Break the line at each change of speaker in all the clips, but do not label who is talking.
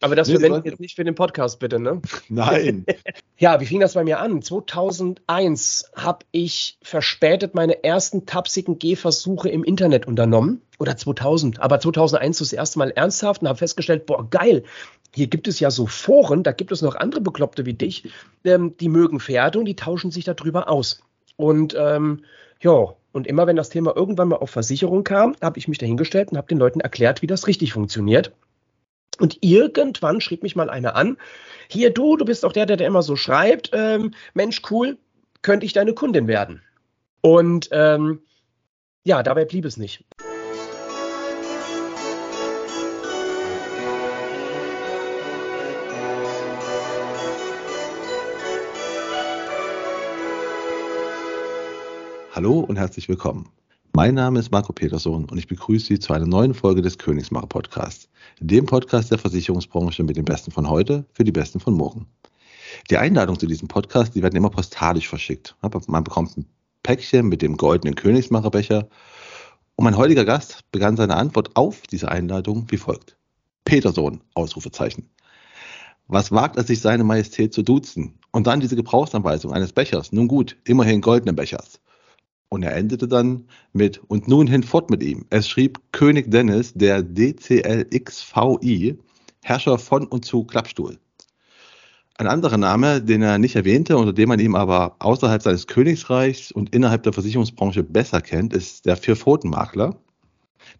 Aber das nee, verwende ich jetzt nicht für den Podcast, bitte, ne?
Nein.
ja, wie fing das bei mir an? 2001 habe ich verspätet meine ersten tapsigen Gehversuche im Internet unternommen. Oder 2000, aber 2001 das erste Mal ernsthaft und habe festgestellt, boah, geil, hier gibt es ja so Foren, da gibt es noch andere Bekloppte wie dich, ähm, die mögen Pferde und die tauschen sich darüber aus. Und ähm, ja, und immer wenn das Thema irgendwann mal auf Versicherung kam, habe ich mich dahingestellt und habe den Leuten erklärt, wie das richtig funktioniert. Und irgendwann schrieb mich mal einer an, hier du, du bist doch der, der, der immer so schreibt, ähm, Mensch, cool, könnte ich deine Kundin werden? Und ähm, ja, dabei blieb es nicht.
Hallo und herzlich willkommen. Mein Name ist Marco Peterson und ich begrüße Sie zu einer neuen Folge des Königsmacher Podcasts, dem Podcast der Versicherungsbranche mit den Besten von heute für die Besten von morgen. Die Einladungen zu diesem Podcast, die werden immer postalisch verschickt. Man bekommt ein Päckchen mit dem goldenen Königsmacherbecher und mein heutiger Gast begann seine Antwort auf diese Einladung wie folgt. Peterson, Ausrufezeichen. Was wagt es sich, seine Majestät zu duzen? Und dann diese Gebrauchsanweisung eines Bechers. Nun gut, immerhin goldenen Bechers. Und er endete dann mit, und nun hinfort mit ihm. Es schrieb König Dennis, der DCLXVI, Herrscher von und zu Klappstuhl. Ein anderer Name, den er nicht erwähnte, unter dem man ihn aber außerhalb seines Königsreichs und innerhalb der Versicherungsbranche besser kennt, ist der Vierpfotenmakler.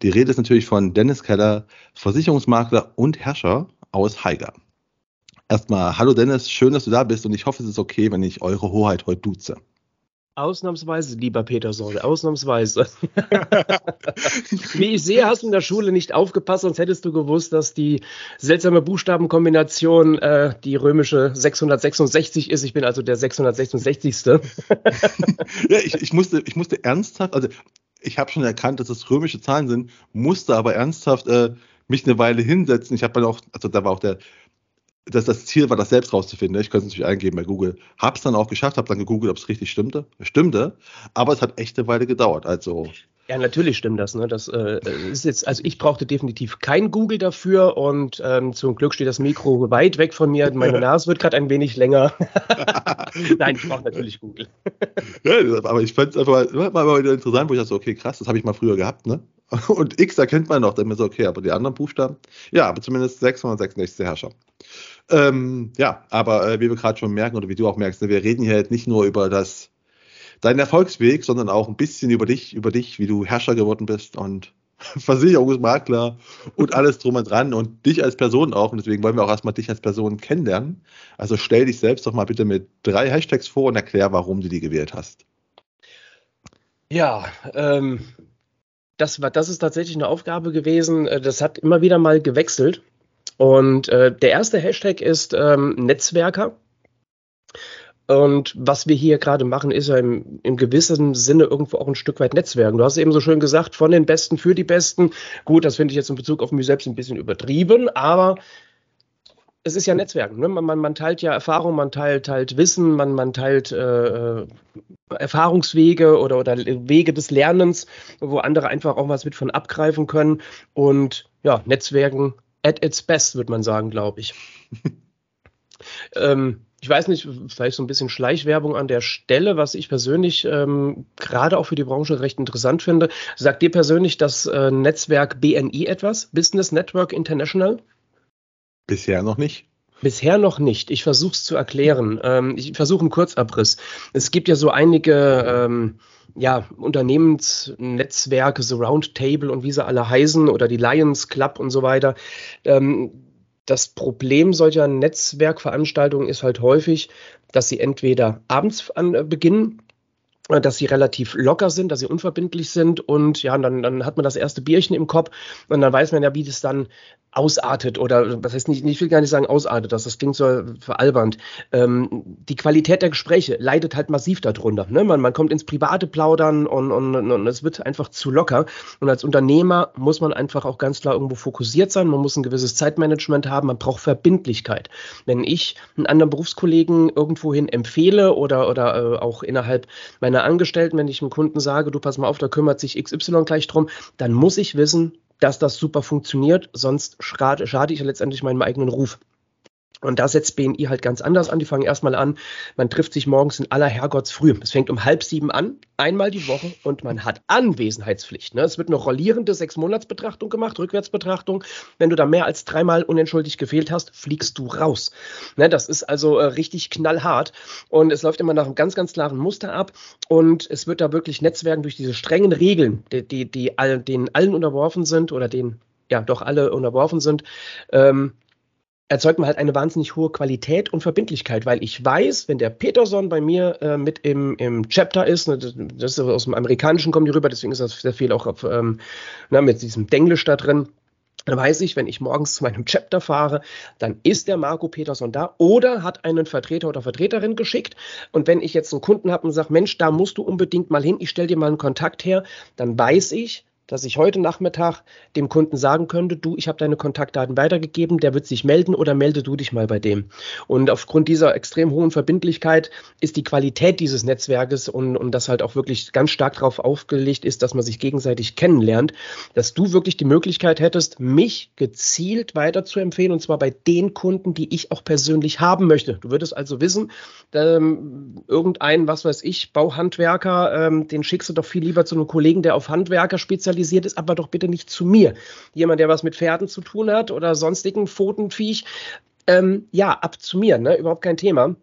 Die Rede ist natürlich von Dennis Keller, Versicherungsmakler und Herrscher aus Haiger. Erstmal, hallo Dennis, schön, dass du da bist und ich hoffe, es ist okay, wenn ich eure Hoheit heute duze.
Ausnahmsweise, lieber Peterson, ausnahmsweise. Wie ich sehe, hast du in der Schule nicht aufgepasst, sonst hättest du gewusst, dass die seltsame Buchstabenkombination äh, die römische 666 ist. Ich bin also der 666. ja,
ich, ich, musste, ich musste ernsthaft, also ich habe schon erkannt, dass es römische Zahlen sind, musste aber ernsthaft äh, mich eine Weile hinsetzen. Ich habe dann auch, also da war auch der das, das Ziel war, das selbst rauszufinden. Ne? Ich könnte es natürlich eingeben bei Google. Hab's dann auch geschafft, habe dann gegoogelt, ob es richtig stimmte. Stimmte, aber es hat echt eine Weile gedauert. Also
ja, natürlich stimmt das. Ne? Das äh, ist jetzt, also ich brauchte definitiv kein Google dafür und ähm, zum Glück steht das Mikro weit weg von mir. Meine Nase wird gerade ein wenig länger. Nein, ich brauche natürlich Google.
ja, aber ich fand es einfach mal, mal wieder interessant, wo ich dachte, so, okay, krass, das habe ich mal früher gehabt, ne? Und X erkennt man noch, dann ist so, okay, aber die anderen Buchstaben, ja, aber zumindest 666 Herrscher. Ähm, ja, aber äh, wie wir gerade schon merken oder wie du auch merkst, ne, wir reden hier jetzt nicht nur über das deinen Erfolgsweg, sondern auch ein bisschen über dich, über dich, wie du Herrscher geworden bist und Versicherungsmakler und alles drum und dran und dich als Person auch. Und deswegen wollen wir auch erstmal dich als Person kennenlernen. Also stell dich selbst doch mal bitte mit drei Hashtags vor und erklär, warum du die gewählt hast.
Ja, ähm, das, war, das ist tatsächlich eine Aufgabe gewesen. Äh, das hat immer wieder mal gewechselt. Und äh, der erste Hashtag ist ähm, Netzwerker. Und was wir hier gerade machen, ist ja im, im, gewissen Sinne irgendwo auch ein Stück weit Netzwerken. Du hast eben so schön gesagt, von den Besten für die Besten. Gut, das finde ich jetzt in Bezug auf mich selbst ein bisschen übertrieben, aber es ist ja Netzwerken. Ne? Man, man, man, teilt ja Erfahrung, man teilt, teilt Wissen, man, man teilt äh, Erfahrungswege oder, oder Wege des Lernens, wo andere einfach auch was mit von abgreifen können. Und ja, Netzwerken at its best, würde man sagen, glaube ich. ähm, ich weiß nicht, vielleicht so ein bisschen Schleichwerbung an der Stelle, was ich persönlich ähm, gerade auch für die Branche recht interessant finde. Sagt dir persönlich das äh, Netzwerk BNI etwas? Business Network International?
Bisher noch nicht.
Bisher noch nicht. Ich versuche es zu erklären. Ähm, ich versuche einen Kurzabriss. Es gibt ja so einige ähm, ja, Unternehmensnetzwerke, so Roundtable und wie sie alle heißen oder die Lions Club und so weiter. Ähm, das Problem solcher Netzwerkveranstaltungen ist halt häufig, dass sie entweder abends an, äh, beginnen dass sie relativ locker sind, dass sie unverbindlich sind und ja, dann, dann hat man das erste Bierchen im Kopf und dann weiß man ja, wie das dann ausartet oder was heißt nicht, ich will gar nicht sagen ausartet, das, das klingt so veralbernd. Ähm, die Qualität der Gespräche leidet halt massiv darunter. Ne? Man, man kommt ins private Plaudern und, und, und es wird einfach zu locker. Und als Unternehmer muss man einfach auch ganz klar irgendwo fokussiert sein. Man muss ein gewisses Zeitmanagement haben. Man braucht Verbindlichkeit. Wenn ich einen anderen Berufskollegen irgendwohin empfehle oder, oder äh, auch innerhalb meiner Angestellten, wenn ich einem Kunden sage, du pass mal auf, da kümmert sich XY gleich drum, dann muss ich wissen, dass das super funktioniert, sonst schade, schade ich letztendlich meinem eigenen Ruf. Und da setzt BNI halt ganz anders an. Die fangen erstmal an, man trifft sich morgens in aller Herrgottsfrüh. Es fängt um halb sieben an, einmal die Woche und man hat Anwesenheitspflicht. Ne? Es wird eine rollierende Sechs-Monats-Betrachtung gemacht, Rückwärtsbetrachtung. Wenn du da mehr als dreimal unentschuldigt gefehlt hast, fliegst du raus. Ne? Das ist also äh, richtig knallhart und es läuft immer nach einem ganz, ganz klaren Muster ab und es wird da wirklich Netzwerken durch diese strengen Regeln, die, die, die all, denen allen unterworfen sind oder denen ja doch alle unterworfen sind, ähm, erzeugt man halt eine wahnsinnig hohe Qualität und Verbindlichkeit, weil ich weiß, wenn der Peterson bei mir äh, mit im, im Chapter ist, ne, das ist aus dem Amerikanischen kommen die rüber, deswegen ist das sehr viel auch auf, ähm, na, mit diesem Denglisch da drin. Dann weiß ich, wenn ich morgens zu meinem Chapter fahre, dann ist der Marco Peterson da oder hat einen Vertreter oder Vertreterin geschickt. Und wenn ich jetzt einen Kunden habe und sage, Mensch, da musst du unbedingt mal hin, ich stelle dir mal einen Kontakt her, dann weiß ich, dass ich heute Nachmittag dem Kunden sagen könnte, du, ich habe deine Kontaktdaten weitergegeben, der wird sich melden oder melde du dich mal bei dem. Und aufgrund dieser extrem hohen Verbindlichkeit ist die Qualität dieses Netzwerkes und, und das halt auch wirklich ganz stark darauf aufgelegt ist, dass man sich gegenseitig kennenlernt, dass du wirklich die Möglichkeit hättest, mich gezielt weiter zu empfehlen und zwar bei den Kunden, die ich auch persönlich haben möchte. Du würdest also wissen, ähm, irgendein, was weiß ich, Bauhandwerker, ähm, den schickst du doch viel lieber zu einem Kollegen, der auf Handwerker spezialisiert spezialisiert ist, aber doch bitte nicht zu mir. Jemand, der was mit Pferden zu tun hat oder sonstigen Pfotenviech, ähm, ja, ab zu mir, ne? überhaupt kein Thema.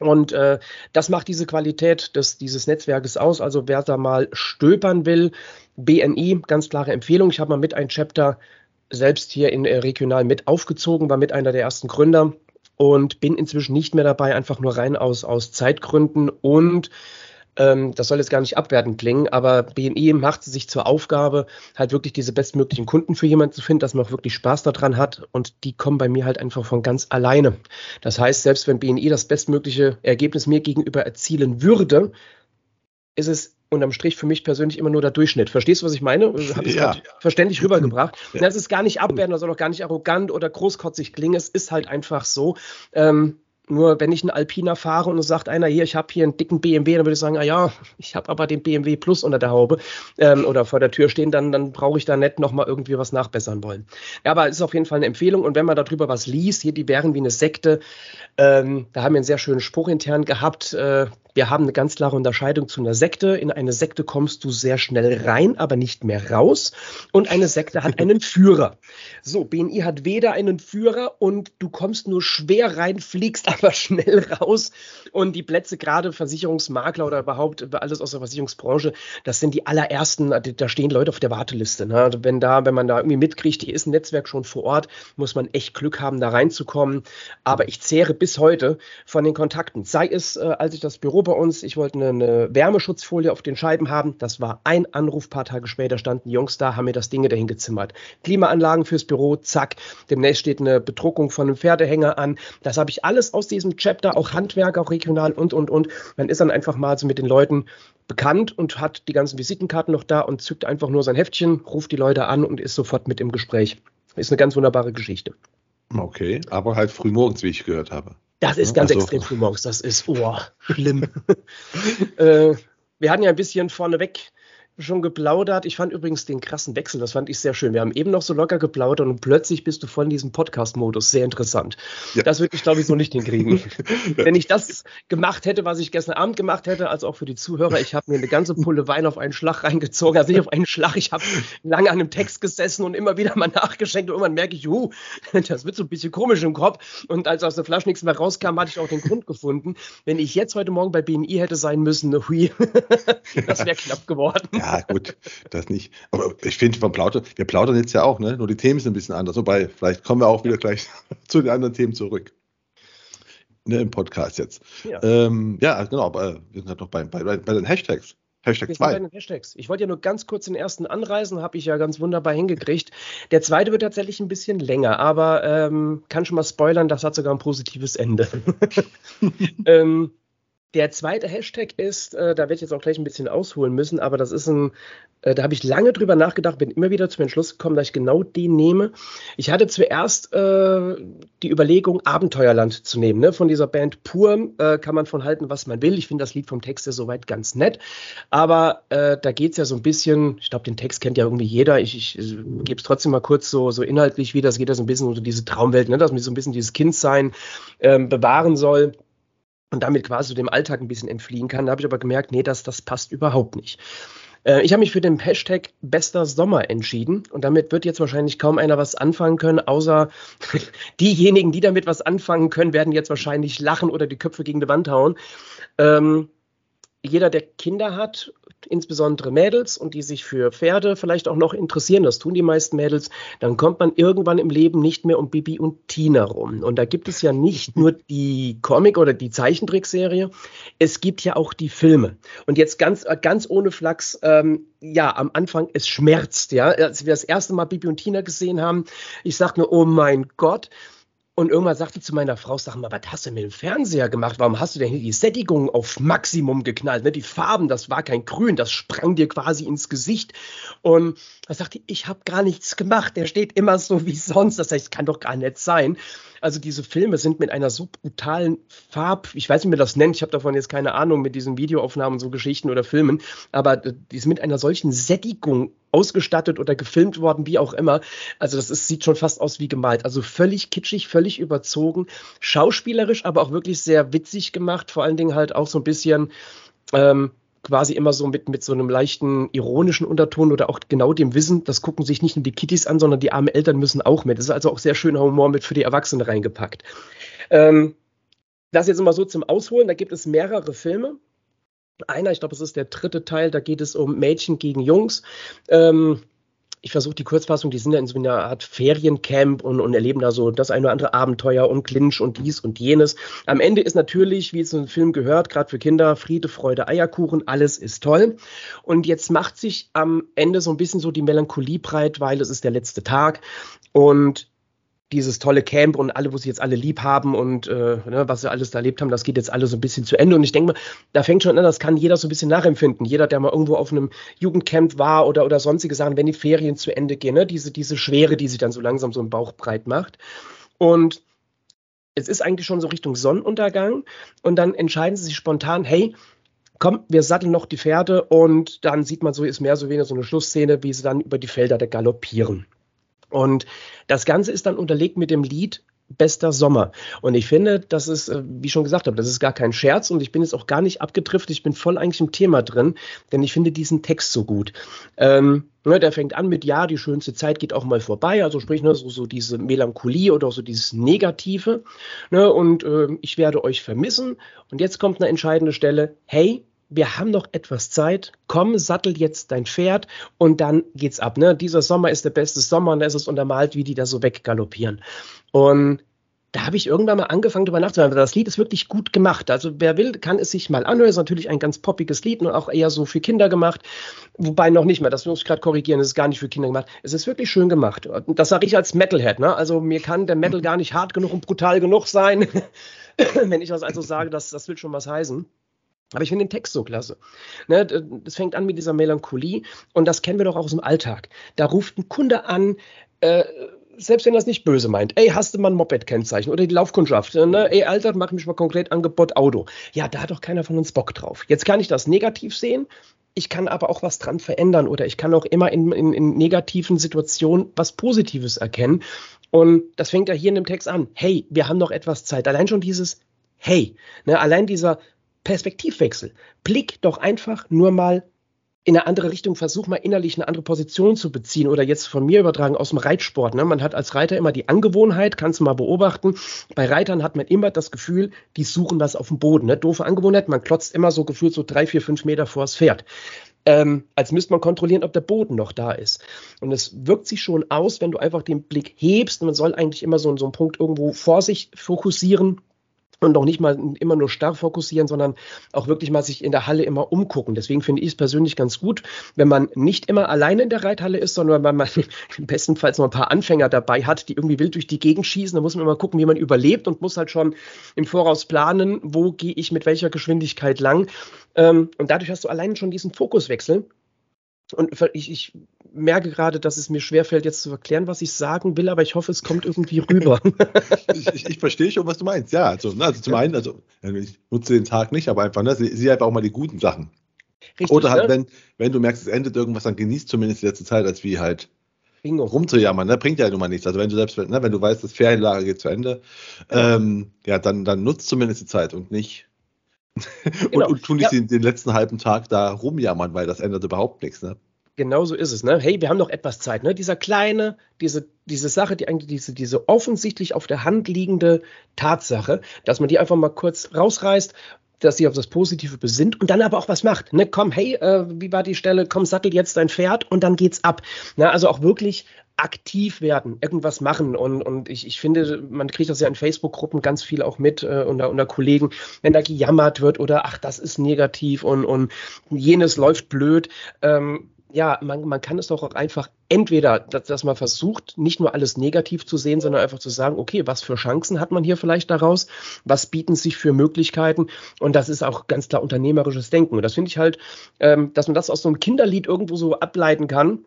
Und äh, das macht diese Qualität des, dieses Netzwerkes aus. Also wer da mal stöbern will, BNI, ganz klare Empfehlung. Ich habe mal mit ein Chapter selbst hier in äh, regional mit aufgezogen, war mit einer der ersten Gründer und bin inzwischen nicht mehr dabei, einfach nur rein aus, aus Zeitgründen und ähm, das soll jetzt gar nicht abwertend klingen, aber BNI macht sich zur Aufgabe, halt wirklich diese bestmöglichen Kunden für jemanden zu finden, dass man auch wirklich Spaß daran hat und die kommen bei mir halt einfach von ganz alleine. Das heißt, selbst wenn BNI das bestmögliche Ergebnis mir gegenüber erzielen würde, ist es unterm Strich für mich persönlich immer nur der Durchschnitt. Verstehst du, was ich meine? Habe ich ja. verständlich rübergebracht. Ja. Das ist gar nicht abwertend, das soll auch gar nicht arrogant oder großkotzig klingen. Es ist halt einfach so. Ähm, nur wenn ich einen Alpina fahre und es sagt einer hier, ich habe hier einen dicken BMW, dann würde ich sagen, ah ja, ich habe aber den BMW Plus unter der Haube ähm, oder vor der Tür stehen, dann, dann brauche ich da nicht nochmal irgendwie was nachbessern wollen. Ja, aber es ist auf jeden Fall eine Empfehlung und wenn man darüber was liest, hier die wären wie eine Sekte, ähm, da haben wir einen sehr schönen Spruch intern gehabt, äh, wir haben eine ganz klare Unterscheidung zu einer Sekte. In eine Sekte kommst du sehr schnell rein, aber nicht mehr raus. Und eine Sekte hat einen Führer. So, BNI hat weder einen Führer und du kommst nur schwer rein, fliegst aber schnell raus. Und die Plätze, gerade Versicherungsmakler oder überhaupt alles aus der Versicherungsbranche, das sind die allerersten, da stehen Leute auf der Warteliste. Ne? Also wenn da, wenn man da irgendwie mitkriegt, hier ist ein Netzwerk schon vor Ort, muss man echt Glück haben, da reinzukommen. Aber ich zehre bis heute von den Kontakten. Sei es, äh, als ich das Büro bei uns. Ich wollte eine, eine, Wärmeschutzfolie auf den Scheiben haben. Das war ein Anruf. Ein paar Tage später standen die Jungs da, haben mir das Ding dahin gezimmert. Klimaanlagen fürs Büro, zack. Demnächst steht eine Bedruckung von einem Pferdehänger an. Das habe ich alles aus diesem Chapter, auch Handwerk, auch regional und, und, und. Man ist dann einfach mal so mit den Leuten bekannt und hat die ganzen Visitenkarten noch da und zückt einfach nur sein Heftchen, ruft die Leute an und ist sofort mit im Gespräch. Ist eine ganz wunderbare Geschichte.
Okay, aber halt früh morgens, wie ich gehört habe.
Das ist ganz also. extrem morgens. Das ist, oh, schlimm. äh, wir hatten ja ein bisschen vorneweg schon geplaudert. Ich fand übrigens den krassen Wechsel, das fand ich sehr schön. Wir haben eben noch so locker geplaudert und plötzlich bist du voll in diesem Podcast-Modus. Sehr interessant. Ja. Das würde ich, glaube ich, so nicht hinkriegen. Wenn ich das gemacht hätte, was ich gestern Abend gemacht hätte, also auch für die Zuhörer, ich habe mir eine ganze Pulle Wein auf einen Schlag reingezogen. Also nicht auf einen Schlag, ich habe lange an einem Text gesessen und immer wieder mal nachgeschenkt und irgendwann merke ich, juhu, das wird so ein bisschen komisch im Kopf. Und als aus der Flasche nichts mehr rauskam, hatte ich auch den Grund gefunden. Wenn ich jetzt heute Morgen bei BNI hätte sein müssen, hui, das wäre knapp geworden.
Ja, gut, das nicht. Aber ich finde, wir plaudern jetzt ja auch, ne? Nur die Themen sind ein bisschen anders. Wobei, vielleicht kommen wir auch wieder gleich zu den anderen Themen zurück. Ne, Im Podcast jetzt. Ja, ähm, ja genau, aber wir sind halt noch bei, bei, bei den Hashtags. Hashtag 2.
Hashtags. Ich wollte ja nur ganz kurz den ersten anreisen, habe ich ja ganz wunderbar hingekriegt. Der zweite wird tatsächlich ein bisschen länger, aber ähm, kann schon mal spoilern, das hat sogar ein positives Ende. ähm, Der zweite Hashtag ist, äh, da werde ich jetzt auch gleich ein bisschen ausholen müssen, aber das ist ein, äh, da habe ich lange drüber nachgedacht, bin immer wieder zum Entschluss gekommen, dass ich genau den nehme. Ich hatte zuerst äh, die Überlegung, Abenteuerland zu nehmen. Ne? Von dieser Band Pur äh, kann man von halten, was man will. Ich finde das Lied vom Text ja soweit ganz nett, aber äh, da geht es ja so ein bisschen, ich glaube, den Text kennt ja irgendwie jeder. Ich, ich, ich gebe es trotzdem mal kurz so, so inhaltlich wieder. Es geht ja so ein bisschen so diese Traumwelt, ne? dass man so ein bisschen dieses Kindsein ähm, bewahren soll und damit quasi dem Alltag ein bisschen entfliehen kann. Da habe ich aber gemerkt, nee, das, das passt überhaupt nicht. Äh, ich habe mich für den Hashtag bester Sommer entschieden und damit wird jetzt wahrscheinlich kaum einer was anfangen können, außer diejenigen, die damit was anfangen können, werden jetzt wahrscheinlich lachen oder die Köpfe gegen die Wand hauen. Ähm, jeder, der Kinder hat, insbesondere Mädels und die sich für Pferde vielleicht auch noch interessieren, das tun die meisten Mädels, dann kommt man irgendwann im Leben nicht mehr um Bibi und Tina rum. Und da gibt es ja nicht nur die Comic- oder die Zeichentrickserie, es gibt ja auch die Filme. Und jetzt ganz, ganz ohne Flachs, ähm, ja, am Anfang, es schmerzt, ja. Als wir das erste Mal Bibi und Tina gesehen haben, ich sagte nur, oh mein Gott, und irgendwann sagte zu meiner Frau, sag mal, was hast du mit dem Fernseher gemacht? Warum hast du denn hier die Sättigung auf Maximum geknallt? Ne? Die Farben, das war kein Grün, das sprang dir quasi ins Gesicht. Und da sagte ich, ich habe gar nichts gemacht. Der steht immer so wie sonst. Das heißt, kann doch gar nicht sein. Also diese Filme sind mit einer so brutalen Farb, ich weiß nicht, wie man das nennt, ich habe davon jetzt keine Ahnung mit diesen Videoaufnahmen, so Geschichten oder Filmen, aber die sind mit einer solchen Sättigung ausgestattet oder gefilmt worden, wie auch immer. Also das ist, sieht schon fast aus wie gemalt. Also völlig kitschig, völlig überzogen, schauspielerisch, aber auch wirklich sehr witzig gemacht. Vor allen Dingen halt auch so ein bisschen ähm, quasi immer so mit, mit so einem leichten ironischen Unterton oder auch genau dem Wissen, das gucken sich nicht nur die Kitties an, sondern die armen Eltern müssen auch mit. Das ist also auch sehr schöner Humor mit für die Erwachsenen reingepackt. Ähm, das jetzt immer so zum Ausholen, da gibt es mehrere Filme. Einer, ich glaube, es ist der dritte Teil, da geht es um Mädchen gegen Jungs. Ähm, ich versuche die Kurzfassung, die sind ja in so einer Art Feriencamp und, und erleben da so das eine oder andere Abenteuer und Clinch und dies und jenes. Am Ende ist natürlich, wie es einem Film gehört, gerade für Kinder, Friede, Freude, Eierkuchen, alles ist toll. Und jetzt macht sich am Ende so ein bisschen so die Melancholie breit, weil es ist der letzte Tag und dieses tolle Camp und alle, wo sie jetzt alle lieb haben und äh, ne, was sie alles da erlebt haben, das geht jetzt alles so ein bisschen zu Ende. Und ich denke mal, da fängt schon an, das kann jeder so ein bisschen nachempfinden. Jeder, der mal irgendwo auf einem Jugendcamp war oder, oder sonstige Sachen, wenn die Ferien zu Ende gehen, ne, diese, diese Schwere, die sich dann so langsam so im Bauch breit macht. Und es ist eigentlich schon so Richtung Sonnenuntergang und dann entscheiden sie sich spontan, hey, komm, wir satteln noch die Pferde und dann sieht man so, ist mehr so wenig so eine Schlussszene, wie sie dann über die Felder galoppieren. Und das Ganze ist dann unterlegt mit dem Lied Bester Sommer. Und ich finde, das ist, äh, wie ich schon gesagt habe, das ist gar kein Scherz und ich bin jetzt auch gar nicht abgetrifft. Ich bin voll eigentlich im Thema drin, denn ich finde diesen Text so gut. Ähm, ne, der fängt an mit, ja, die schönste Zeit geht auch mal vorbei, also sprich, ne, so, so diese Melancholie oder so dieses Negative. Ne, und äh, ich werde euch vermissen. Und jetzt kommt eine entscheidende Stelle. Hey, wir haben noch etwas Zeit, komm, sattel jetzt dein Pferd und dann geht's ab. Ne? Dieser Sommer ist der beste Sommer und da ist es untermalt, wie die da so weggaloppieren. Und da habe ich irgendwann mal angefangen, darüber nachzudenken. Das Lied ist wirklich gut gemacht. Also wer will, kann es sich mal anhören. Es ist natürlich ein ganz poppiges Lied und auch eher so für Kinder gemacht. Wobei noch nicht mehr, das muss ich gerade korrigieren, es ist gar nicht für Kinder gemacht. Es ist wirklich schön gemacht. Und das sage ich als Metalhead. Ne? Also mir kann der Metal gar nicht hart genug und brutal genug sein. Wenn ich das also sage, das, das will schon was heißen. Aber ich finde den Text so klasse. Ne, das fängt an mit dieser Melancholie und das kennen wir doch auch aus dem Alltag. Da ruft ein Kunde an, äh, selbst wenn er es nicht böse meint, ey, hast du mal ein Moped-Kennzeichen oder die Laufkundschaft, ne? ey, Alter, mach mich mal konkret Angebot Auto. Ja, da hat doch keiner von uns Bock drauf. Jetzt kann ich das negativ sehen, ich kann aber auch was dran verändern oder ich kann auch immer in, in, in negativen Situationen was Positives erkennen. Und das fängt ja hier in dem Text an. Hey, wir haben noch etwas Zeit. Allein schon dieses Hey, ne, allein dieser Perspektivwechsel. Blick doch einfach nur mal in eine andere Richtung, versuch mal innerlich eine andere Position zu beziehen oder jetzt von mir übertragen aus dem Reitsport. Ne? Man hat als Reiter immer die Angewohnheit, kannst du mal beobachten, bei Reitern hat man immer das Gefühl, die suchen was auf dem Boden. Ne? Doofe Angewohnheit, man klotzt immer so gefühlt so drei, vier, fünf Meter vor das Pferd. Ähm, als müsste man kontrollieren, ob der Boden noch da ist. Und es wirkt sich schon aus, wenn du einfach den Blick hebst. Man soll eigentlich immer so, so einen Punkt irgendwo vor sich fokussieren und noch nicht mal immer nur starr fokussieren, sondern auch wirklich mal sich in der Halle immer umgucken. Deswegen finde ich es persönlich ganz gut, wenn man nicht immer alleine in der Reithalle ist, sondern wenn man bestenfalls noch ein paar Anfänger dabei hat, die irgendwie wild durch die Gegend schießen. Da muss man immer gucken, wie man überlebt und muss halt schon im Voraus planen, wo gehe ich mit welcher Geschwindigkeit lang. Ähm, und dadurch hast du allein schon diesen Fokuswechsel. Und ich, ich merke gerade, dass es mir schwerfällt, jetzt zu erklären, was ich sagen will, aber ich hoffe, es kommt irgendwie rüber.
ich, ich, ich, verstehe schon, was du meinst. Ja, also, ne, also zum einen, also ich nutze den Tag nicht, aber einfach, ne, sieh einfach auch mal die guten Sachen. Richtig, Oder halt, ne? wenn, wenn du merkst, es endet irgendwas, dann genießt zumindest die letzte Zeit, als wie halt Bingo. rumzujammern. Ne? Bringt ja nun mal nichts. Also wenn du selbst, ne, wenn du weißt, das Ferienlager geht zu Ende, ja, ähm, ja dann, dann nutzt zumindest die Zeit und nicht genau. und tu nicht ja. den, den, letzten halben Tag da rumjammern, weil das ändert überhaupt nichts. Ne?
Genau so ist es. Ne? Hey, wir haben noch etwas Zeit. Ne? Dieser kleine, diese, diese Sache, die eigentlich diese, diese offensichtlich auf der Hand liegende Tatsache, dass man die einfach mal kurz rausreißt, dass sie auf das Positive besinnt und dann aber auch was macht. Ne? Komm, hey, äh, wie war die Stelle? Komm, sattel jetzt dein Pferd und dann geht's ab. Ne? Also auch wirklich aktiv werden, irgendwas machen. Und, und ich, ich finde, man kriegt das ja in Facebook-Gruppen ganz viel auch mit äh, unter, unter Kollegen, wenn da gejammert wird oder ach, das ist negativ und, und jenes läuft blöd. Ähm, ja, man, man kann es doch auch einfach entweder, dass, dass, man versucht, nicht nur alles negativ zu sehen, sondern einfach zu sagen, okay, was für Chancen hat man hier vielleicht daraus? Was bieten sich für Möglichkeiten? Und das ist auch ganz klar unternehmerisches Denken. Und das finde ich halt, ähm, dass man das aus so einem Kinderlied irgendwo so ableiten kann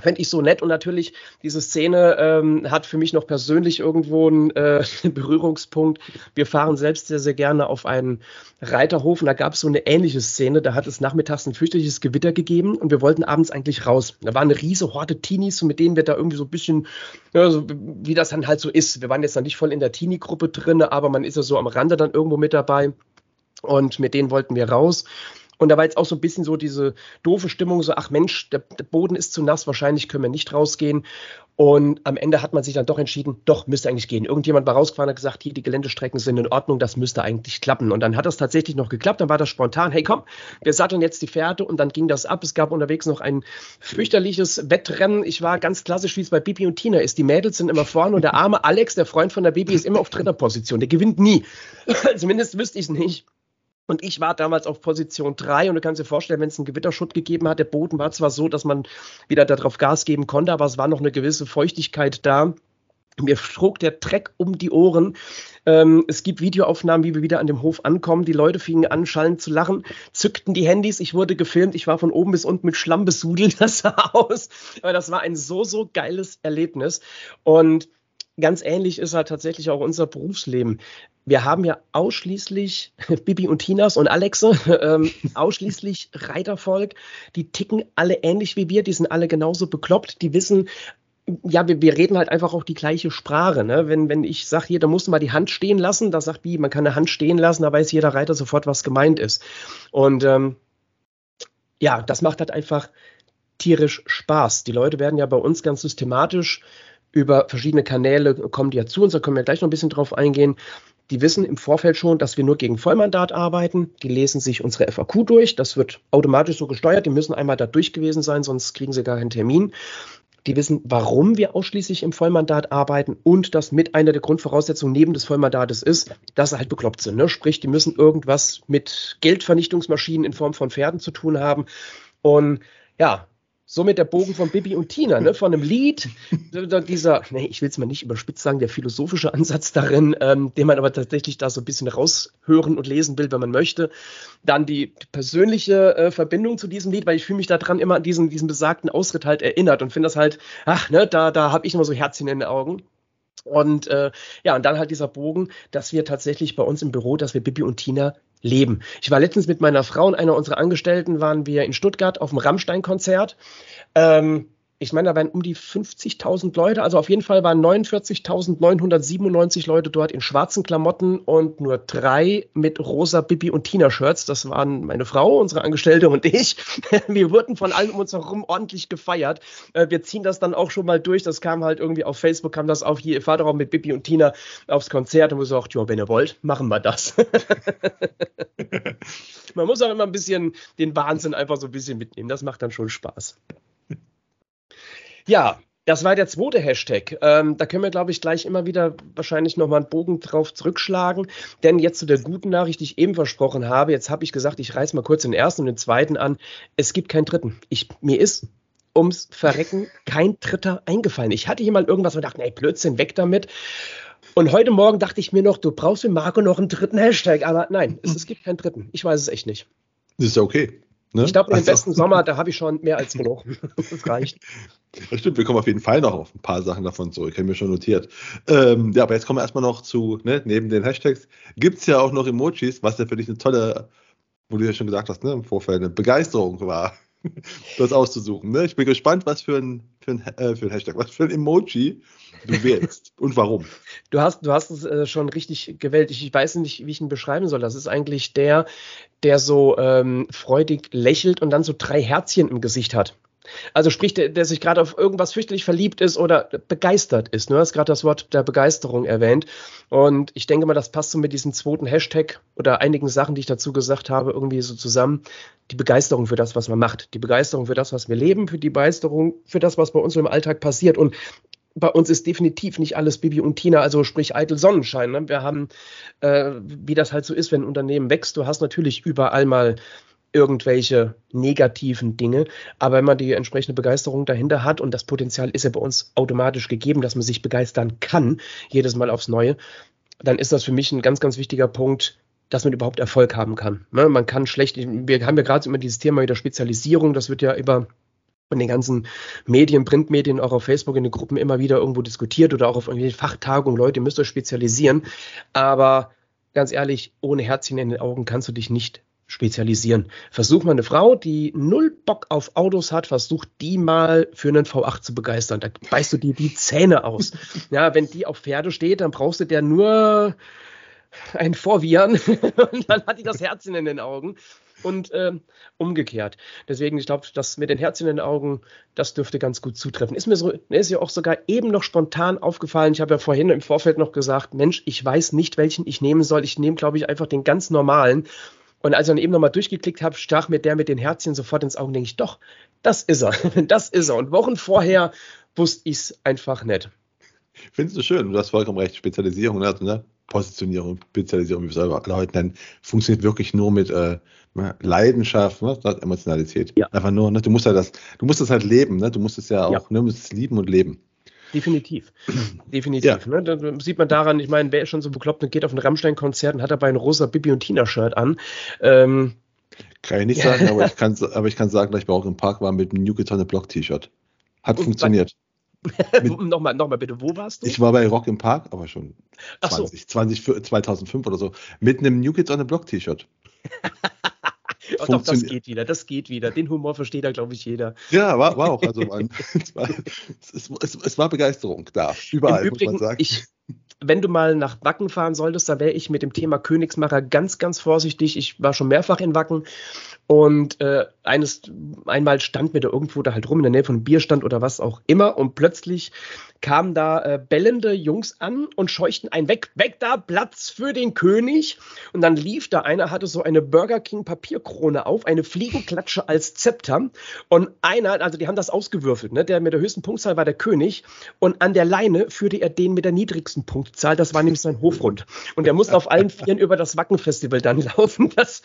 Fände ich so nett und natürlich diese Szene ähm, hat für mich noch persönlich irgendwo einen äh, Berührungspunkt. Wir fahren selbst sehr, sehr gerne auf einen Reiterhof und da gab es so eine ähnliche Szene. Da hat es nachmittags ein fürchterliches Gewitter gegeben und wir wollten abends eigentlich raus. Da war eine riese Horde Teenies, mit denen wir da irgendwie so ein bisschen, ja, so, wie das dann halt so ist. Wir waren jetzt dann nicht voll in der Teenie-Gruppe drin, aber man ist ja so am Rande dann irgendwo mit dabei und mit denen wollten wir raus. Und da war jetzt auch so ein bisschen so diese doofe Stimmung, so, ach Mensch, der, der, Boden ist zu nass, wahrscheinlich können wir nicht rausgehen. Und am Ende hat man sich dann doch entschieden, doch, müsste eigentlich gehen. Irgendjemand war rausgefahren und hat gesagt, hier, die Geländestrecken sind in Ordnung, das müsste eigentlich klappen. Und dann hat das tatsächlich noch geklappt, dann war das spontan, hey komm, wir satteln jetzt die Pferde und dann ging das ab. Es gab unterwegs noch ein fürchterliches Wettrennen. Ich war ganz klassisch, wie es bei Bibi und Tina ist. Die Mädels sind immer vorne und der arme Alex, der Freund von der Bibi, ist immer auf dritter Position. Der gewinnt nie. Zumindest wüsste ich es nicht. Und ich war damals auf Position 3 und du kannst dir vorstellen, wenn es einen Gewitterschutt gegeben hat, der Boden war zwar so, dass man wieder darauf Gas geben konnte, aber es war noch eine gewisse Feuchtigkeit da. Mir trug der Dreck um die Ohren. Ähm, es gibt Videoaufnahmen, wie wir wieder an dem Hof ankommen. Die Leute fingen an, schallend zu lachen, zückten die Handys. Ich wurde gefilmt. Ich war von oben bis unten mit Schlamm besudelt. Das sah aus. Aber das war ein so, so geiles Erlebnis. Und ganz ähnlich ist halt tatsächlich auch unser Berufsleben wir haben ja ausschließlich Bibi und Tinas und Alexe, ähm, ausschließlich Reitervolk. Die ticken alle ähnlich wie wir, die sind alle genauso bekloppt, die wissen, ja, wir, wir reden halt einfach auch die gleiche Sprache. Ne? Wenn, wenn ich sage, hier, da musst du mal die Hand stehen lassen, da sagt Bibi, man kann eine Hand stehen lassen, da weiß jeder Reiter sofort, was gemeint ist. Und ähm, ja, das macht halt einfach tierisch Spaß. Die Leute werden ja bei uns ganz systematisch über verschiedene Kanäle kommen die ja zu uns, da können wir gleich noch ein bisschen drauf eingehen die wissen im Vorfeld schon, dass wir nur gegen Vollmandat arbeiten. Die lesen sich unsere FAQ durch. Das wird automatisch so gesteuert. Die müssen einmal da durch gewesen sein, sonst kriegen sie gar keinen Termin. Die wissen, warum wir ausschließlich im Vollmandat arbeiten und dass mit einer der Grundvoraussetzungen neben des Vollmandates ist, dass sie halt bekloppt sind. Ne? Sprich, die müssen irgendwas mit Geldvernichtungsmaschinen in Form von Pferden zu tun haben. Und ja, somit der Bogen von Bibi und Tina, ne? von einem Lied, dieser, nee, ich will es mal nicht überspitzt sagen, der philosophische Ansatz darin, ähm, den man aber tatsächlich da so ein bisschen raushören und lesen will, wenn man möchte. Dann die persönliche äh, Verbindung zu diesem Lied, weil ich fühle mich daran immer an diesen, diesen besagten Ausritt halt erinnert und finde das halt, ach, ne, da, da habe ich immer so Herzchen in den Augen. Und äh, ja, und dann halt dieser Bogen, dass wir tatsächlich bei uns im Büro, dass wir Bibi und Tina leben. Ich war letztens mit meiner Frau und einer unserer Angestellten, waren wir in Stuttgart auf dem Rammstein-Konzert. Ähm, ich meine, da waren um die 50.000 Leute, also auf jeden Fall waren 49.997 Leute dort in schwarzen Klamotten und nur drei mit rosa Bibi und Tina Shirts. Das waren meine Frau, unsere Angestellte und ich. Wir wurden von allen um uns herum ordentlich gefeiert. Äh, wir ziehen das dann auch schon mal durch. Das kam halt irgendwie auf Facebook, kam das auf hier, ihr fahrt auch mit Bibi und Tina aufs Konzert und wir gesagt, ja, wenn ihr wollt, machen wir das. Man muss auch immer ein bisschen den Wahnsinn einfach so ein bisschen mitnehmen. Das macht dann schon Spaß. Ja, Das war der zweite Hashtag. Ähm, da können wir, glaube ich, gleich immer wieder wahrscheinlich nochmal einen Bogen drauf zurückschlagen. Denn jetzt zu der guten Nachricht, die ich eben versprochen habe, jetzt habe ich gesagt, ich reiß mal kurz den ersten und den zweiten an. Es gibt keinen dritten. Ich, mir ist ums Verrecken kein dritter eingefallen. Ich hatte hier mal irgendwas und dachte, nee, Blödsinn, weg damit. Und heute Morgen dachte ich mir noch, du brauchst für Marco noch einen dritten Hashtag. Aber nein, es, es gibt keinen dritten. Ich weiß es echt nicht.
Das ist ja okay.
Ne? Ich glaube, im also, besten Sommer, da habe ich schon mehr als genug. Das reicht.
Das stimmt, wir kommen auf jeden Fall noch auf ein paar Sachen davon zurück, haben wir schon notiert. Ähm, ja, aber jetzt kommen wir erstmal noch zu, ne, neben den Hashtags gibt es ja auch noch Emojis, was ja für dich eine tolle, wo du ja schon gesagt hast, ne, im Vorfeld eine Begeisterung war, das auszusuchen. Ne? Ich bin gespannt, was für ein, für ein, äh, für ein Hashtag, was für ein Emoji du wählst und warum.
Du hast, du hast es äh, schon richtig gewählt. Ich, ich, weiß nicht, wie ich ihn beschreiben soll. Das ist eigentlich der, der so ähm, freudig lächelt und dann so drei Herzchen im Gesicht hat. Also sprich, der, der sich gerade auf irgendwas fürchterlich verliebt ist oder begeistert ist. Du hast gerade das Wort der Begeisterung erwähnt. Und ich denke mal, das passt so mit diesem zweiten Hashtag oder einigen Sachen, die ich dazu gesagt habe, irgendwie so zusammen. Die Begeisterung für das, was man macht. Die Begeisterung für das, was wir leben, für die Begeisterung für das, was bei uns im Alltag passiert. Und bei uns ist definitiv nicht alles Bibi und Tina, also sprich eitel Sonnenschein. Ne? Wir haben, äh, wie das halt so ist, wenn ein Unternehmen wächst, du hast natürlich überall mal irgendwelche negativen Dinge, aber wenn man die entsprechende Begeisterung dahinter hat und das Potenzial ist ja bei uns automatisch gegeben, dass man sich begeistern kann, jedes Mal aufs Neue, dann ist das für mich ein ganz, ganz wichtiger Punkt, dass man überhaupt Erfolg haben kann. Ne? Man kann schlecht, wir haben ja gerade immer dieses Thema wieder Spezialisierung, das wird ja über von den ganzen Medien, Printmedien, auch auf Facebook in den Gruppen immer wieder irgendwo diskutiert oder auch auf irgendwelchen Fachtagungen, Leute, ihr müsst euch spezialisieren. Aber ganz ehrlich, ohne Herzchen in den Augen kannst du dich nicht spezialisieren. Versuch mal eine Frau, die null Bock auf Autos hat, versuch die mal für einen V8 zu begeistern. Da beißt du dir die Zähne aus. Ja, wenn die auf Pferde steht, dann brauchst du der nur ein Vorwieren und dann hat die das Herzchen in den Augen und ähm, umgekehrt. Deswegen, ich glaube, das mit den Herzchen in den Augen, das dürfte ganz gut zutreffen. Ist mir so, ist ja auch sogar eben noch spontan aufgefallen. Ich habe ja vorhin im Vorfeld noch gesagt, Mensch, ich weiß nicht, welchen ich nehmen soll. Ich nehme, glaube ich, einfach den ganz normalen. Und als ich dann eben nochmal durchgeklickt habe, stach mir der mit den Herzchen sofort ins Auge, denke ich, doch, das ist er. Das ist er. Und Wochen vorher wusste ich es einfach nicht.
Findest du schön, du hast vollkommen recht, Spezialisierung, ne? Also, ne? Positionierung, Spezialisierung, wie wir es alle heute nennen, funktioniert wirklich nur mit äh, ne, Leidenschaft, ne? Emotionalität. Ja. Einfach nur, ne? du musst ja das, du musst das halt leben, ne? du musst es ja auch, ja. ne? du musst es lieben und leben.
Definitiv. Definitiv. Ja. Ne? Da sieht man daran, ich meine, wer ist schon so bekloppt und geht auf ein Rammstein-Konzert und hat dabei ein rosa Bibi und Tina-Shirt an. Ähm,
kann ich nicht sagen, aber ich kann, aber ich kann sagen, dass ich bei auch im Park war mit einem New Guitar Block T-Shirt. Hat und funktioniert.
nochmal, nochmal bitte, wo warst du?
Ich war bei Rock im Park, aber schon 20, so. 20, 2005 oder so, mit einem New Kids on the Block T-Shirt.
doch, das geht wieder, das geht wieder. Den Humor versteht da, glaube ich, jeder.
Ja, war, war auch. Also man, es, war, es, es, es, war Begeisterung da, überall,
Im Übrigen, muss man sagen. Ich, wenn du mal nach Wacken fahren solltest, da wäre ich mit dem Thema Königsmacher ganz, ganz vorsichtig. Ich war schon mehrfach in Wacken und äh, eines, einmal stand mir da irgendwo da halt rum in der Nähe von einem Bierstand oder was auch immer und plötzlich kamen da äh, bellende Jungs an und scheuchten einen weg, weg da, Platz für den König. Und dann lief da einer, hatte so eine Burger King Papierkrone auf, eine Fliegenklatsche als Zepter. Und einer, also die haben das ausgewürfelt, ne? der mit der höchsten Punktzahl war der König. Und an der Leine führte er den mit der niedrigsten Punktzahl, das war nämlich sein Hofrund. Und der musste auf allen Vieren über das Wackenfestival dann laufen. Das,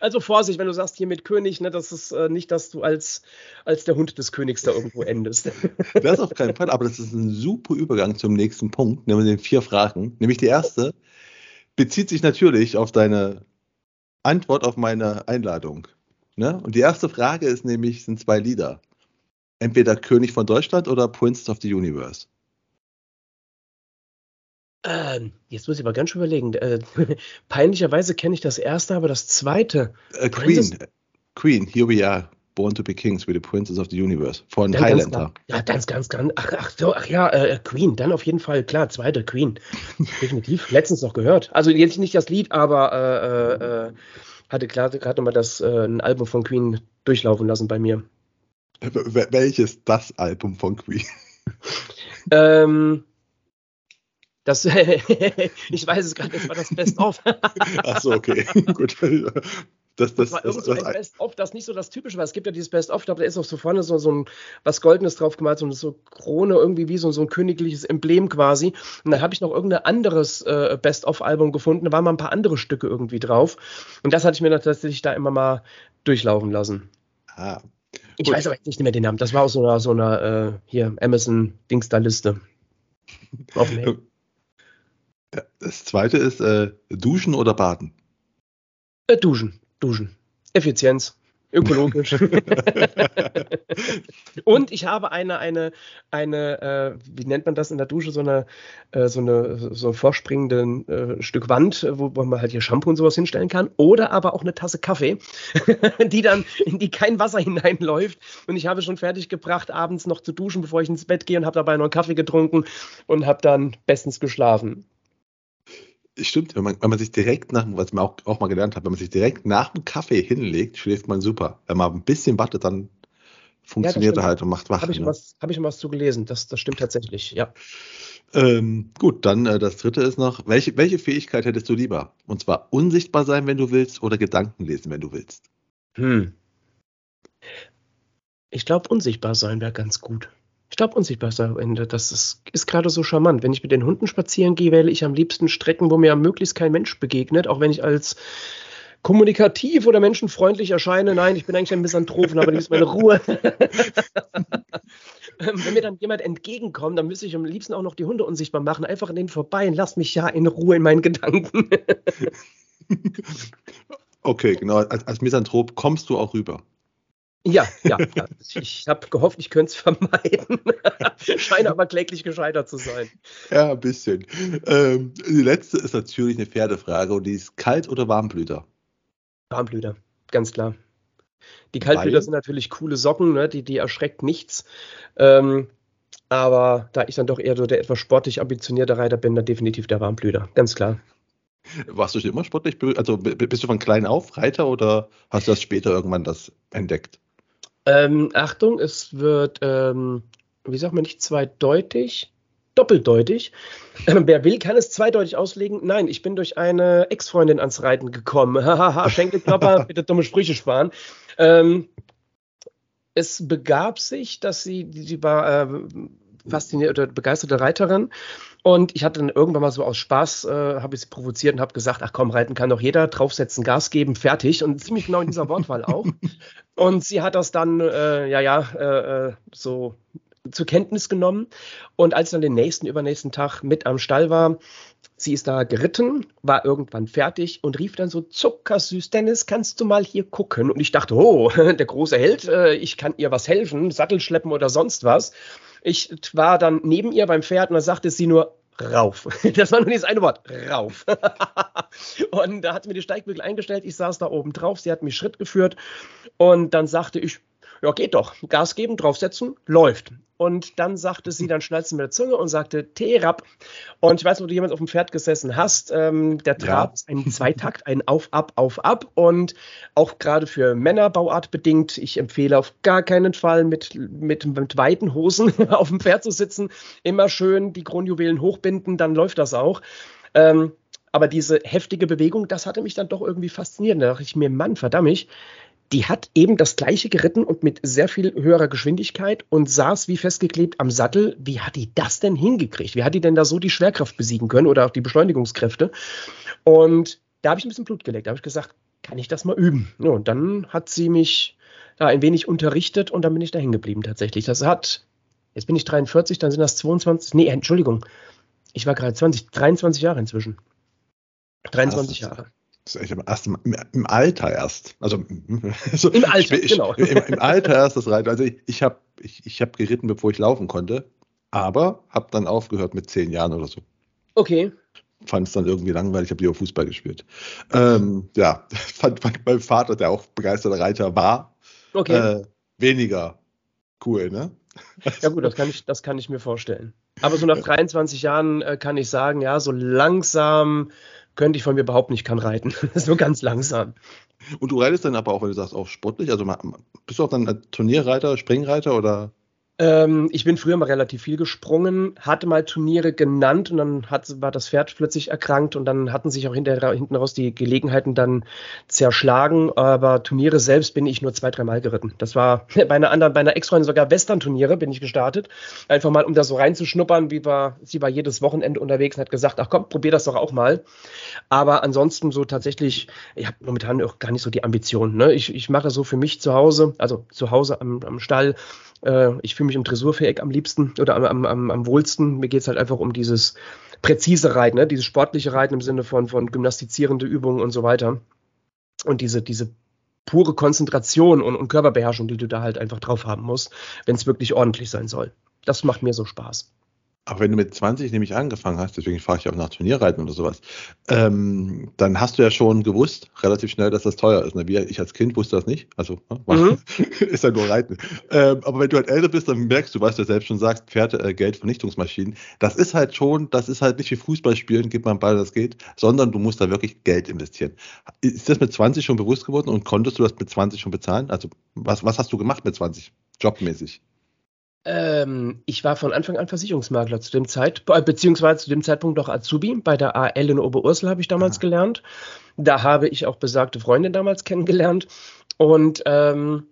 also Vorsicht, wenn du sagst, hier mit König, ne, das ist äh, nicht, dass du als, als der Hund des Königs da irgendwo endest.
Das auf keinen Fall, aber das ist ein super Übergang zum nächsten Punkt, nämlich den vier Fragen. Nämlich die erste bezieht sich natürlich auf deine Antwort auf meine Einladung. Ne? Und die erste Frage ist nämlich, sind zwei Lieder. Entweder König von Deutschland oder Prince of the Universe.
Ähm, jetzt muss ich aber ganz schön überlegen. Äh, peinlicherweise kenne ich das erste, aber das zweite.
Äh, Queen. Queen, Here We Are. Born to be Kings with the Princess of the Universe von dann Highlander.
Ganz, ja, ganz, ganz, ganz. Ach, ach, so, ach ja, äh, Queen, dann auf jeden Fall, klar, zweite Queen. Definitiv. Letztens noch gehört. Also jetzt nicht das Lied, aber äh, äh, hatte gerade nochmal das äh, ein Album von Queen durchlaufen lassen bei mir.
Welches das Album von Queen?
ähm, das, ich weiß es gerade, das war das Best of.
Ach so, okay. Gut.
Das, das, das war irgend so ein Best-of, das nicht so das Typische war. Es gibt ja dieses Best-of, da ist auch so vorne so, so ein was Goldenes drauf gemalt, so eine so Krone, irgendwie wie so, so ein königliches Emblem quasi. Und dann habe ich noch irgendein anderes äh, Best-of-Album gefunden, da waren mal ein paar andere Stücke irgendwie drauf. Und das hatte ich mir tatsächlich da immer mal durchlaufen lassen. Ah. Ich Gut. weiß aber nicht mehr den Namen. Das war aus so einer, so einer äh, hier Amazon-Dings da Liste.
Das zweite ist äh, Duschen oder Baden?
Äh, duschen, duschen. Effizienz, ökologisch. und ich habe eine, eine, eine, äh, wie nennt man das in der Dusche, so eine, äh, so eine, so ein vorspringenden äh, Stück Wand, wo, wo, man halt hier Shampoo und sowas hinstellen kann. Oder aber auch eine Tasse Kaffee, die dann, in die kein Wasser hineinläuft. Und ich habe schon fertig gebracht, abends noch zu duschen, bevor ich ins Bett gehe und habe dabei noch einen Kaffee getrunken und habe dann bestens geschlafen.
Stimmt, wenn man, wenn man sich direkt nach, was man auch, auch mal gelernt hat, wenn man sich direkt nach dem Kaffee hinlegt, schläft man super. Wenn man ein bisschen wartet, dann funktioniert ja, er halt und macht wach.
Habe ich, ne? was, hab ich was zu gelesen, das, das stimmt tatsächlich, ja.
Ähm, gut, dann äh, das dritte ist noch, welche, welche Fähigkeit hättest du lieber? Und zwar unsichtbar sein, wenn du willst, oder Gedanken lesen, wenn du willst? Hm.
Ich glaube, unsichtbar sein wäre ganz gut. Ich glaube, unsichtbar sein Ende. Das ist, ist gerade so charmant. Wenn ich mit den Hunden spazieren gehe, wähle ich am liebsten Strecken, wo mir möglichst kein Mensch begegnet, auch wenn ich als kommunikativ oder menschenfreundlich erscheine. Nein, ich bin eigentlich ein Misanthrop und habe liebst meine Ruhe. Ähm, wenn mir dann jemand entgegenkommt, dann müsste ich am liebsten auch noch die Hunde unsichtbar machen. Einfach an denen vorbei und lass mich ja in Ruhe in meinen Gedanken.
okay, genau. Als, als Misanthrop kommst du auch rüber.
Ja, ja, ja. Ich habe gehofft, ich könnte es vermeiden. Scheine aber kläglich gescheitert zu sein.
Ja, ein bisschen. Ähm, die letzte ist natürlich eine Pferdefrage und die ist Kalt- oder Warmblüter?
Warmblüter, ganz klar. Die Kaltblüter Weil? sind natürlich coole Socken, ne? die, die erschreckt nichts. Ähm, aber da ich dann doch eher so der etwas sportlich ambitionierte Reiter bin, dann definitiv der Warmblüter, ganz klar.
Warst du schon immer sportlich? Also bist du von klein auf Reiter oder hast du das später irgendwann das entdeckt?
Ähm, Achtung, es wird, ähm, wie sagt man nicht zweideutig, doppeldeutig. Ähm, wer will, kann es zweideutig auslegen. Nein, ich bin durch eine Ex-Freundin ans Reiten gekommen. Hahaha, Schenkelklopper, bitte dumme Sprüche sparen. Ähm, es begab sich, dass sie, die war äh, faszinierte, begeisterte Reiterin. Und ich hatte dann irgendwann mal so aus Spaß, äh, habe ich sie provoziert und habe gesagt, ach komm, reiten kann doch jeder, draufsetzen, Gas geben, fertig. Und ziemlich genau in dieser Wortwahl auch. Und sie hat das dann, äh, ja, ja, äh, äh so zur Kenntnis genommen. Und als ich dann den nächsten, übernächsten Tag mit am Stall war, sie ist da geritten, war irgendwann fertig und rief dann so zuckersüß, Dennis, kannst du mal hier gucken? Und ich dachte, oh, der große Held, äh, ich kann ihr was helfen, Sattel schleppen oder sonst was. Ich war dann neben ihr beim Pferd und da sagte sie nur, rauf. Das war nur dieses eine Wort, rauf. und da hat sie mir die Steigbügel eingestellt, ich saß da oben drauf, sie hat mich Schritt geführt und dann sagte ich, ja, geht doch. Gas geben, draufsetzen, läuft. Und dann sagte sie, dann schnallt sie mit der Zunge und sagte, Terab. Und ich weiß nicht, ob du jemals auf dem Pferd gesessen hast. Ähm, der Trab ja. ist ein Zweitakt, ein Auf, Ab, Auf, Ab. Und auch gerade für Männer Bauart bedingt, ich empfehle auf gar keinen Fall mit, mit, mit weiten Hosen auf dem Pferd zu sitzen. Immer schön die Kronjuwelen hochbinden, dann läuft das auch. Ähm, aber diese heftige Bewegung, das hatte mich dann doch irgendwie fasziniert. Da dachte ich mir, Mann, verdammt, die hat eben das gleiche geritten und mit sehr viel höherer Geschwindigkeit und saß wie festgeklebt am Sattel. Wie hat die das denn hingekriegt? Wie hat die denn da so die Schwerkraft besiegen können oder auch die Beschleunigungskräfte? Und da habe ich ein bisschen Blut geleckt. Da habe ich gesagt, kann ich das mal üben? Ja, und dann hat sie mich da ein wenig unterrichtet und dann bin ich da hängen geblieben tatsächlich. Das hat, jetzt bin ich 43, dann sind das 22, nee, Entschuldigung, ich war gerade 20, 23 Jahre inzwischen. 23 Jahre.
Das ist echt erst im, im, Alter erst. Also so,
im Alter, ich, genau.
Im, Im, Alter erst das Reiten. Also ich, ich habe ich, ich hab geritten, bevor ich laufen konnte, aber habe dann aufgehört mit zehn Jahren oder so.
Okay.
Fand es dann irgendwie langweilig, habe lieber Fußball gespielt. Ähm, ja, fand, fand mein Vater, der auch begeisterter Reiter war, okay. äh, weniger cool, ne?
Ja gut, das kann ich, das kann ich mir vorstellen. Aber so nach 23 Jahren äh, kann ich sagen, ja, so langsam könnte ich von mir behaupten, ich kann reiten. so ganz langsam.
Und du reitest dann aber auch, wenn du sagst, auch sportlich? Also bist du auch dann Turnierreiter, Springreiter oder?
Ähm, ich bin früher mal relativ viel gesprungen, hatte mal Turniere genannt und dann hat, war das Pferd plötzlich erkrankt und dann hatten sich auch hinter, hinten raus die Gelegenheiten dann zerschlagen. Aber Turniere selbst bin ich nur zwei, dreimal geritten. Das war bei einer anderen, bei einer Ex-Freundin sogar Western-Turniere bin ich gestartet. Einfach mal, um da so reinzuschnuppern, wie war, sie war jedes Wochenende unterwegs und hat gesagt, ach komm, probier das doch auch mal. Aber ansonsten so tatsächlich, ich habe momentan auch gar nicht so die Ambition. Ne? Ich, ich mache so für mich zu Hause, also zu Hause am, am Stall, äh, ich fühle mich im Dressurviereck am liebsten oder am, am, am wohlsten. Mir geht es halt einfach um dieses präzise Reiten, ne? dieses sportliche Reiten im Sinne von, von gymnastizierende Übungen und so weiter. Und diese, diese pure Konzentration und, und Körperbeherrschung, die du da halt einfach drauf haben musst, wenn es wirklich ordentlich sein soll. Das macht mir so Spaß.
Aber wenn du mit 20 nämlich angefangen hast, deswegen frage ich auch nach Turnierreiten oder sowas, ähm, dann hast du ja schon gewusst, relativ schnell, dass das teuer ist. Ne? Wie ich als Kind wusste das nicht. Also ne? mhm. ist ja nur Reiten. Ähm, aber wenn du halt älter bist, dann merkst du, was du selbst schon sagst, Pferde, äh, Geld, Vernichtungsmaschinen. Das ist halt schon, das ist halt nicht wie Fußball spielen, gib mal einen Ball, das geht, sondern du musst da wirklich Geld investieren. Ist das mit 20 schon bewusst geworden und konntest du das mit 20 schon bezahlen? Also was, was hast du gemacht mit 20, jobmäßig?
Ähm, ich war von Anfang an Versicherungsmakler zu dem Zeitpunkt, äh, beziehungsweise zu dem Zeitpunkt noch Azubi. Bei der AL in Oberursel habe ich damals ah. gelernt. Da habe ich auch besagte Freundin damals kennengelernt. Und ähm,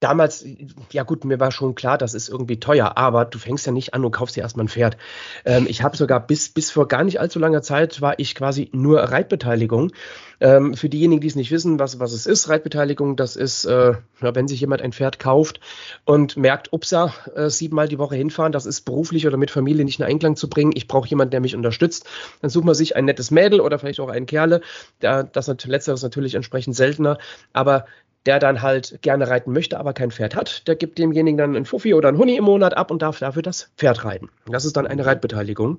damals, ja gut, mir war schon klar, das ist irgendwie teuer, aber du fängst ja nicht an und kaufst dir erstmal ein Pferd. Ähm, ich habe sogar bis, bis vor gar nicht allzu langer Zeit war ich quasi nur Reitbeteiligung. Ähm, für diejenigen, die es nicht wissen, was, was es ist, Reitbeteiligung, das ist, äh, wenn sich jemand ein Pferd kauft und merkt, upsa, äh, siebenmal die Woche hinfahren, das ist beruflich oder mit Familie nicht in Einklang zu bringen, ich brauche jemanden, der mich unterstützt, dann sucht man sich ein nettes Mädel oder vielleicht auch einen Kerle, der, das letzteres natürlich entsprechend seltener, aber der dann halt gerne reiten möchte, aber kein Pferd hat, der gibt demjenigen dann einen Fuffi oder einen Huni im Monat ab und darf dafür das Pferd reiten. Das ist dann eine Reitbeteiligung.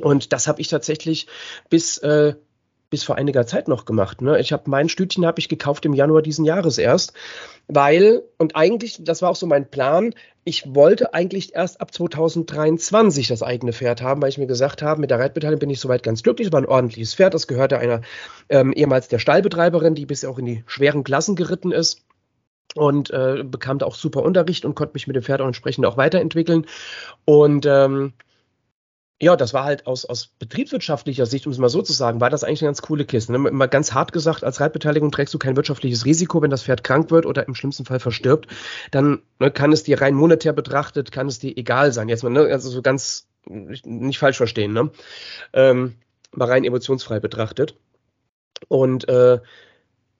Und das habe ich tatsächlich bis äh, bis vor einiger Zeit noch gemacht. Ne? Ich habe mein Stütchen habe ich gekauft im Januar diesen Jahres erst, weil und eigentlich das war auch so mein Plan. Ich wollte eigentlich erst ab 2023 das eigene Pferd haben, weil ich mir gesagt habe, mit der Reitbeteiligung bin ich soweit ganz glücklich. Es war ein ordentliches Pferd. Das gehörte einer ähm, ehemals der Stallbetreiberin, die bisher auch in die schweren Klassen geritten ist und äh, bekam da auch super Unterricht und konnte mich mit dem Pferd auch entsprechend auch weiterentwickeln. Und ähm, ja, das war halt aus, aus betriebswirtschaftlicher Sicht, um es mal so zu sagen, war das eigentlich eine ganz coole Kiste. Ne? Immer ganz hart gesagt, als Reitbeteiligung trägst du kein wirtschaftliches Risiko, wenn das Pferd krank wird oder im schlimmsten Fall verstirbt. Dann ne, kann es dir rein monetär betrachtet, kann es dir egal sein. Jetzt mal, ne, also so ganz nicht falsch verstehen, ne? Ähm, mal rein emotionsfrei betrachtet. Und äh,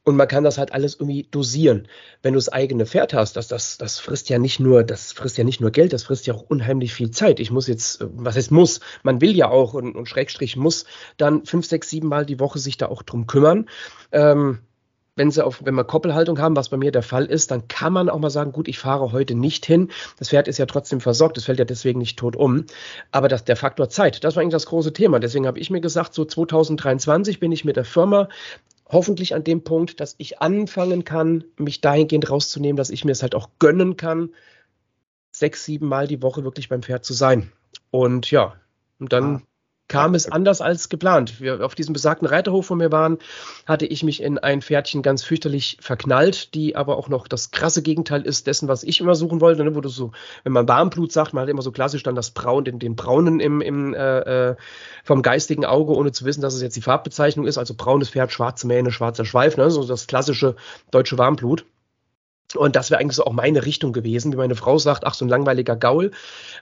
und man kann das halt alles irgendwie dosieren. Wenn du das eigene Pferd hast, das, das, das frisst ja nicht nur, das frisst ja nicht nur Geld, das frisst ja auch unheimlich viel Zeit. Ich muss jetzt, was heißt muss, man will ja auch und, und Schrägstrich muss dann fünf, sechs, sieben Mal die Woche sich da auch drum kümmern. Ähm, wenn sie auf, wenn wir Koppelhaltung haben, was bei mir der Fall ist, dann kann man auch mal sagen, gut, ich fahre heute nicht hin. Das Pferd ist ja trotzdem versorgt, es fällt ja deswegen nicht tot um. Aber das, der Faktor Zeit, das war eigentlich das große Thema. Deswegen habe ich mir gesagt, so 2023 bin ich mit der Firma hoffentlich an dem Punkt, dass ich anfangen kann, mich dahingehend rauszunehmen, dass ich mir es halt auch gönnen kann, sechs, sieben Mal die Woche wirklich beim Pferd zu sein. Und ja, und dann ah kam es anders als geplant. Wir auf diesem besagten Reiterhof, wo wir waren, hatte ich mich in ein Pferdchen ganz fürchterlich verknallt, die aber auch noch das krasse Gegenteil ist dessen, was ich immer suchen wollte. Ne? Wo du so, wenn man Warmblut sagt, man hat immer so klassisch dann das Braun, den, den Braunen im, im äh, äh, vom geistigen Auge, ohne zu wissen, dass es jetzt die Farbbezeichnung ist. Also braunes Pferd, schwarze Mähne, schwarzer Schweif, ne? so das klassische deutsche Warmblut. Und das wäre eigentlich so auch meine Richtung gewesen, wie meine Frau sagt, ach, so ein langweiliger Gaul.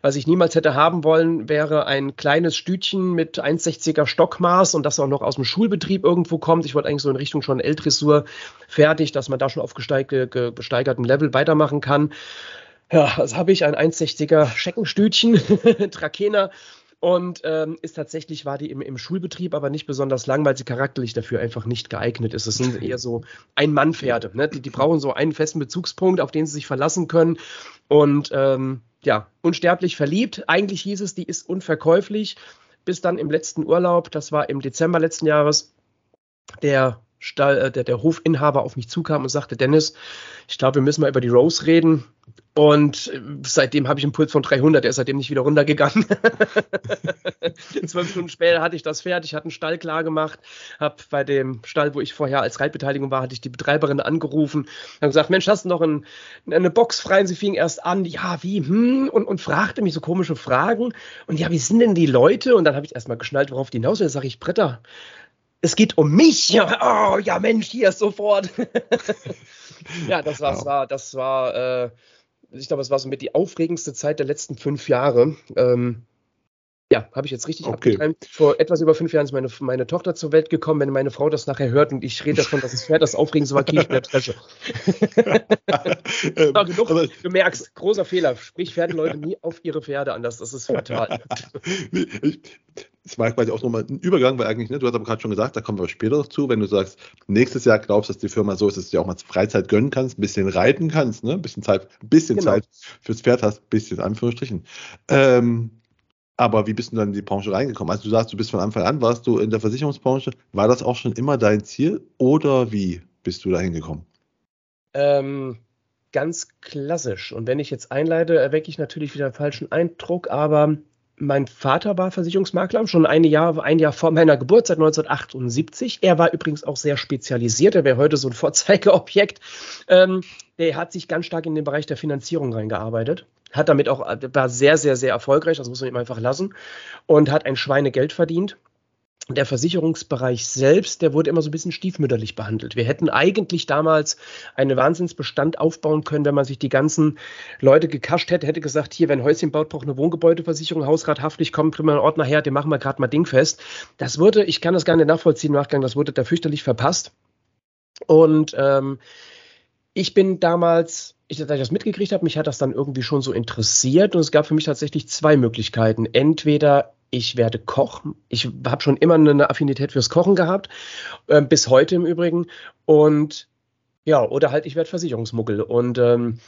Was ich niemals hätte haben wollen, wäre ein kleines Stütchen mit 1,60er Stockmaß und das auch noch aus dem Schulbetrieb irgendwo kommt. Ich wollte eigentlich so in Richtung schon L-Dressur fertig, dass man da schon auf gesteigertem Level weitermachen kann. Ja, was habe ich? Ein 1,60er Scheckenstütchen, Trakehner und ähm, ist tatsächlich, war die im, im Schulbetrieb, aber nicht besonders lang, weil sie charakterlich dafür einfach nicht geeignet ist. Es sind eher so Ein-Mann-Pferde. Ne? Die, die brauchen so einen festen Bezugspunkt, auf den sie sich verlassen können. Und ähm, ja, unsterblich verliebt. Eigentlich hieß es, die ist unverkäuflich. Bis dann im letzten Urlaub, das war im Dezember letzten Jahres, der Stall, äh, der, der Hofinhaber auf mich zukam und sagte, Dennis, ich glaube, wir müssen mal über die Rose reden. Und seitdem habe ich einen Puls von 300, der ist seitdem nicht wieder runtergegangen. Zwölf Stunden später hatte ich das fertig, hatte einen Stall klar gemacht, habe bei dem Stall, wo ich vorher als Reitbeteiligung war, hatte ich die Betreiberin angerufen, habe gesagt, Mensch, hast du noch ein, eine Box frei? Und sie fing erst an, ja, wie, hm, und, und fragte mich so komische Fragen. Und ja, wie sind denn die Leute? Und dann habe ich erstmal geschnallt, worauf die hinaus will. Sage ich, Britta, es geht um mich. Ja, oh, ja, Mensch, hier ist sofort. ja, das war, wow. war, das war, äh, ich glaube, es war so mit die aufregendste Zeit der letzten fünf Jahre. Ähm, ja, habe ich jetzt richtig okay. abgeteilt. Vor etwas über fünf Jahren ist meine, meine Tochter zur Welt gekommen. Wenn meine Frau das nachher hört und ich rede davon, dass es Pferd das Aufregendste war, kriege ich mehr Presse. ähm, genug, aber, du merkst, großer Fehler. Sprich Pferdeleute nie auf ihre Pferde an. Das, das ist fatal.
Es war quasi auch nochmal ein Übergang, weil eigentlich, ne, du hast aber gerade schon gesagt, da kommen wir später noch zu, wenn du sagst, nächstes Jahr glaubst, dass die Firma so ist, dass du dir auch mal Freizeit gönnen kannst, ein bisschen reiten kannst, ne, ein bisschen Zeit, ein bisschen genau. Zeit fürs Pferd hast, ein bisschen Anführungsstrichen. Ähm, aber wie bist du dann in die Branche reingekommen? Also du sagst, du bist von Anfang an, warst du in der Versicherungsbranche. War das auch schon immer dein Ziel oder wie bist du da hingekommen?
Ähm, ganz klassisch. Und wenn ich jetzt einleite, erwecke ich natürlich wieder einen falschen Eindruck, aber mein Vater war Versicherungsmakler, schon ein Jahr, ein Jahr vor meiner Geburt, seit 1978. Er war übrigens auch sehr spezialisiert. Er wäre heute so ein Vorzeigeobjekt. Ähm, der hat sich ganz stark in den Bereich der Finanzierung reingearbeitet hat damit auch, war sehr, sehr, sehr erfolgreich, das muss man ihm einfach lassen, und hat ein Schweinegeld verdient. Der Versicherungsbereich selbst, der wurde immer so ein bisschen stiefmütterlich behandelt. Wir hätten eigentlich damals einen Wahnsinnsbestand aufbauen können, wenn man sich die ganzen Leute gekascht hätte, hätte gesagt, hier, wenn Häuschen baut, braucht eine Wohngebäudeversicherung, Hausrat haftlich, kommt, kriegen wir einen Ordner her, den machen wir gerade mal dingfest. Das wurde, ich kann das gar nicht nachvollziehen im Nachgang, das wurde da fürchterlich verpasst. Und ähm, ich bin damals ich, dass ich das mitgekriegt habe, mich hat das dann irgendwie schon so interessiert und es gab für mich tatsächlich zwei Möglichkeiten. Entweder ich werde Koch, ich habe schon immer eine Affinität fürs Kochen gehabt, äh, bis heute im Übrigen. Und ja, oder halt ich werde Versicherungsmuggel. Und ähm,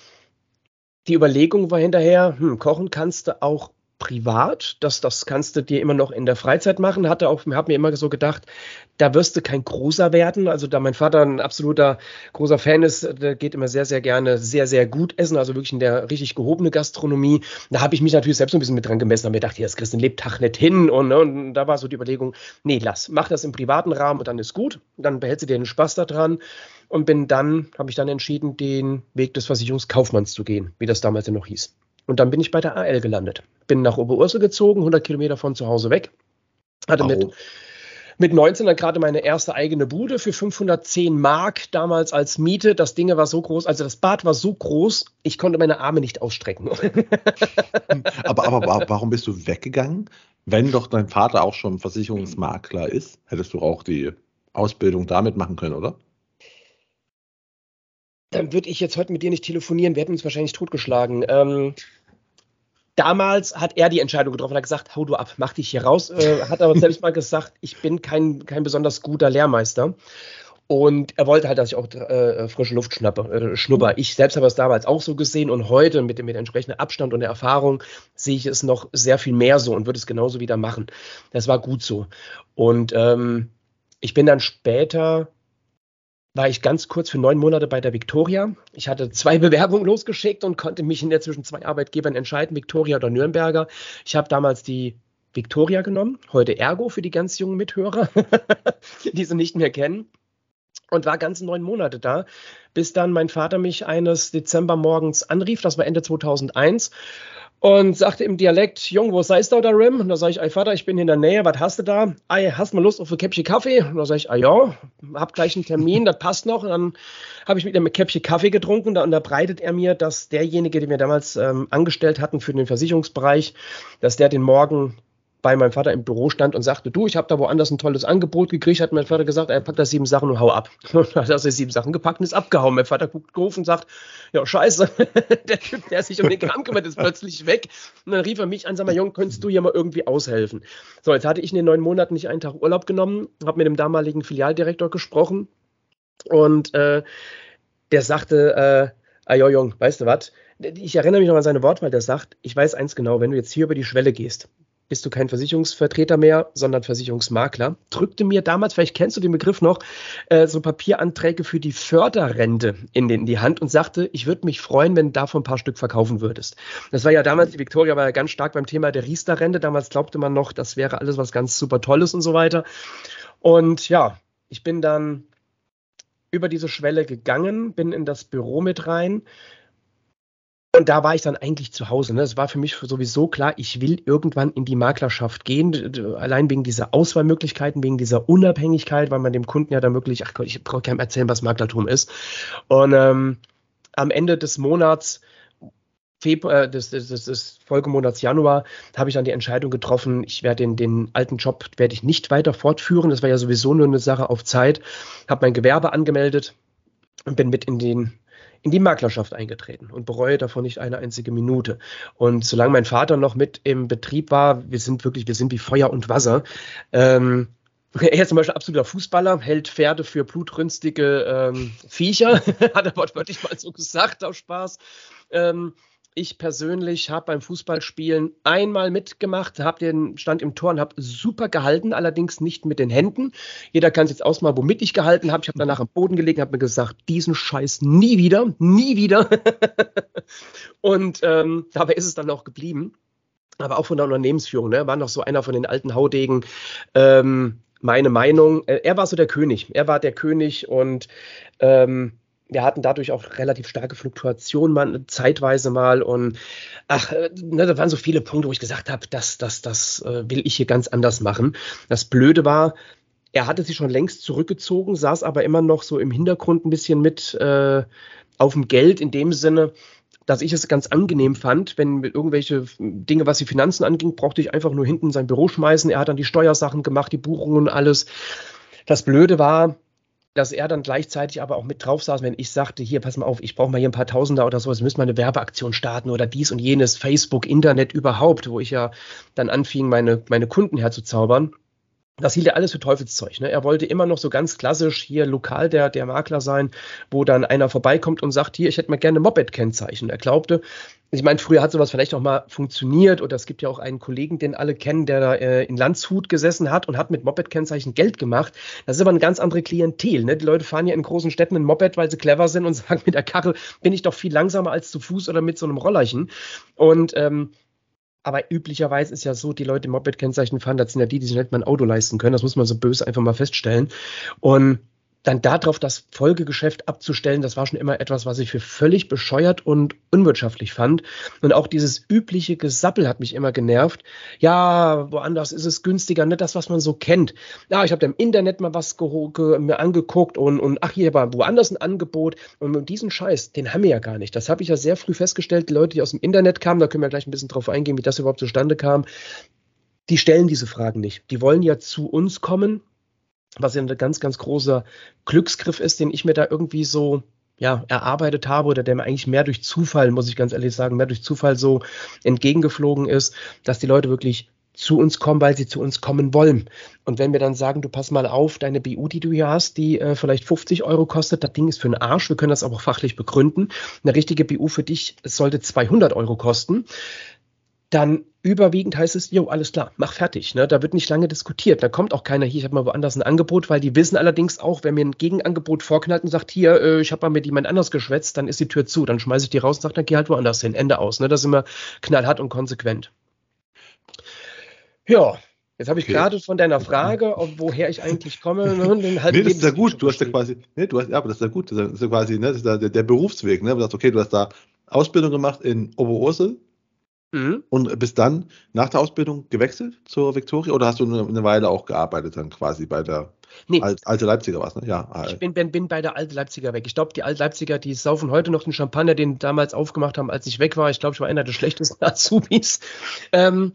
die Überlegung war hinterher, hm, kochen kannst du auch privat, das, das kannst du dir immer noch in der Freizeit machen. Hatte auch, habe mir immer so gedacht, da wirst du kein Großer werden. Also da mein Vater ein absoluter großer Fan ist, der geht immer sehr, sehr gerne sehr, sehr gut essen, also wirklich in der richtig gehobene Gastronomie. Da habe ich mich natürlich selbst ein bisschen mit dran gemessen und mir gedacht, ja, das kriegst du Lebtag nicht hin. Und, ne, und da war so die Überlegung, nee, lass, mach das im privaten Rahmen und dann ist gut. Dann behältst du dir den Spaß daran und bin dann, habe ich dann entschieden, den Weg des Versicherungskaufmanns zu gehen, wie das damals ja noch hieß. Und dann bin ich bei der AL gelandet. Bin nach Oberursel gezogen, 100 Kilometer von zu Hause weg. Hatte mit, mit 19 dann gerade meine erste eigene Bude für 510 Mark damals als Miete. Das Ding war so groß, also das Bad war so groß, ich konnte meine Arme nicht ausstrecken.
aber, aber warum bist du weggegangen? Wenn doch dein Vater auch schon Versicherungsmakler ist, hättest du auch die Ausbildung damit machen können, oder?
Dann würde ich jetzt heute mit dir nicht telefonieren. Wir hätten uns wahrscheinlich totgeschlagen. Ähm, damals hat er die Entscheidung getroffen, hat gesagt, hau du ab, mach dich hier raus. Äh, hat aber selbst mal gesagt, ich bin kein, kein besonders guter Lehrmeister. Und er wollte halt, dass ich auch äh, frische Luft schnappe, äh, schnupper. Ich selbst habe es damals auch so gesehen und heute mit dem, mit entsprechendem Abstand und der Erfahrung sehe ich es noch sehr viel mehr so und würde es genauso wieder machen. Das war gut so. Und ähm, ich bin dann später war ich ganz kurz für neun Monate bei der Victoria. Ich hatte zwei Bewerbungen losgeschickt und konnte mich in der zwischen zwei Arbeitgebern entscheiden, Victoria oder Nürnberger. Ich habe damals die Victoria genommen, heute Ergo für die ganz jungen Mithörer, die sie nicht mehr kennen. Und war ganz neun Monate da, bis dann mein Vater mich eines Dezembermorgens anrief, das war Ende 2001, und sagte im Dialekt, Jung, wo seist du da, Rim? Und da sage ich, ey Vater, ich bin in der Nähe, was hast du da? Ey, hast du mal Lust auf ein Käppchen Kaffee? Und da sage ich, ah ja, hab gleich einen Termin, das passt noch. Und dann habe ich mit ihm ein Käppchen Kaffee getrunken. Da unterbreitet er mir, dass derjenige, den wir damals ähm, angestellt hatten für den Versicherungsbereich, dass der den Morgen bei meinem Vater im Büro stand und sagte, du, ich habe da woanders ein tolles Angebot gekriegt, hat mein Vater gesagt, er packt da sieben Sachen und hau ab. Und hat er sieben Sachen gepackt und ist abgehauen. Mein Vater guckt gerufen und sagt, ja, scheiße, der Typ, der sich um den Kram kümmert, ist plötzlich weg. Und dann rief er mich an, sag mal, Jung, könntest du hier mal irgendwie aushelfen? So, jetzt hatte ich in den neun Monaten nicht einen Tag Urlaub genommen, habe mit dem damaligen Filialdirektor gesprochen und äh, der sagte, äh, ah, jo, Jung, weißt du was? Ich erinnere mich noch an seine Wortwahl, der sagt, ich weiß eins genau, wenn du jetzt hier über die Schwelle gehst, bist du kein Versicherungsvertreter mehr, sondern Versicherungsmakler. Drückte mir damals, vielleicht kennst du den Begriff noch, äh, so Papieranträge für die Förderrente in, den, in die Hand und sagte, ich würde mich freuen, wenn du davon ein paar Stück verkaufen würdest. Das war ja damals, die Victoria war ja ganz stark beim Thema der Riester-Rente. Damals glaubte man noch, das wäre alles was ganz super Tolles und so weiter. Und ja, ich bin dann über diese Schwelle gegangen, bin in das Büro mit rein. Und da war ich dann eigentlich zu Hause. Ne? Es war für mich sowieso klar, ich will irgendwann in die Maklerschaft gehen, allein wegen dieser Auswahlmöglichkeiten, wegen dieser Unabhängigkeit, weil man dem Kunden ja dann wirklich, ach Gott, ich brauche keinem erzählen, was Maklertum ist. Und ähm, am Ende des Monats Februar, äh, des, des, des Folgemonats Januar, habe ich dann die Entscheidung getroffen, ich werde den, den alten Job werde ich nicht weiter fortführen. Das war ja sowieso nur eine Sache auf Zeit. Habe mein Gewerbe angemeldet und bin mit in den in die Maklerschaft eingetreten und bereue davon nicht eine einzige Minute. Und solange mein Vater noch mit im Betrieb war, wir sind wirklich, wir sind wie Feuer und Wasser. Ähm, er ist zum Beispiel absoluter Fußballer, hält Pferde für blutrünstige ähm, Viecher, hat er wortwörtlich mal so gesagt, aus Spaß. Ähm, ich persönlich habe beim Fußballspielen einmal mitgemacht, habe den Stand im Tor und habe super gehalten, allerdings nicht mit den Händen. Jeder kann es jetzt ausmalen, womit ich gehalten habe. Ich habe danach am Boden gelegen, habe mir gesagt, diesen Scheiß nie wieder, nie wieder. und ähm, dabei ist es dann auch geblieben. Aber auch von der Unternehmensführung, ne? war noch so einer von den alten Haudegen. Ähm, meine Meinung, äh, er war so der König. Er war der König und ähm, wir hatten dadurch auch relativ starke Fluktuationen mal, zeitweise mal und ach, äh, ne, da waren so viele Punkte, wo ich gesagt habe, das, das, das äh, will ich hier ganz anders machen. Das Blöde war, er hatte sich schon längst zurückgezogen, saß aber immer noch so im Hintergrund ein bisschen mit äh, auf dem Geld in dem Sinne, dass ich es ganz angenehm fand, wenn irgendwelche Dinge, was die Finanzen anging, brauchte ich einfach nur hinten sein Büro schmeißen. Er hat dann die Steuersachen gemacht, die Buchungen und alles. Das Blöde war, dass er dann gleichzeitig aber auch mit drauf saß, wenn ich sagte, hier, pass mal auf, ich brauche mal hier ein paar Tausender oder sowas, müssen wir eine Werbeaktion starten oder dies und jenes, Facebook, Internet überhaupt, wo ich ja dann anfing, meine, meine Kunden herzuzaubern. Das hielt er alles für Teufelszeug. Ne? Er wollte immer noch so ganz klassisch hier lokal der, der Makler sein, wo dann einer vorbeikommt und sagt, hier, ich hätte mal gerne Moped-Kennzeichen. Er glaubte, ich meine, früher hat sowas vielleicht auch mal funktioniert oder es gibt ja auch einen Kollegen, den alle kennen, der da äh, in Landshut gesessen hat und hat mit Moped-Kennzeichen Geld gemacht. Das ist aber eine ganz andere Klientel. Ne? Die Leute fahren ja in großen Städten ein Moped, weil sie clever sind und sagen, mit der Karre bin ich doch viel langsamer als zu Fuß oder mit so einem Rollerchen. Und ähm, aber üblicherweise ist ja so, die Leute Moped-Kennzeichen fahren, das sind ja die, die sich nicht mal ein Auto leisten können. Das muss man so böse einfach mal feststellen. Und dann darauf das Folgegeschäft abzustellen, das war schon immer etwas, was ich für völlig bescheuert und unwirtschaftlich fand. Und auch dieses übliche Gesappel hat mich immer genervt. Ja, woanders ist es günstiger, nicht das, was man so kennt. Ja, ich habe im Internet mal was mir angeguckt und, und ach, hier war woanders ein Angebot. Und diesen Scheiß, den haben wir ja gar nicht. Das habe ich ja sehr früh festgestellt. Die Leute, die aus dem Internet kamen, da können wir gleich ein bisschen drauf eingehen, wie das überhaupt zustande kam, die stellen diese Fragen nicht. Die wollen ja zu uns kommen was ja ein ganz, ganz großer Glücksgriff ist, den ich mir da irgendwie so ja, erarbeitet habe oder der mir eigentlich mehr durch Zufall, muss ich ganz ehrlich sagen, mehr durch Zufall so entgegengeflogen ist, dass die Leute wirklich zu uns kommen, weil sie zu uns kommen wollen. Und wenn wir dann sagen, du pass mal auf, deine BU, die du hier hast, die äh, vielleicht 50 Euro kostet, das Ding ist für einen Arsch, wir können das aber auch fachlich begründen. Eine richtige BU für dich, sollte 200 Euro kosten dann überwiegend heißt es, jo, alles klar, mach fertig. Ne? Da wird nicht lange diskutiert. Da kommt auch keiner hier, ich habe mal woanders ein Angebot, weil die wissen allerdings auch, wenn mir ein Gegenangebot vorknallt und sagt, hier, äh, ich habe mal mit jemand anders geschwätzt, dann ist die Tür zu. Dann schmeiße ich die raus und sage, dann geh halt woanders hin. Ende aus. Ne? Das ist immer knallhart und konsequent. Ja, Jetzt habe ich okay. gerade von deiner Frage, woher ich eigentlich komme,
ne, halt nee, das ist ja gut. Du hast ja quasi, nee, du hast, ja, aber das ist ja gut. Das ist ja quasi, ne, das ist ja der, der Berufsweg. Ne? Du sagst, okay, du hast da Ausbildung gemacht in Oberursel, Mhm. Und bist dann nach der Ausbildung gewechselt zur Victoria oder hast du eine, Weile auch gearbeitet dann quasi bei der nee. Al Alte Leipziger was, ne?
Ja. Ich bin, bin, bin bei der Alte Leipziger weg. Ich glaube, die Alte Leipziger, die saufen heute noch den Champagner, den damals aufgemacht haben, als ich weg war. Ich glaube, ich war einer der schlechtesten Azubis. Ähm,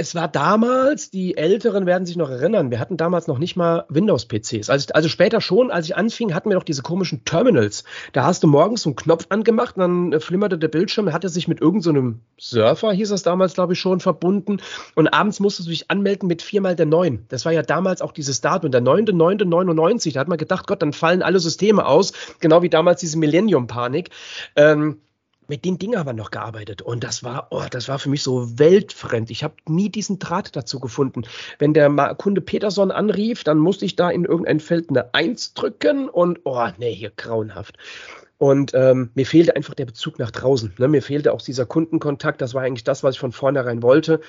es war damals, die Älteren werden sich noch erinnern, wir hatten damals noch nicht mal Windows-PCs. Also, also, später schon, als ich anfing, hatten wir noch diese komischen Terminals. Da hast du morgens so einen Knopf angemacht, dann äh, flimmerte der Bildschirm, hatte sich mit irgendeinem so Surfer, hieß das damals, glaube ich, schon verbunden. Und abends musstest du dich anmelden mit viermal der neun. Das war ja damals auch dieses Datum, der 9.9.99. Da hat man gedacht, Gott, dann fallen alle Systeme aus, genau wie damals diese Millennium-Panik. Ähm, mit den Dingen haben wir noch gearbeitet. Und das war, oh, das war für mich so weltfremd. Ich habe nie diesen Draht dazu gefunden. Wenn der Kunde Peterson anrief, dann musste ich da in irgendein Feld eine Eins drücken und, oh, nee, hier grauenhaft. Und ähm, mir fehlte einfach der Bezug nach draußen. Ne? Mir fehlte auch dieser Kundenkontakt. Das war eigentlich das, was ich von vornherein wollte.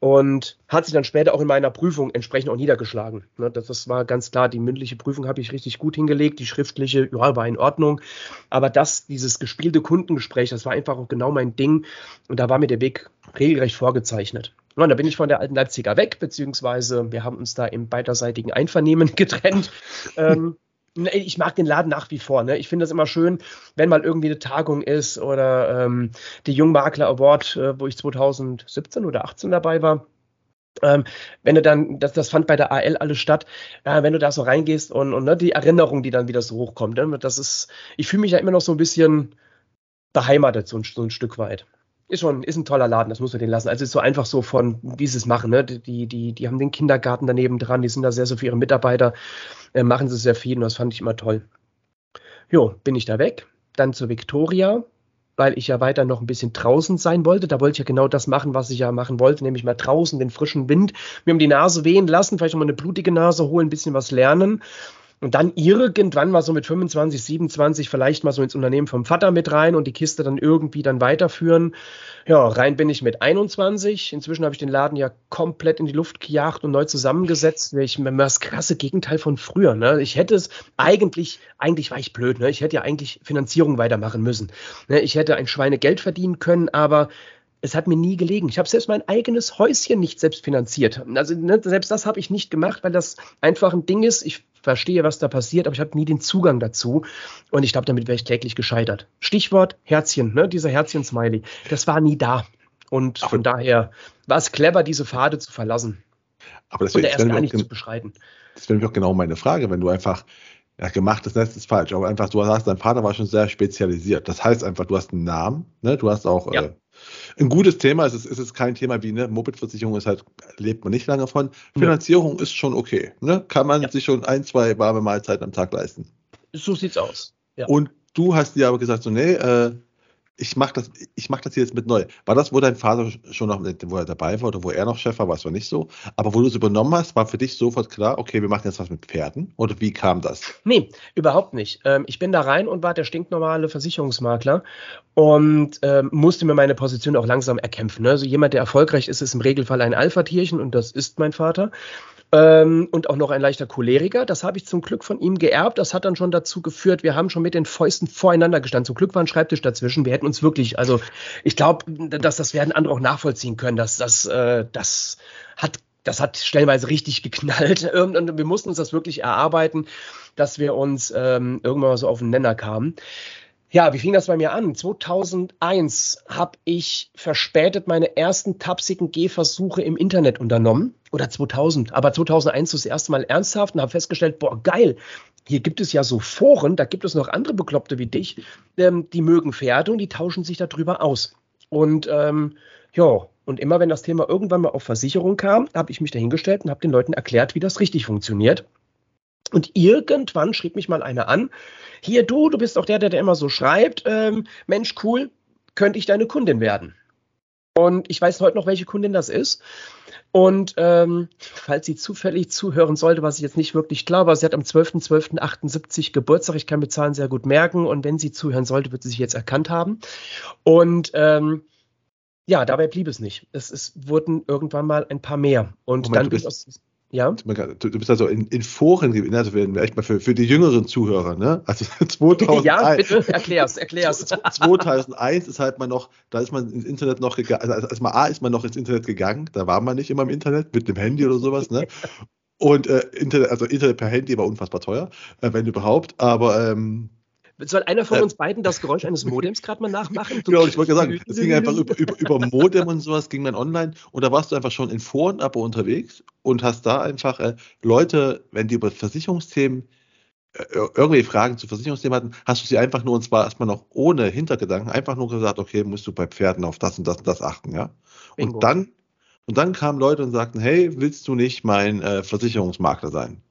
Und hat sich dann später auch in meiner Prüfung entsprechend auch niedergeschlagen. Ne? Das, das, war ganz klar. Die mündliche Prüfung habe ich richtig gut hingelegt. Die schriftliche, ja, war in Ordnung. Aber das, dieses gespielte Kundengespräch, das war einfach auch genau mein Ding. Und da war mir der Weg regelrecht vorgezeichnet. Und da bin ich von der alten Leipziger weg, beziehungsweise wir haben uns da im beiderseitigen Einvernehmen getrennt. ähm, ich mag den Laden nach wie vor. Ne? Ich finde das immer schön, wenn mal irgendwie eine Tagung ist oder ähm, die Jungmakler Award, äh, wo ich 2017 oder 18 dabei war. Ähm, wenn du dann, das, das fand bei der AL alles statt, äh, wenn du da so reingehst und, und ne, die Erinnerung, die dann wieder so hochkommt, ne? das ist, ich fühle mich ja immer noch so ein bisschen beheimatet, so ein, so ein Stück weit ist schon, ist ein toller Laden, das muss man den lassen. Also ist so einfach so von, wie sie es machen, ne? Die, die, die haben den Kindergarten daneben dran, die sind da sehr so für ihre Mitarbeiter, äh, machen sie sehr viel und das fand ich immer toll. Jo, bin ich da weg. Dann zur Victoria, weil ich ja weiter noch ein bisschen draußen sein wollte. Da wollte ich ja genau das machen, was ich ja machen wollte, nämlich mal draußen den frischen Wind mir um die Nase wehen lassen, vielleicht mal eine blutige Nase holen, ein bisschen was lernen. Und dann irgendwann mal so mit 25, 27 vielleicht mal so ins Unternehmen vom Vater mit rein und die Kiste dann irgendwie dann weiterführen. Ja, rein bin ich mit 21. Inzwischen habe ich den Laden ja komplett in die Luft gejagt und neu zusammengesetzt. Ich das krasse Gegenteil von früher. Ne? Ich hätte es eigentlich, eigentlich war ich blöd. Ne? Ich hätte ja eigentlich Finanzierung weitermachen müssen. Ne? Ich hätte ein Schweinegeld verdienen können, aber es hat mir nie gelegen. Ich habe selbst mein eigenes Häuschen nicht selbst finanziert. Also ne, selbst das habe ich nicht gemacht, weil das einfach ein Ding ist. Ich verstehe, was da passiert, aber ich habe nie den Zugang dazu. Und ich glaube, damit wäre ich täglich gescheitert. Stichwort Herzchen, ne, dieser Herzchen-Smiley. Das war nie da. Und aber von daher war es clever, diese Pfade zu verlassen.
Aber das wäre erst gar nicht zu beschreiten. Das wäre auch genau meine Frage, wenn du einfach ja, gemachtes Nest ist falsch, aber einfach, du sagst, dein Vater war schon sehr spezialisiert. Das heißt einfach, du hast einen Namen, ne? du hast auch ja. äh, ein gutes Thema. Es ist, es ist kein Thema wie eine Moped-Versicherung, ist halt, lebt man nicht lange von. Finanzierung ja. ist schon okay. Ne? Kann man ja. sich schon ein, zwei warme Mahlzeiten am Tag leisten.
So sieht's aus.
Und du hast dir aber gesagt, so, nee, äh, ich mache das, ich mach das jetzt mit neu. War das, wo dein Vater schon noch, wo er dabei war oder wo er noch Chef war, war es nicht so? Aber wo du es übernommen hast, war für dich sofort klar, okay, wir machen jetzt was mit Pferden? Oder wie kam das?
Nee, überhaupt nicht. Ähm, ich bin da rein und war der stinknormale Versicherungsmakler und ähm, musste mir meine Position auch langsam erkämpfen. Ne? Also jemand, der erfolgreich ist, ist im Regelfall ein Alpha-Tierchen und das ist mein Vater ähm, und auch noch ein leichter Choleriker. Das habe ich zum Glück von ihm geerbt. Das hat dann schon dazu geführt, wir haben schon mit den Fäusten voreinander gestanden. Zum Glück war ein Schreibtisch dazwischen. Wir hätten uns wirklich, also ich glaube, dass das werden andere auch nachvollziehen können, dass das, äh, das hat das hat stellenweise richtig geknallt und wir mussten uns das wirklich erarbeiten, dass wir uns ähm, irgendwann mal so auf den Nenner kamen. Ja, wie fing das bei mir an? 2001 habe ich verspätet meine ersten tapsigen Gehversuche im Internet unternommen. Oder 2000, aber 2001 das erste Mal ernsthaft und habe festgestellt, boah, geil, hier gibt es ja so Foren, da gibt es noch andere Bekloppte wie dich, ähm, die mögen Pferde und die tauschen sich darüber aus. Und ähm, ja, und immer wenn das Thema irgendwann mal auf Versicherung kam, habe ich mich dahingestellt und habe den Leuten erklärt, wie das richtig funktioniert. Und irgendwann schrieb mich mal einer an, hier du, du bist auch der, der, der immer so schreibt, ähm, Mensch, cool, könnte ich deine Kundin werden? Und ich weiß heute noch, welche Kundin das ist. Und ähm, falls sie zufällig zuhören sollte, was ich jetzt nicht wirklich glaube, aber sie hat am 12.12.78 Geburtstag. Ich kann mir Zahlen sehr gut merken. Und wenn sie zuhören sollte, wird sie sich jetzt erkannt haben. Und ähm, ja, dabei blieb es nicht. Es, es wurden irgendwann mal ein paar mehr. Und Moment, dann bin ich aus,
ja. Du, bist also in, in Foren gewesen, also vielleicht mal für, für die jüngeren Zuhörer, ne? Also 2001.
ja, bitte, erklär's, erklär's.
2001 ist halt mal noch, da ist man ins Internet noch gegangen, also erstmal A ist man noch ins Internet gegangen, da war man nicht immer im Internet mit dem Handy oder sowas, ne? Und äh, Internet, also Internet per Handy war unfassbar teuer, äh, wenn überhaupt, aber ähm,
soll einer von äh, uns beiden das Geräusch eines Modems gerade mal nachmachen?
Genau, ich wollte sagen, es ging einfach über, über, über Modem und sowas, ging dann online und da warst du einfach schon in Foren aber unterwegs und hast da einfach äh, Leute, wenn die über Versicherungsthemen äh, irgendwie Fragen zu Versicherungsthemen hatten, hast du sie einfach nur, und zwar erstmal noch ohne Hintergedanken, einfach nur gesagt, okay, musst du bei Pferden auf das und das und das achten, ja. Bingo. Und dann, und dann kamen Leute und sagten, hey, willst du nicht mein äh, Versicherungsmakler sein?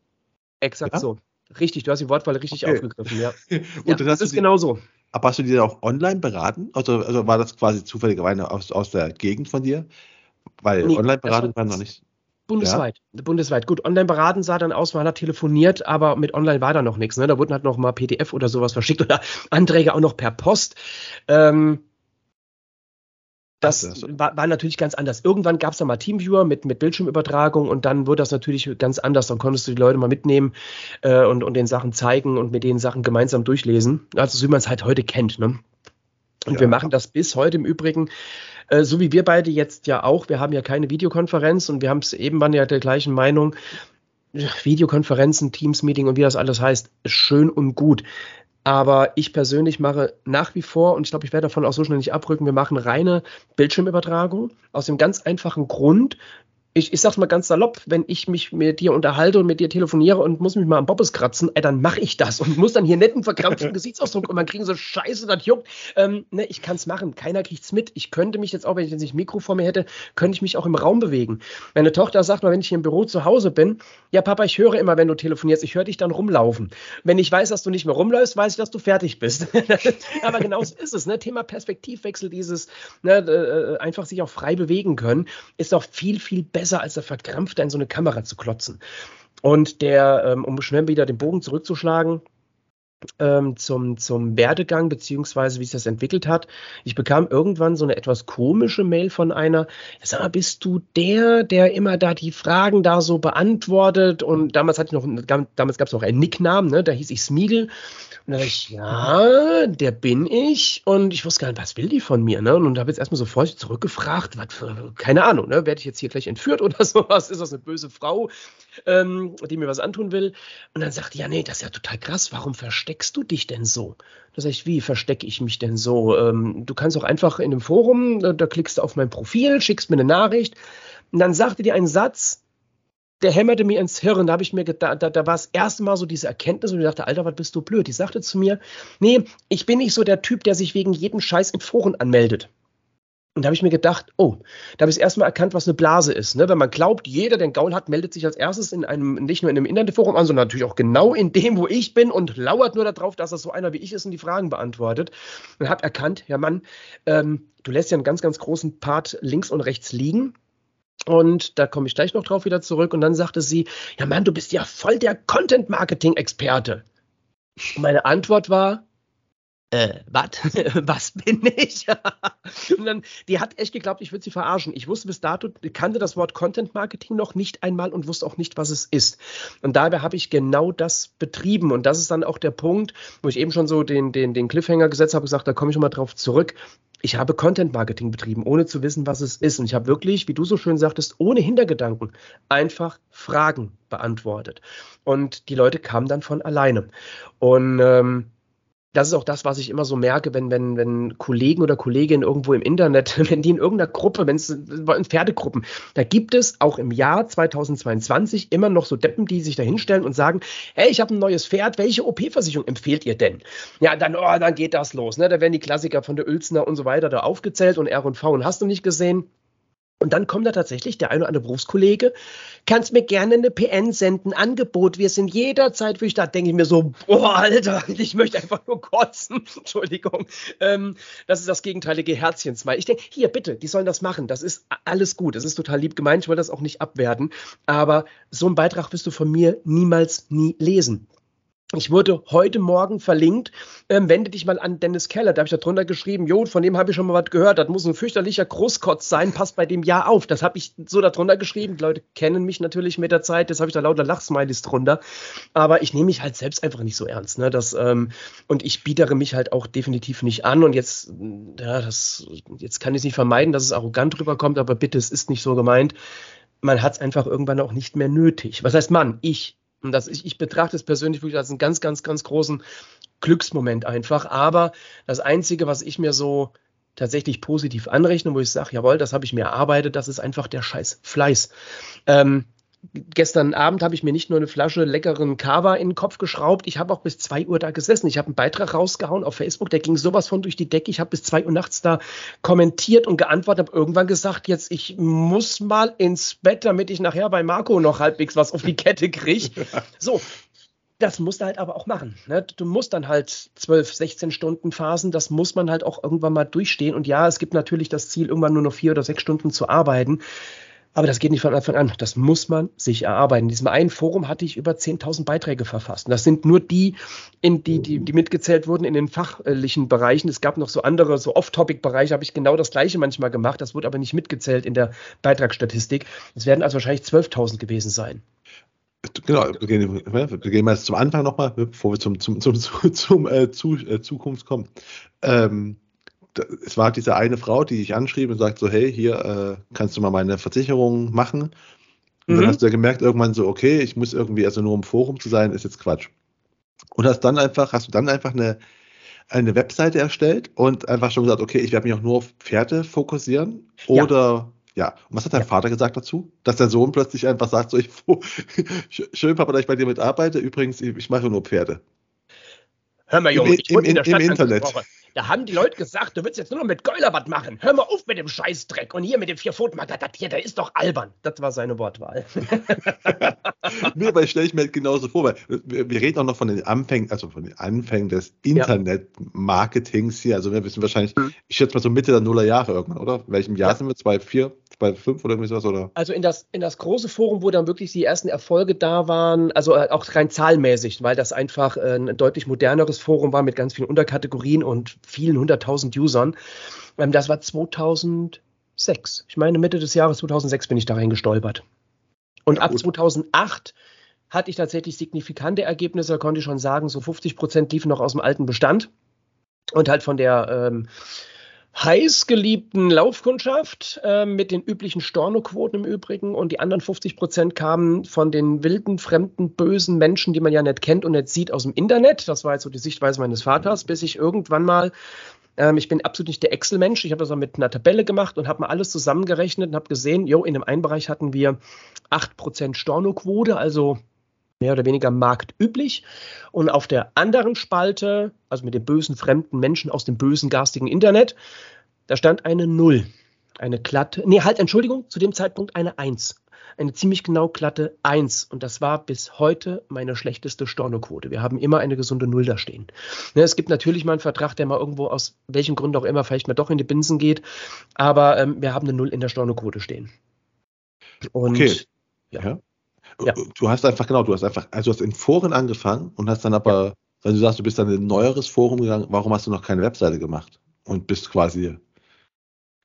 Exakt ja? so. Richtig, du hast die Wortwahl richtig okay. aufgegriffen, ja. Und ja, das ist genau so.
Aber hast du die auch online beraten? Also, also war das quasi zufälligerweise aus, aus der Gegend von dir? Weil nee, Online-Beratung war noch nicht.
Bundesweit. Ja? Bundesweit. Gut, online beraten sah dann aus, man hat telefoniert, aber mit online war da noch nichts. Ne? Da wurden halt noch mal PDF oder sowas verschickt oder Anträge auch noch per Post. Ähm, das war, war, natürlich ganz anders. Irgendwann gab es dann mal Teamviewer mit, mit Bildschirmübertragung und dann wurde das natürlich ganz anders. Dann konntest du die Leute mal mitnehmen äh, und, und den Sachen zeigen und mit den Sachen gemeinsam durchlesen. Also so wie man es halt heute kennt. Ne? Und ja. wir machen das bis heute im Übrigen, äh, so wie wir beide jetzt ja auch. Wir haben ja keine Videokonferenz und wir haben es eben waren ja der gleichen Meinung. Videokonferenzen, Teams-Meeting und wie das alles heißt, schön und gut. Aber ich persönlich mache nach wie vor, und ich glaube, ich werde davon auch so schnell nicht abrücken, wir machen reine Bildschirmübertragung aus dem ganz einfachen Grund, ich, ich sag's mal ganz salopp, wenn ich mich mit dir unterhalte und mit dir telefoniere und muss mich mal am Bobbes kratzen, ey, dann mache ich das und muss dann hier netten verkrampften Gesichtsausdruck und man kriegen so Scheiße, das juckt. Ähm, ne, ich kann's machen, keiner kriegt's mit. Ich könnte mich jetzt auch, wenn ich jetzt nicht Mikro vor mir hätte, könnte ich mich auch im Raum bewegen. Meine Tochter sagt mal, wenn ich hier im Büro zu Hause bin, ja Papa, ich höre immer, wenn du telefonierst, ich höre dich dann rumlaufen. Wenn ich weiß, dass du nicht mehr rumläufst, weiß ich, dass du fertig bist. Aber genau so ist es. Ne? Thema Perspektivwechsel, dieses ne, äh, einfach sich auch frei bewegen können, ist auch viel, viel besser besser, als er verkrampft in so eine Kamera zu klotzen. Und der, ähm, um schnell wieder den Bogen zurückzuschlagen, ähm, zum, zum Werdegang, beziehungsweise wie sich das entwickelt hat. Ich bekam irgendwann so eine etwas komische Mail von einer, sag mal, bist du der, der immer da die Fragen da so beantwortet? Und damals hatte ich noch, damals gab es noch einen Nicknamen, ne? da hieß ich Smiegel. Und dann dachte ich, ja, der bin ich. Und ich wusste gar nicht, was will die von mir? Ne? Und habe jetzt erstmal so vorsichtig zurückgefragt, was keine Ahnung, ne? werde ich jetzt hier gleich entführt oder sowas? Ist das eine böse Frau, ähm, die mir was antun will? Und dann sagt die, ja, nee, das ist ja total krass. Warum versteckst du dich denn so? Da sage ich, wie verstecke ich mich denn so? Ähm, du kannst auch einfach in dem Forum, da, da klickst du auf mein Profil, schickst mir eine Nachricht. Und dann sagte die einen Satz, der hämmerte mir ins Hirn. Da habe ich mir gedacht, da, da war das erste Mal so diese Erkenntnis und ich dachte, Alter, was bist du blöd? Die sagte zu mir, nee, ich bin nicht so der Typ, der sich wegen jedem Scheiß in Foren anmeldet. Und da habe ich mir gedacht, oh, da habe ich erstmal erkannt, was eine Blase ist. Ne? Wenn man glaubt, jeder, der einen Gaul hat, meldet sich als erstes in einem, nicht nur in einem Internetforum an, sondern natürlich auch genau in dem, wo ich bin und lauert nur darauf, dass das so einer wie ich ist und die Fragen beantwortet. Und habe erkannt, ja Mann, ähm, du lässt ja einen ganz, ganz großen Part links und rechts liegen. Und da komme ich gleich noch drauf wieder zurück. Und dann sagte sie, ja Mann, du bist ja voll der Content-Marketing-Experte. Meine Antwort war, äh, wat? was bin ich? und dann, die hat echt geglaubt, ich würde sie verarschen. Ich wusste bis dato, kannte das Wort Content Marketing noch nicht einmal und wusste auch nicht, was es ist. Und dabei habe ich genau das betrieben. Und das ist dann auch der Punkt, wo ich eben schon so den, den, den Cliffhanger gesetzt habe, gesagt, da komme ich nochmal drauf zurück. Ich habe Content Marketing betrieben, ohne zu wissen, was es ist. Und ich habe wirklich, wie du so schön sagtest, ohne Hintergedanken einfach Fragen beantwortet. Und die Leute kamen dann von alleine. Und ähm, das ist auch das, was ich immer so merke, wenn, wenn, wenn Kollegen oder Kolleginnen irgendwo im Internet, wenn die in irgendeiner Gruppe, wenn es in Pferdegruppen, da gibt es auch im Jahr 2022 immer noch so Deppen, die sich da hinstellen und sagen, hey, ich habe ein neues Pferd, welche OP-Versicherung empfehlt ihr denn? Ja, dann, oh, dann geht das los. Ne? Da werden die Klassiker von der Uelzner und so weiter da aufgezählt und R&V und hast du nicht gesehen. Und dann kommt da tatsächlich der ein oder andere Berufskollege, kannst mir gerne eine PN senden, Angebot, wir sind jederzeit für dich da. Denke ich mir so, boah, Alter, ich möchte einfach nur kotzen. Entschuldigung. Ähm, das ist das gegenteilige Herzchen-Smile. Ich denke, hier, bitte, die sollen das machen. Das ist alles gut. Das ist total lieb gemeint. Ich will das auch nicht abwerten. Aber so einen Beitrag wirst du von mir niemals, nie lesen. Ich wurde heute Morgen verlinkt. Ähm, wende dich mal an Dennis Keller. Da habe ich da drunter geschrieben, Jo, von dem habe ich schon mal was gehört. Das muss ein fürchterlicher Großkotz sein. Passt bei dem ja auf. Das habe ich so da drunter geschrieben. Die Leute kennen mich natürlich mit der Zeit. Das habe ich da lauter Lachsmileys drunter. Aber ich nehme mich halt selbst einfach nicht so ernst. Ne? Das, ähm, und ich bietere mich halt auch definitiv nicht an. Und jetzt, ja, das, jetzt kann ich es nicht vermeiden, dass es arrogant rüberkommt. Aber bitte, es ist nicht so gemeint. Man hat es einfach irgendwann auch nicht mehr nötig. Was heißt man? Ich und das, ich, ich betrachte es persönlich wirklich als einen ganz, ganz, ganz großen Glücksmoment einfach. Aber das Einzige, was ich mir so tatsächlich positiv anrechne, wo ich sage, jawohl, das habe ich mir erarbeitet, das ist einfach der scheiß Fleiß. Ähm, gestern Abend habe ich mir nicht nur eine Flasche leckeren Kava in den Kopf geschraubt, ich habe auch bis zwei Uhr da gesessen. Ich habe einen Beitrag rausgehauen auf Facebook, der ging sowas von durch die Decke. Ich habe bis zwei Uhr nachts da kommentiert und geantwortet, habe irgendwann gesagt, jetzt ich muss mal ins Bett, damit ich nachher bei Marco noch halbwegs was auf die Kette kriege. So, das musst du halt aber auch machen. Ne? Du musst dann halt 12, 16 Stunden Phasen, das muss man halt auch irgendwann mal durchstehen. Und ja, es gibt natürlich das Ziel, irgendwann nur noch vier oder sechs Stunden zu arbeiten. Aber das geht nicht von Anfang an. Das muss man sich erarbeiten. In diesem einen Forum hatte ich über 10.000 Beiträge verfasst. Und das sind nur die, in die, die, die mitgezählt wurden in den fachlichen Bereichen. Es gab noch so andere, so Off-Topic-Bereiche, habe ich genau das Gleiche manchmal gemacht. Das wurde aber nicht mitgezählt in der Beitragsstatistik. Es werden also wahrscheinlich 12.000 gewesen sein.
Genau, wir gehen, wir gehen mal zum Anfang nochmal, bevor wir zum, zum, zum, zum, zum äh, zu, äh, Zukunft kommen. Ähm, es war diese eine Frau, die ich anschrieb und sagt so, hey, hier äh, kannst du mal meine Versicherung machen. Und mhm. dann hast du ja gemerkt irgendwann so, okay, ich muss irgendwie, also nur im Forum zu sein, ist jetzt Quatsch. Und hast dann einfach, hast du dann einfach eine, eine Webseite erstellt und einfach schon gesagt, okay, ich werde mich auch nur auf Pferde fokussieren oder ja. Und was hat dein ja. Vater gesagt dazu? Dass der Sohn plötzlich einfach sagt, so, ich, schön, Papa, dass ich bei dir mitarbeite. Übrigens, ich mache nur Pferde.
Hör mal, Junge, ich Im, im, in der Stadt im Internet. Da haben die Leute gesagt, du willst jetzt nur noch mit Geuler was machen. Hör mal auf mit dem Scheißdreck. Und hier mit dem vier Pfoten, das hier, der ist doch albern. Das war seine Wortwahl.
nee, weil stelle ich mir halt genauso vor, weil wir, wir, reden auch noch von den Anfängen, also von den Anfängen des Internet-Marketings hier. Also wir wissen wahrscheinlich, mhm. ich schätze mal so Mitte der Nullerjahre irgendwann, oder? In welchem Jahr ja. sind wir? 2004, 2005 oder irgendwie sowas, oder?
Also in das, in das große Forum, wo dann wirklich die ersten Erfolge da waren, also äh, auch rein zahlmäßig, weil das einfach äh, ein deutlich moderneres Forum war mit ganz vielen Unterkategorien und vielen hunderttausend Usern. Ähm, das war 2006. Ich meine, Mitte des Jahres 2006 bin ich da reingestolpert. Und ja, ab 2008 hatte ich tatsächlich signifikante Ergebnisse, konnte ich schon sagen, so 50 Prozent liefen noch aus dem alten Bestand. Und halt von der ähm, heiß geliebten Laufkundschaft äh, mit den üblichen Stornoquoten im Übrigen und die anderen 50 Prozent kamen von den wilden, fremden, bösen Menschen, die man ja nicht kennt und nicht sieht aus dem Internet. Das war jetzt so die Sichtweise meines Vaters, bis ich irgendwann mal ähm, ich bin absolut nicht der Excel-Mensch. Ich habe das auch mit einer Tabelle gemacht und habe mal alles zusammengerechnet und habe gesehen, jo, in dem einen Bereich hatten wir 8% Stornoquote, also mehr oder weniger marktüblich. Und auf der anderen Spalte, also mit den bösen fremden Menschen aus dem bösen garstigen Internet, da stand eine Null. Eine glatte, nee, halt, Entschuldigung, zu dem Zeitpunkt eine Eins. Eine ziemlich genau glatte Eins. Und das war bis heute meine schlechteste Stornoquote. Wir haben immer eine gesunde Null da stehen. Ne, es gibt natürlich mal einen Vertrag, der mal irgendwo aus welchem Grund auch immer vielleicht mal doch in die Binsen geht. Aber ähm, wir haben eine Null in der Stornoquote stehen.
Und okay. ja. ja. Ja. Du hast einfach, genau, du hast einfach, also du hast in Foren angefangen und hast dann aber, ja. wenn du sagst, du bist dann in ein neueres Forum gegangen, warum hast du noch keine Webseite gemacht? Und bist quasi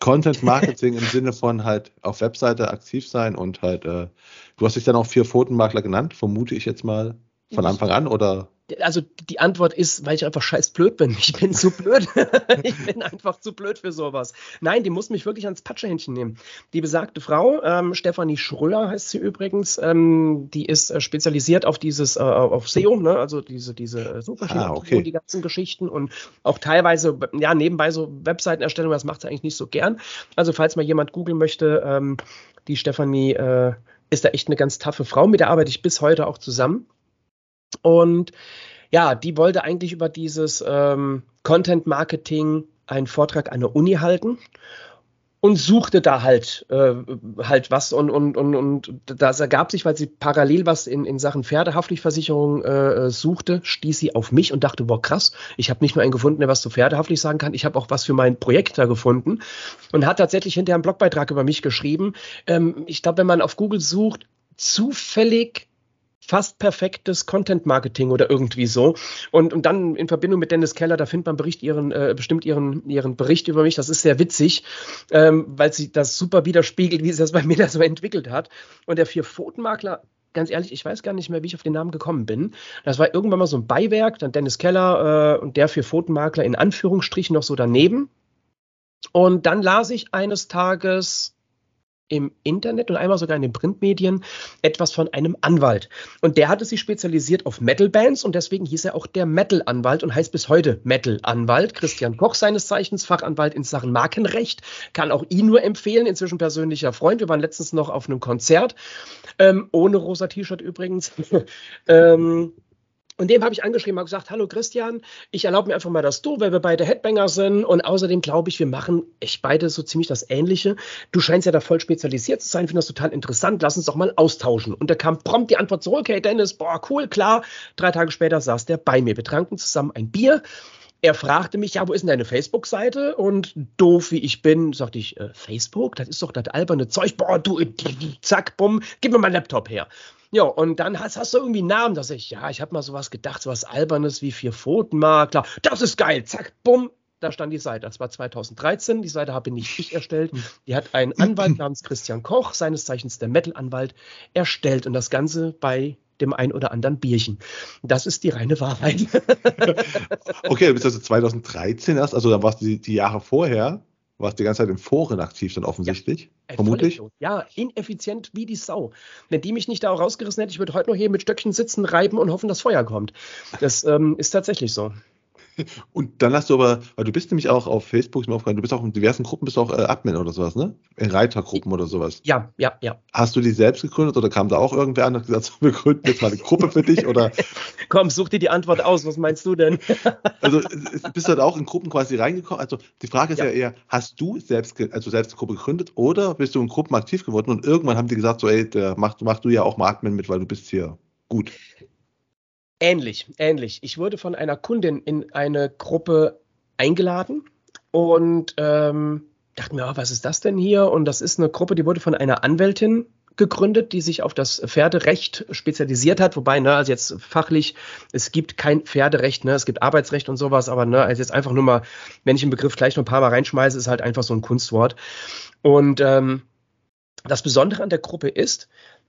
Content Marketing im Sinne von halt auf Webseite aktiv sein und halt, äh, du hast dich dann auch vier Pfotenmakler genannt, vermute ich jetzt mal von Anfang an oder?
Also die Antwort ist, weil ich einfach scheiß blöd bin. Ich bin zu blöd. ich bin einfach zu blöd für sowas. Nein, die muss mich wirklich ans Patschehändchen nehmen. Die besagte Frau, ähm, Stefanie Schröer heißt sie übrigens, ähm, die ist äh, spezialisiert auf dieses, äh, auf SEO, ne? also diese, diese äh, Suchmaschinen ah, okay. und die ganzen Geschichten und auch teilweise, ja, nebenbei so Webseitenerstellung, das macht sie eigentlich nicht so gern. Also falls mal jemand googeln möchte, ähm, die Stefanie äh, ist da echt eine ganz taffe Frau, mit der arbeite ich bis heute auch zusammen. Und ja, die wollte eigentlich über dieses ähm, Content Marketing einen Vortrag an der Uni halten und suchte da halt äh, halt was und und und und das ergab sich, weil sie parallel was in, in Sachen Pferdehaftpflichtversicherung äh, suchte, stieß sie auf mich und dachte, boah krass, ich habe nicht nur einen gefunden, der was zu Pferdehaftpflicht sagen kann, ich habe auch was für mein Projekt da gefunden und hat tatsächlich hinterher einen Blogbeitrag über mich geschrieben. Ähm, ich glaube, wenn man auf Google sucht, zufällig fast perfektes Content Marketing oder irgendwie so. Und, und dann in Verbindung mit Dennis Keller, da findet man Bericht ihren, äh, bestimmt ihren, ihren Bericht über mich. Das ist sehr witzig, ähm, weil sie das super widerspiegelt, wie sie das bei mir da so entwickelt hat. Und der Vier-Pfoten-Makler ganz ehrlich, ich weiß gar nicht mehr, wie ich auf den Namen gekommen bin. Das war irgendwann mal so ein Beiwerk, dann Dennis Keller äh, und der vier Pfotenmakler in Anführungsstrichen noch so daneben. Und dann las ich eines Tages im Internet und einmal sogar in den Printmedien etwas von einem Anwalt. Und der hatte sich spezialisiert auf Metal-Bands und deswegen hieß er auch der Metal-Anwalt und heißt bis heute Metal-Anwalt. Christian Koch seines Zeichens, Fachanwalt in Sachen Markenrecht, kann auch ihn nur empfehlen, inzwischen persönlicher Freund. Wir waren letztens noch auf einem Konzert, ähm, ohne rosa T-Shirt übrigens. ähm, Und dem habe ich angeschrieben, habe gesagt, hallo Christian, ich erlaube mir einfach mal das Du, weil wir beide Headbanger sind. Und außerdem glaube ich, wir machen echt beide so ziemlich das Ähnliche. Du scheinst ja da voll spezialisiert zu sein, finde das total interessant. Lass uns doch mal austauschen. Und da kam prompt die Antwort zurück, hey Dennis, boah, cool, klar. Drei Tage später saß der bei mir. Wir tranken zusammen ein Bier. Er fragte mich, ja, wo ist denn deine Facebook-Seite? Und doof wie ich bin, sagte ich, äh, Facebook? Das ist doch das alberne Zeug. Boah, du, zack, bumm, gib mir meinen Laptop her. Ja, und dann hast, hast du irgendwie einen Namen, da sag ich, ja, ich habe mal sowas gedacht, sowas Albernes wie vier Pfotenmakler. Das ist geil, zack, bumm, da stand die Seite. Das war 2013. Die Seite habe nicht ich erstellt. Die hat ein Anwalt namens Christian Koch, seines Zeichens der Metal-Anwalt, erstellt. Und das Ganze bei dem ein oder anderen Bierchen. Das ist die reine Wahrheit.
okay, du bist also 2013 erst, also dann warst du die, die Jahre vorher warst die ganze Zeit in Foren aktiv dann offensichtlich,
ja,
vermutlich.
Ja, ineffizient wie die Sau. Wenn die mich nicht da auch rausgerissen hätte, ich würde heute noch hier mit Stöckchen sitzen, reiben und hoffen, dass Feuer kommt. Das ähm, ist tatsächlich so.
Und dann hast du aber, weil du bist nämlich auch auf Facebook, ist mir aufgefallen, du bist auch in diversen Gruppen, bist auch äh, Admin oder sowas, ne? In Reitergruppen oder sowas.
Ja, ja, ja.
Hast du die selbst gegründet oder kam da auch irgendwer an und hat gesagt, wir gründen jetzt mal eine Gruppe für dich oder?
Komm, such dir die Antwort aus, was meinst du denn?
also bist du da auch in Gruppen quasi reingekommen? Also die Frage ist ja, ja eher, hast du selbst, also selbst eine Gruppe gegründet oder bist du in Gruppen aktiv geworden und irgendwann haben die gesagt, so ey, mach, mach du ja auch mal Admin mit, weil du bist hier gut.
Ähnlich, ähnlich. Ich wurde von einer Kundin in eine Gruppe eingeladen und ähm, dachte mir, oh, was ist das denn hier? Und das ist eine Gruppe, die wurde von einer Anwältin gegründet, die sich auf das Pferderecht spezialisiert hat, wobei, ne, also jetzt fachlich, es gibt kein Pferderecht, ne, es gibt Arbeitsrecht und sowas, aber ne, also jetzt einfach nur mal, wenn ich den Begriff gleich noch ein paar Mal reinschmeiße, ist halt einfach so ein Kunstwort. Und ähm, das Besondere an der Gruppe ist,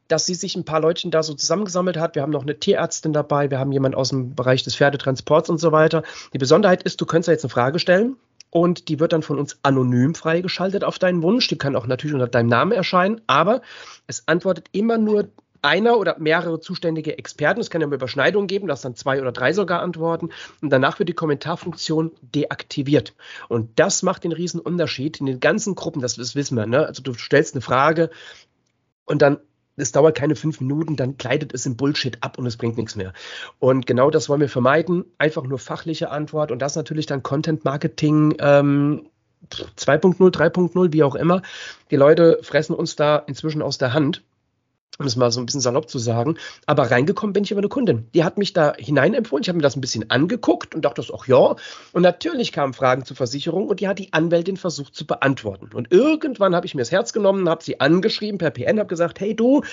dass sie sich ein paar Leutchen da so zusammengesammelt hat. Wir haben noch eine Tierärztin dabei, wir haben jemanden aus dem Bereich des Pferdetransports und so weiter. Die Besonderheit ist, du könntest ja jetzt eine Frage stellen und die wird dann von uns anonym freigeschaltet auf deinen Wunsch. Die kann auch natürlich unter deinem Namen erscheinen, aber es antwortet immer nur einer oder mehrere zuständige Experten. Es kann ja eine Überschneidung geben, dass dann zwei oder drei sogar antworten. Und danach wird die Kommentarfunktion deaktiviert. Und das macht den riesen Unterschied in den ganzen Gruppen. Das, das wissen wir. Ne? Also du stellst eine Frage und dann es dauert keine fünf Minuten, dann gleitet es im Bullshit ab und es bringt nichts mehr. Und genau das wollen wir vermeiden. Einfach nur fachliche Antwort und das natürlich dann Content Marketing ähm, 2.0, 3.0, wie auch immer. Die Leute fressen uns da inzwischen aus der Hand um es mal so ein bisschen salopp zu sagen. Aber reingekommen bin ich über eine Kundin. Die hat mich da hineinempfohlen. Ich habe mir das ein bisschen angeguckt und dachte, ach ja. Und natürlich kamen Fragen zur Versicherung und die hat die Anwältin versucht zu beantworten. Und irgendwann habe ich mir das Herz genommen, habe sie angeschrieben per PN, habe gesagt, hey du,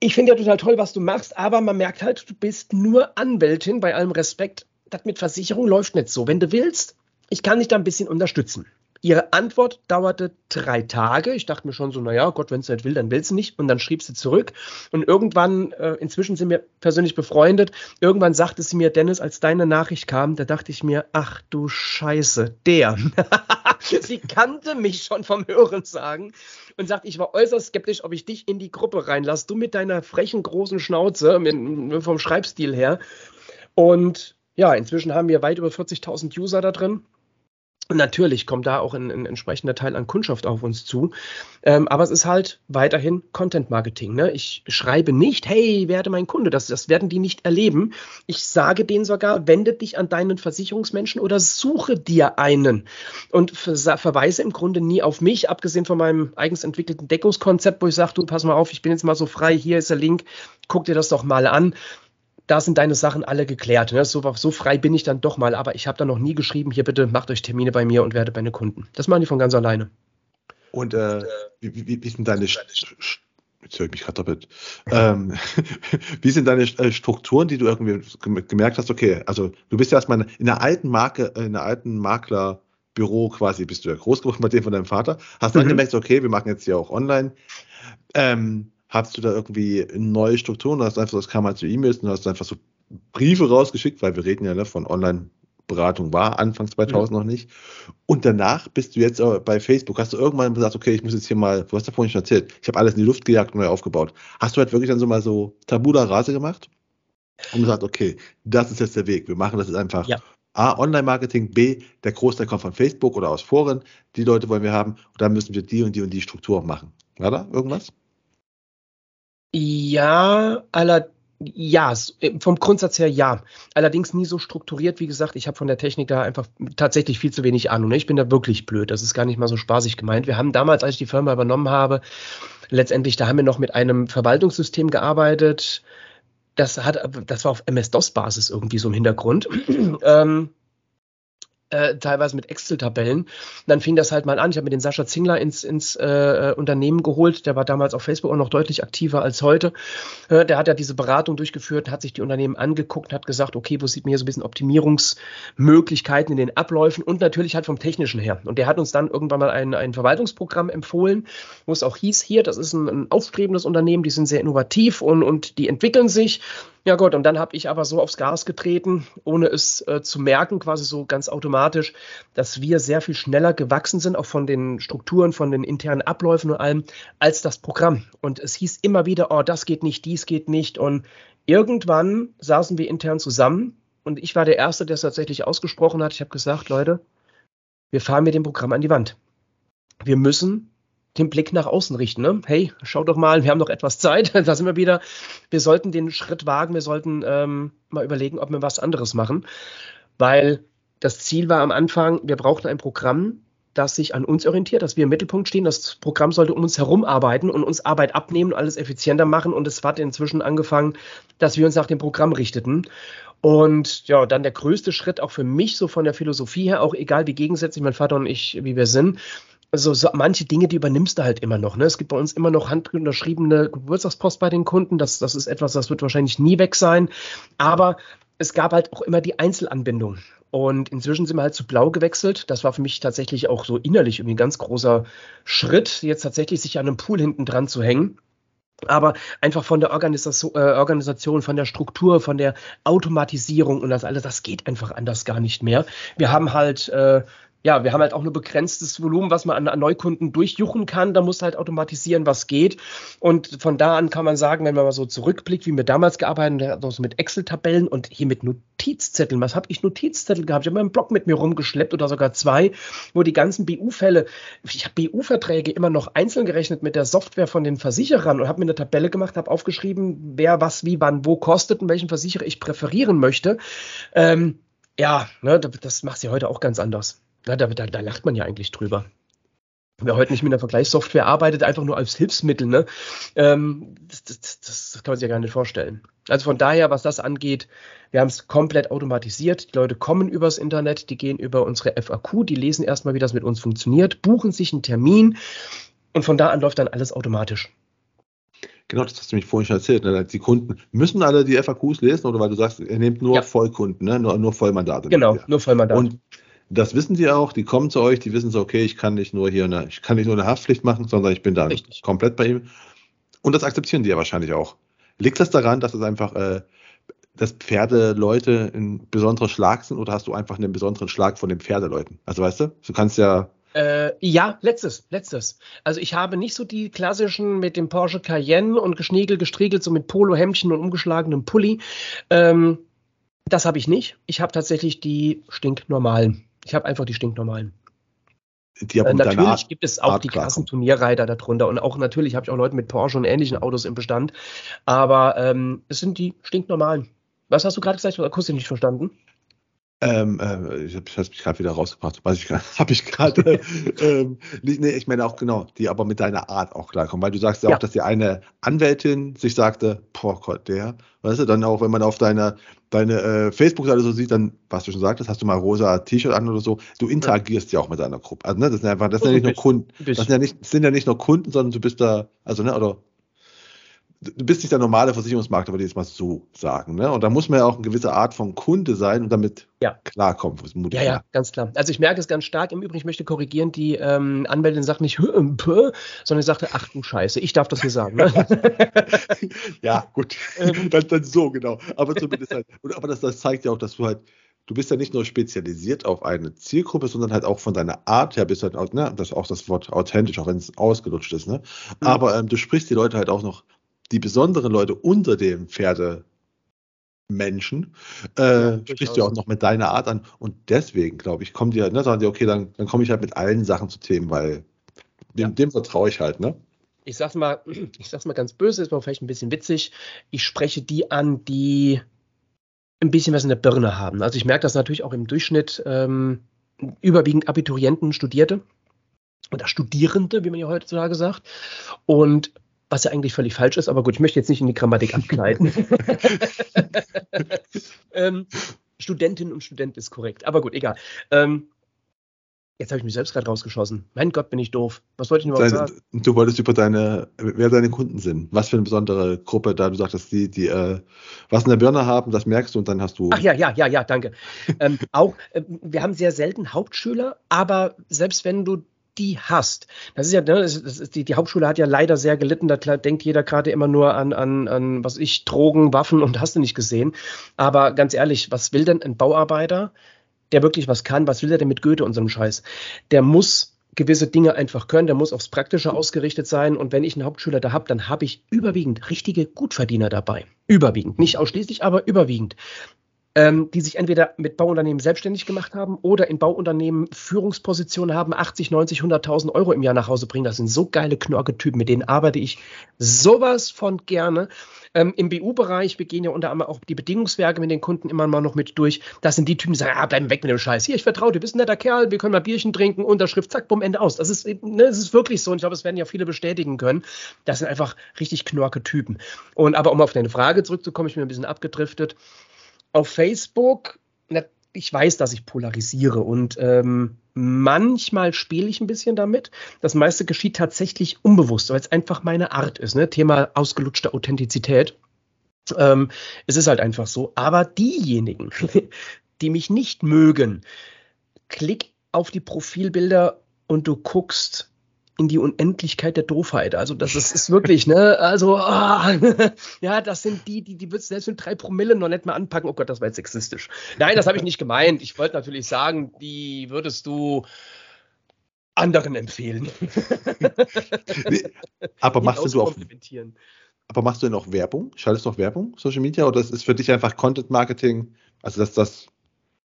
ich finde ja total toll, was du machst, aber man merkt halt, du bist nur Anwältin, bei allem Respekt. Das mit Versicherung läuft nicht so. Wenn du willst, ich kann dich da ein bisschen unterstützen. Ihre Antwort dauerte drei Tage. Ich dachte mir schon so, naja, Gott, wenn es nicht will, dann will sie nicht. Und dann schrieb sie zurück. Und irgendwann, äh, inzwischen sind wir persönlich befreundet, irgendwann sagte sie mir, Dennis, als deine Nachricht kam, da dachte ich mir, ach du Scheiße, der. sie kannte mich schon vom Hören sagen und sagt, ich war äußerst skeptisch, ob ich dich in die Gruppe reinlasse. Du mit deiner frechen großen Schnauze, mit, vom Schreibstil her. Und ja, inzwischen haben wir weit über 40.000 User da drin. Natürlich kommt da auch ein, ein, entsprechender Teil an Kundschaft auf uns zu. Ähm, aber es ist halt weiterhin Content Marketing. Ne? Ich schreibe nicht, hey, werde mein Kunde. Das, das werden die nicht erleben. Ich sage denen sogar, wende dich an deinen Versicherungsmenschen oder suche dir einen. Und ver verweise im Grunde nie auf mich, abgesehen von meinem eigens entwickelten Deckungskonzept, wo ich sage, du, pass mal auf, ich bin jetzt mal so frei, hier ist der Link, guck dir das doch mal an da sind deine Sachen alle geklärt. Ne? So, so, frei bin ich dann doch mal, aber ich habe da noch nie geschrieben, hier bitte macht euch Termine bei mir und werdet meine Kunden. Das machen die von ganz alleine.
Und äh, wie, wie, wie sind deine Jetzt höre ich mich gerade doppelt. Ähm, wie sind deine äh, Strukturen, die du irgendwie gemerkt hast? Okay, also du bist ja erstmal in einer alten Marke, in einer alten Maklerbüro quasi, bist du ja groß geworden bei dem von deinem Vater. Hast dann mhm. gemerkt, okay, wir machen jetzt ja auch online. Ähm, Hast du da irgendwie neue Strukturen? Du hast einfach, das kam halt zu E-Mails und hast einfach so Briefe rausgeschickt, weil wir reden ja ne, von Online- Beratung war, Anfang 2000 mhm. noch nicht. Und danach bist du jetzt bei Facebook. Hast du irgendwann gesagt, okay, ich muss jetzt hier mal, du hast ja vorhin schon erzählt, ich habe alles in die Luft gejagt und neu aufgebaut. Hast du halt wirklich dann so mal so Tabula Rase gemacht und gesagt, okay, das ist jetzt der Weg. Wir machen das jetzt einfach. Ja. A, Online-Marketing, B, der Großteil kommt von Facebook oder aus Foren. Die Leute wollen wir haben und dann müssen wir die und die und die Struktur machen. War da irgendwas?
Ja, allerdings Ja, äh, vom Grundsatz her ja. Allerdings nie so strukturiert, wie gesagt. Ich habe von der Technik da einfach tatsächlich viel zu wenig Ahnung. Ne? Ich bin da wirklich blöd. Das ist gar nicht mal so spaßig gemeint. Wir haben damals, als ich die Firma übernommen habe, letztendlich, da haben wir noch mit einem Verwaltungssystem gearbeitet. Das hat, das war auf MS-DOS-Basis irgendwie so im Hintergrund. ähm, äh, teilweise mit Excel-Tabellen. Dann fing das halt mal an. Ich habe mir den Sascha Zingler ins, ins äh, Unternehmen geholt. Der war damals auf Facebook auch noch deutlich aktiver als heute. Äh, der hat ja diese Beratung durchgeführt, hat sich die Unternehmen angeguckt, hat gesagt, okay, wo sieht man hier so ein bisschen Optimierungsmöglichkeiten in den Abläufen und natürlich halt vom Technischen her. Und der hat uns dann irgendwann mal ein, ein Verwaltungsprogramm empfohlen, wo es auch hieß, hier, das ist ein, ein aufstrebendes Unternehmen, die sind sehr innovativ und, und die entwickeln sich ja gut, und dann habe ich aber so aufs Gas getreten, ohne es äh, zu merken, quasi so ganz automatisch, dass wir sehr viel schneller gewachsen sind, auch von den Strukturen, von den internen Abläufen und allem, als das Programm. Und es hieß immer wieder, oh, das geht nicht, dies geht nicht. Und irgendwann saßen wir intern zusammen und ich war der Erste, der es tatsächlich ausgesprochen hat. Ich habe gesagt, Leute, wir fahren mit dem Programm an die Wand. Wir müssen den Blick nach außen richten. Ne? Hey, schau doch mal, wir haben noch etwas Zeit. da sind wir wieder. Wir sollten den Schritt wagen. Wir sollten ähm, mal überlegen, ob wir was anderes machen. Weil das Ziel war am Anfang, wir brauchten ein Programm, das sich an uns orientiert, dass wir im Mittelpunkt stehen. Das Programm sollte um uns herum arbeiten und uns Arbeit abnehmen, alles effizienter machen. Und es hat inzwischen angefangen, dass wir uns nach dem Programm richteten. Und ja, dann der größte Schritt auch für mich, so von der Philosophie her, auch egal wie gegensätzlich mein Vater und ich, wie wir sind, also so manche Dinge, die übernimmst du halt immer noch. Ne? Es gibt bei uns immer noch handunterschriebene Geburtstagspost bei den Kunden. Das, das ist etwas, das wird wahrscheinlich nie weg sein. Aber es gab halt auch immer die Einzelanbindung. Und inzwischen sind wir halt zu blau gewechselt. Das war für mich tatsächlich auch so innerlich irgendwie ein ganz großer Schritt, jetzt tatsächlich sich an einem Pool hinten dran zu hängen. Aber einfach von der Organisation, äh, Organisation, von der Struktur, von der Automatisierung und das alles, das geht einfach anders gar nicht mehr. Wir haben halt äh, ja, wir haben halt auch nur begrenztes Volumen, was man an, an, Neukunden durchjuchen kann. Da muss halt automatisieren, was geht. Und von da an kann man sagen, wenn man mal so zurückblickt, wie wir damals gearbeitet haben, also mit Excel-Tabellen und hier mit Notizzetteln. Was habe ich Notizzettel gehabt? Ich habe einen Blog mit mir rumgeschleppt oder sogar zwei, wo die ganzen BU-Fälle, ich habe BU-Verträge immer noch einzeln gerechnet mit der Software von den Versicherern und habe mir eine Tabelle gemacht, habe aufgeschrieben, wer was, wie, wann, wo kostet und welchen Versicherer ich präferieren möchte. Ähm, ja, ne, das macht sie heute auch ganz anders. Na, da, da, da lacht man ja eigentlich drüber. Wer heute nicht mit einer Vergleichssoftware arbeitet, einfach nur als Hilfsmittel, ne? Ähm, das, das, das, kann man sich ja gar nicht vorstellen. Also von daher, was das angeht, wir haben es komplett automatisiert. Die Leute kommen übers Internet, die gehen über unsere FAQ, die lesen erstmal, wie das mit uns funktioniert, buchen sich einen Termin und von da an läuft dann alles automatisch.
Genau, das hast du mich vorhin schon erzählt. Ne? Die Kunden müssen alle die FAQs lesen oder weil du sagst, ihr nehmt nur ja. Vollkunden, ne? nur, nur Vollmandate.
Genau, nur Vollmandate.
Und das wissen die auch, die kommen zu euch, die wissen so, okay, ich kann nicht nur hier eine, ich kann nicht nur eine Haftpflicht machen, sondern ich bin da Richtig. komplett bei ihm. Und das akzeptieren die ja wahrscheinlich auch. Liegt das daran, dass es einfach, äh, dass Pferdeleute ein besonderer Schlag sind oder hast du einfach einen besonderen Schlag von den Pferdeleuten? Also weißt du, du kannst ja.
Äh, ja, letztes, letztes. Also ich habe nicht so die klassischen mit dem Porsche Cayenne und geschniegelt, gestriegelt, so mit Polohemdchen und umgeschlagenem Pulli. Ähm, das habe ich nicht. Ich habe tatsächlich die stinknormalen. Ich habe einfach die stinknormalen. Die äh, natürlich gibt es auch Art die krassen Turnierreiter darunter und auch natürlich habe ich auch Leute mit Porsche und ähnlichen Autos im Bestand. Aber ähm, es sind die stinknormalen. Was hast du gerade gesagt? Ich habe akustisch nicht verstanden.
Ähm, äh, ich habe mich gerade wieder rausgebracht. Weiß ich habe ich gerade. ähm, nee, ich meine auch genau, die aber mit deiner Art auch klarkommen, weil du sagst ja, ja. auch, dass die eine Anwältin sich sagte, boah Gott, der, weißt du, dann auch, wenn man auf deine, deine äh, Facebook-Seite so sieht, dann, was du schon sagtest, hast du mal rosa T-Shirt an oder so, du interagierst ja, ja auch mit deiner Gruppe. Also, ne, das sind einfach, das sind ja nicht nur Kunden, das sind ja nicht, das sind ja nicht nur Kunden, sondern du bist da, also, ne, oder du bist nicht der normale Versicherungsmakler, würde ich jetzt mal so sagen. Ne? Und da muss man ja auch eine gewisse Art von Kunde sein und damit ja. klarkommen.
Ja, ja, ganz klar. Also ich merke es ganz stark. Im Übrigen, ich möchte korrigieren, die ähm, Anwältin sagt nicht, sondern sie sagte, ach du Scheiße, ich darf das hier sagen. Ne?
ja, gut. Ähm. dann, dann, so, genau. Aber zumindest halt, aber das, das zeigt ja auch, dass du halt du bist ja nicht nur spezialisiert auf eine Zielgruppe, sondern halt auch von deiner Art her bist halt, ne, das ist auch das Wort authentisch, auch wenn es ausgelutscht ist, ne? Mhm. Aber ähm, du sprichst die Leute halt auch noch die besonderen Leute unter dem Pferdemenschen, äh, ja, sprichst du auch noch mit deiner Art an. Und deswegen, glaube ich, kommen die halt, ne, sagen die, okay, dann, dann komme ich halt mit allen Sachen zu Themen, weil dem, ja. dem vertraue ich halt, ne?
ich sag's mal, ich sag's mal ganz böse, ist aber vielleicht ein bisschen witzig. Ich spreche die an, die ein bisschen was in der Birne haben. Also ich merke das natürlich auch im Durchschnitt ähm, überwiegend Abiturienten, Studierte oder Studierende, wie man ja heutzutage sagt. Und was ja eigentlich völlig falsch ist, aber gut, ich möchte jetzt nicht in die Grammatik abgleiten. ähm, Studentin und Student ist korrekt, aber gut, egal. Ähm, Jetzt habe ich mich selbst gerade rausgeschossen. Mein Gott, bin ich doof. Was wollte ich
überhaupt sagen? Du wolltest über deine, wer deine Kunden sind. Was für eine besondere Gruppe da du sagtest, die, die äh, was in der Birne haben, das merkst du und dann hast du.
Ach ja, ja, ja, ja, danke. ähm, auch, äh, wir haben sehr selten Hauptschüler, aber selbst wenn du die hast. Das ist ja, ne, das ist, die, die Hauptschule hat ja leider sehr gelitten. Da denkt jeder gerade immer nur an, an, an, was ich, Drogen, Waffen und hast du nicht gesehen. Aber ganz ehrlich, was will denn ein Bauarbeiter? der wirklich was kann, was will der denn mit Goethe und so einem Scheiß? Der muss gewisse Dinge einfach können, der muss aufs Praktische ausgerichtet sein. Und wenn ich einen Hauptschüler da habe, dann habe ich überwiegend richtige Gutverdiener dabei. Überwiegend. Nicht ausschließlich, aber überwiegend. Ähm, die sich entweder mit Bauunternehmen selbstständig gemacht haben oder in Bauunternehmen Führungspositionen haben, 80, 90, 100.000 Euro im Jahr nach Hause bringen. Das sind so geile Knorke-Typen, mit denen arbeite ich sowas von gerne. Ähm, Im BU-Bereich, wir gehen ja unter anderem auch die Bedingungswerke mit den Kunden immer mal noch mit durch. Das sind die Typen, die sagen, ah, bleiben weg mit dem Scheiß. Hier, ich vertraue dir, bist ein netter Kerl, wir können mal Bierchen trinken, Unterschrift, zack, bumm, Ende aus. Das ist, ne, das ist wirklich so und ich glaube, das werden ja viele bestätigen können. Das sind einfach richtig knorke Typen. Und aber um auf deine Frage zurückzukommen, ich bin ein bisschen abgedriftet. Auf Facebook, na, ich weiß, dass ich polarisiere und ähm, manchmal spiele ich ein bisschen damit. Das meiste geschieht tatsächlich unbewusst, weil es einfach meine Art ist. Ne? Thema ausgelutschte Authentizität. Ähm, es ist halt einfach so. Aber diejenigen, die mich nicht mögen, klick auf die Profilbilder und du guckst in die Unendlichkeit der Doofheit. Also das ist, ist wirklich, ne, also ah, ja, das sind die, die, die würdest selbst mit drei Promille noch nicht mal anpacken. Oh Gott, das war jetzt sexistisch. Nein, das habe ich nicht gemeint. Ich wollte natürlich sagen, die würdest du anderen empfehlen.
nee, aber machst du auch aber machst du denn auch Werbung? Schaltest du auch Werbung, Social Media, oder ist es für dich einfach Content Marketing? Also das, das,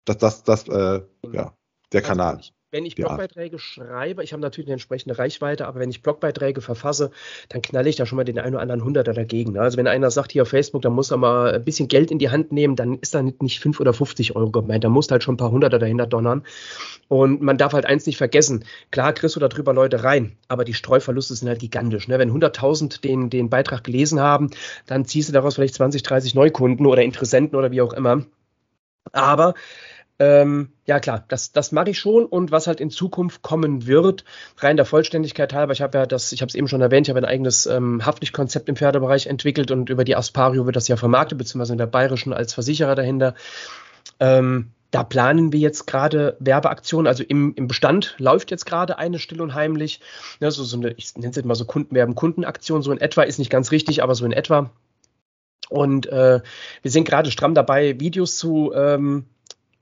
das, das, das, äh, ja, der Kanal.
Ich, wenn ich Blogbeiträge schreibe, ich habe natürlich eine entsprechende Reichweite, aber wenn ich Blogbeiträge verfasse, dann knalle ich da schon mal den einen oder anderen Hunderter dagegen. Ne? Also wenn einer sagt hier auf Facebook, da muss er mal ein bisschen Geld in die Hand nehmen, dann ist da nicht 5 oder 50 Euro gemeint, da muss halt schon ein paar Hunderter dahinter donnern. Und man darf halt eins nicht vergessen, klar kriegst du da drüber Leute rein, aber die Streuverluste sind halt gigantisch. Ne? Wenn 100.000 den, den Beitrag gelesen haben, dann ziehst du daraus vielleicht 20, 30 Neukunden oder Interessenten oder wie auch immer. Aber ähm, ja klar, das, das mache ich schon und was halt in Zukunft kommen wird, rein der Vollständigkeit halber, ich habe ja das, ich habe es eben schon erwähnt, ich habe ein eigenes ähm, Haftpflichtkonzept im Pferdebereich entwickelt und über die Aspario wird das ja vermarktet, beziehungsweise in der Bayerischen als Versicherer dahinter. Ähm, da planen wir jetzt gerade Werbeaktionen, also im, im Bestand läuft jetzt gerade eine still und heimlich, ne, so, so eine, ich nenne es jetzt mal so Kundenwerben, Kundenaktion, so in etwa, ist nicht ganz richtig, aber so in etwa. Und äh, wir sind gerade stramm dabei, Videos zu ähm,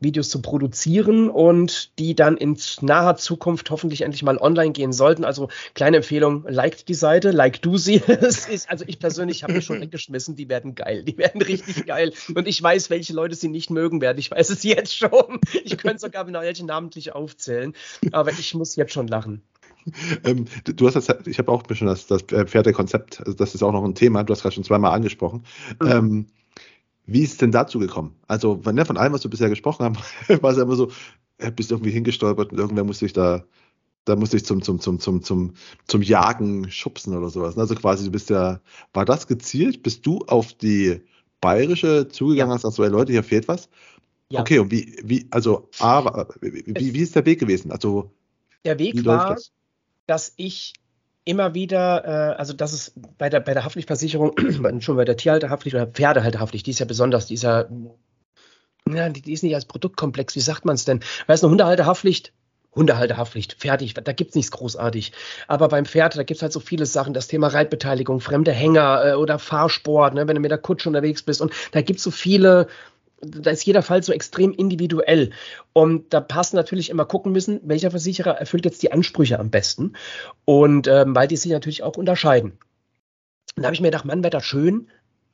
Videos zu produzieren und die dann in naher Zukunft hoffentlich endlich mal online gehen sollten. Also kleine Empfehlung, liked die Seite, like du sie. ist, also ich persönlich habe mich schon weggeschmissen, die werden geil, die werden richtig geil. Und ich weiß, welche Leute sie nicht mögen werden. Ich weiß es jetzt schon. Ich könnte sogar welche namentlich aufzählen, aber ich muss jetzt schon lachen.
Ähm, du hast das, ich habe auch schon das, das Pferdekonzept, also das ist auch noch ein Thema, du hast gerade schon zweimal angesprochen. Mhm. Ähm, wie ist es denn dazu gekommen? Also ne, von allem, was wir bisher gesprochen haben, war es immer so, er bist irgendwie hingestolpert und irgendwer musste sich da, da musste ich zum, zum, zum, zum, zum, zum Jagen schubsen oder sowas. Also quasi, du bist ja, war das gezielt? Bist du auf die bayerische zugegangen ja. hast, sagst so, ey Leute, hier fehlt was? Ja. Okay, und wie, wie, also, A, wie, wie ist der Weg gewesen? Also,
der Weg war, das? dass ich immer wieder, äh, also das ist bei der, bei der Haftpflichtversicherung, schon bei der Tierhalterhaftpflicht oder Pferdehalterhaftpflicht, die ist ja besonders, die ist ja, ja die, die ist nicht als Produktkomplex, wie sagt man es denn? Weil es eine Hundehalterhaftpflicht, Hundehalterhaftpflicht, fertig, da gibt's nichts großartig. Aber beim Pferd, da gibt's halt so viele Sachen, das Thema Reitbeteiligung, fremde Hänger äh, oder Fahrsport, ne, wenn du mit der Kutsche unterwegs bist. Und da gibt's so viele da ist jeder Fall so extrem individuell. Und da passt natürlich immer gucken müssen, welcher Versicherer erfüllt jetzt die Ansprüche am besten. Und ähm, weil die sich natürlich auch unterscheiden. Und da habe ich mir gedacht, Mann, wäre das schön,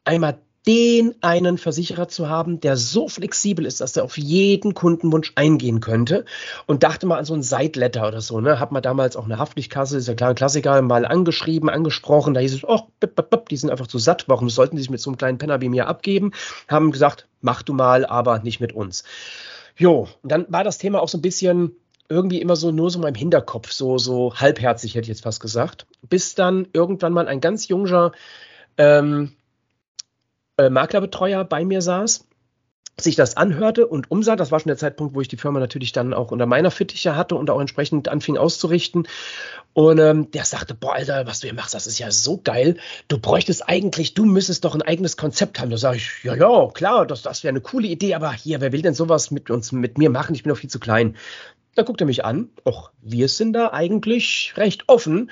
einmal den einen Versicherer zu haben, der so flexibel ist, dass er auf jeden Kundenwunsch eingehen könnte. Und dachte mal an so ein Side-Letter oder so. Ne? Hat man damals auch eine Haftpflichtkasse, ist ja klar ein Klassiker, mal angeschrieben, angesprochen. Da hieß es, oh, bip, bip, bip, die sind einfach zu satt. Warum sollten die sich mit so einem kleinen Penner wie mir abgeben? Haben gesagt, mach du mal, aber nicht mit uns. Jo, und dann war das Thema auch so ein bisschen irgendwie immer so nur so in meinem Hinterkopf, so, so halbherzig hätte ich jetzt fast gesagt. Bis dann irgendwann mal ein ganz junger ähm, äh, Maklerbetreuer bei mir saß, sich das anhörte und umsah. Das war schon der Zeitpunkt, wo ich die Firma natürlich dann auch unter meiner Fittiche hatte und auch entsprechend anfing auszurichten. Und ähm, der sagte, boah, Alter, was du hier machst, das ist ja so geil. Du bräuchtest eigentlich, du müsstest doch ein eigenes Konzept haben. Da sage ich, ja, ja, klar, das, das wäre eine coole Idee, aber hier, wer will denn sowas mit uns, mit mir machen? Ich bin doch viel zu klein. Da guckt er mich an. Och, wir sind da eigentlich recht offen.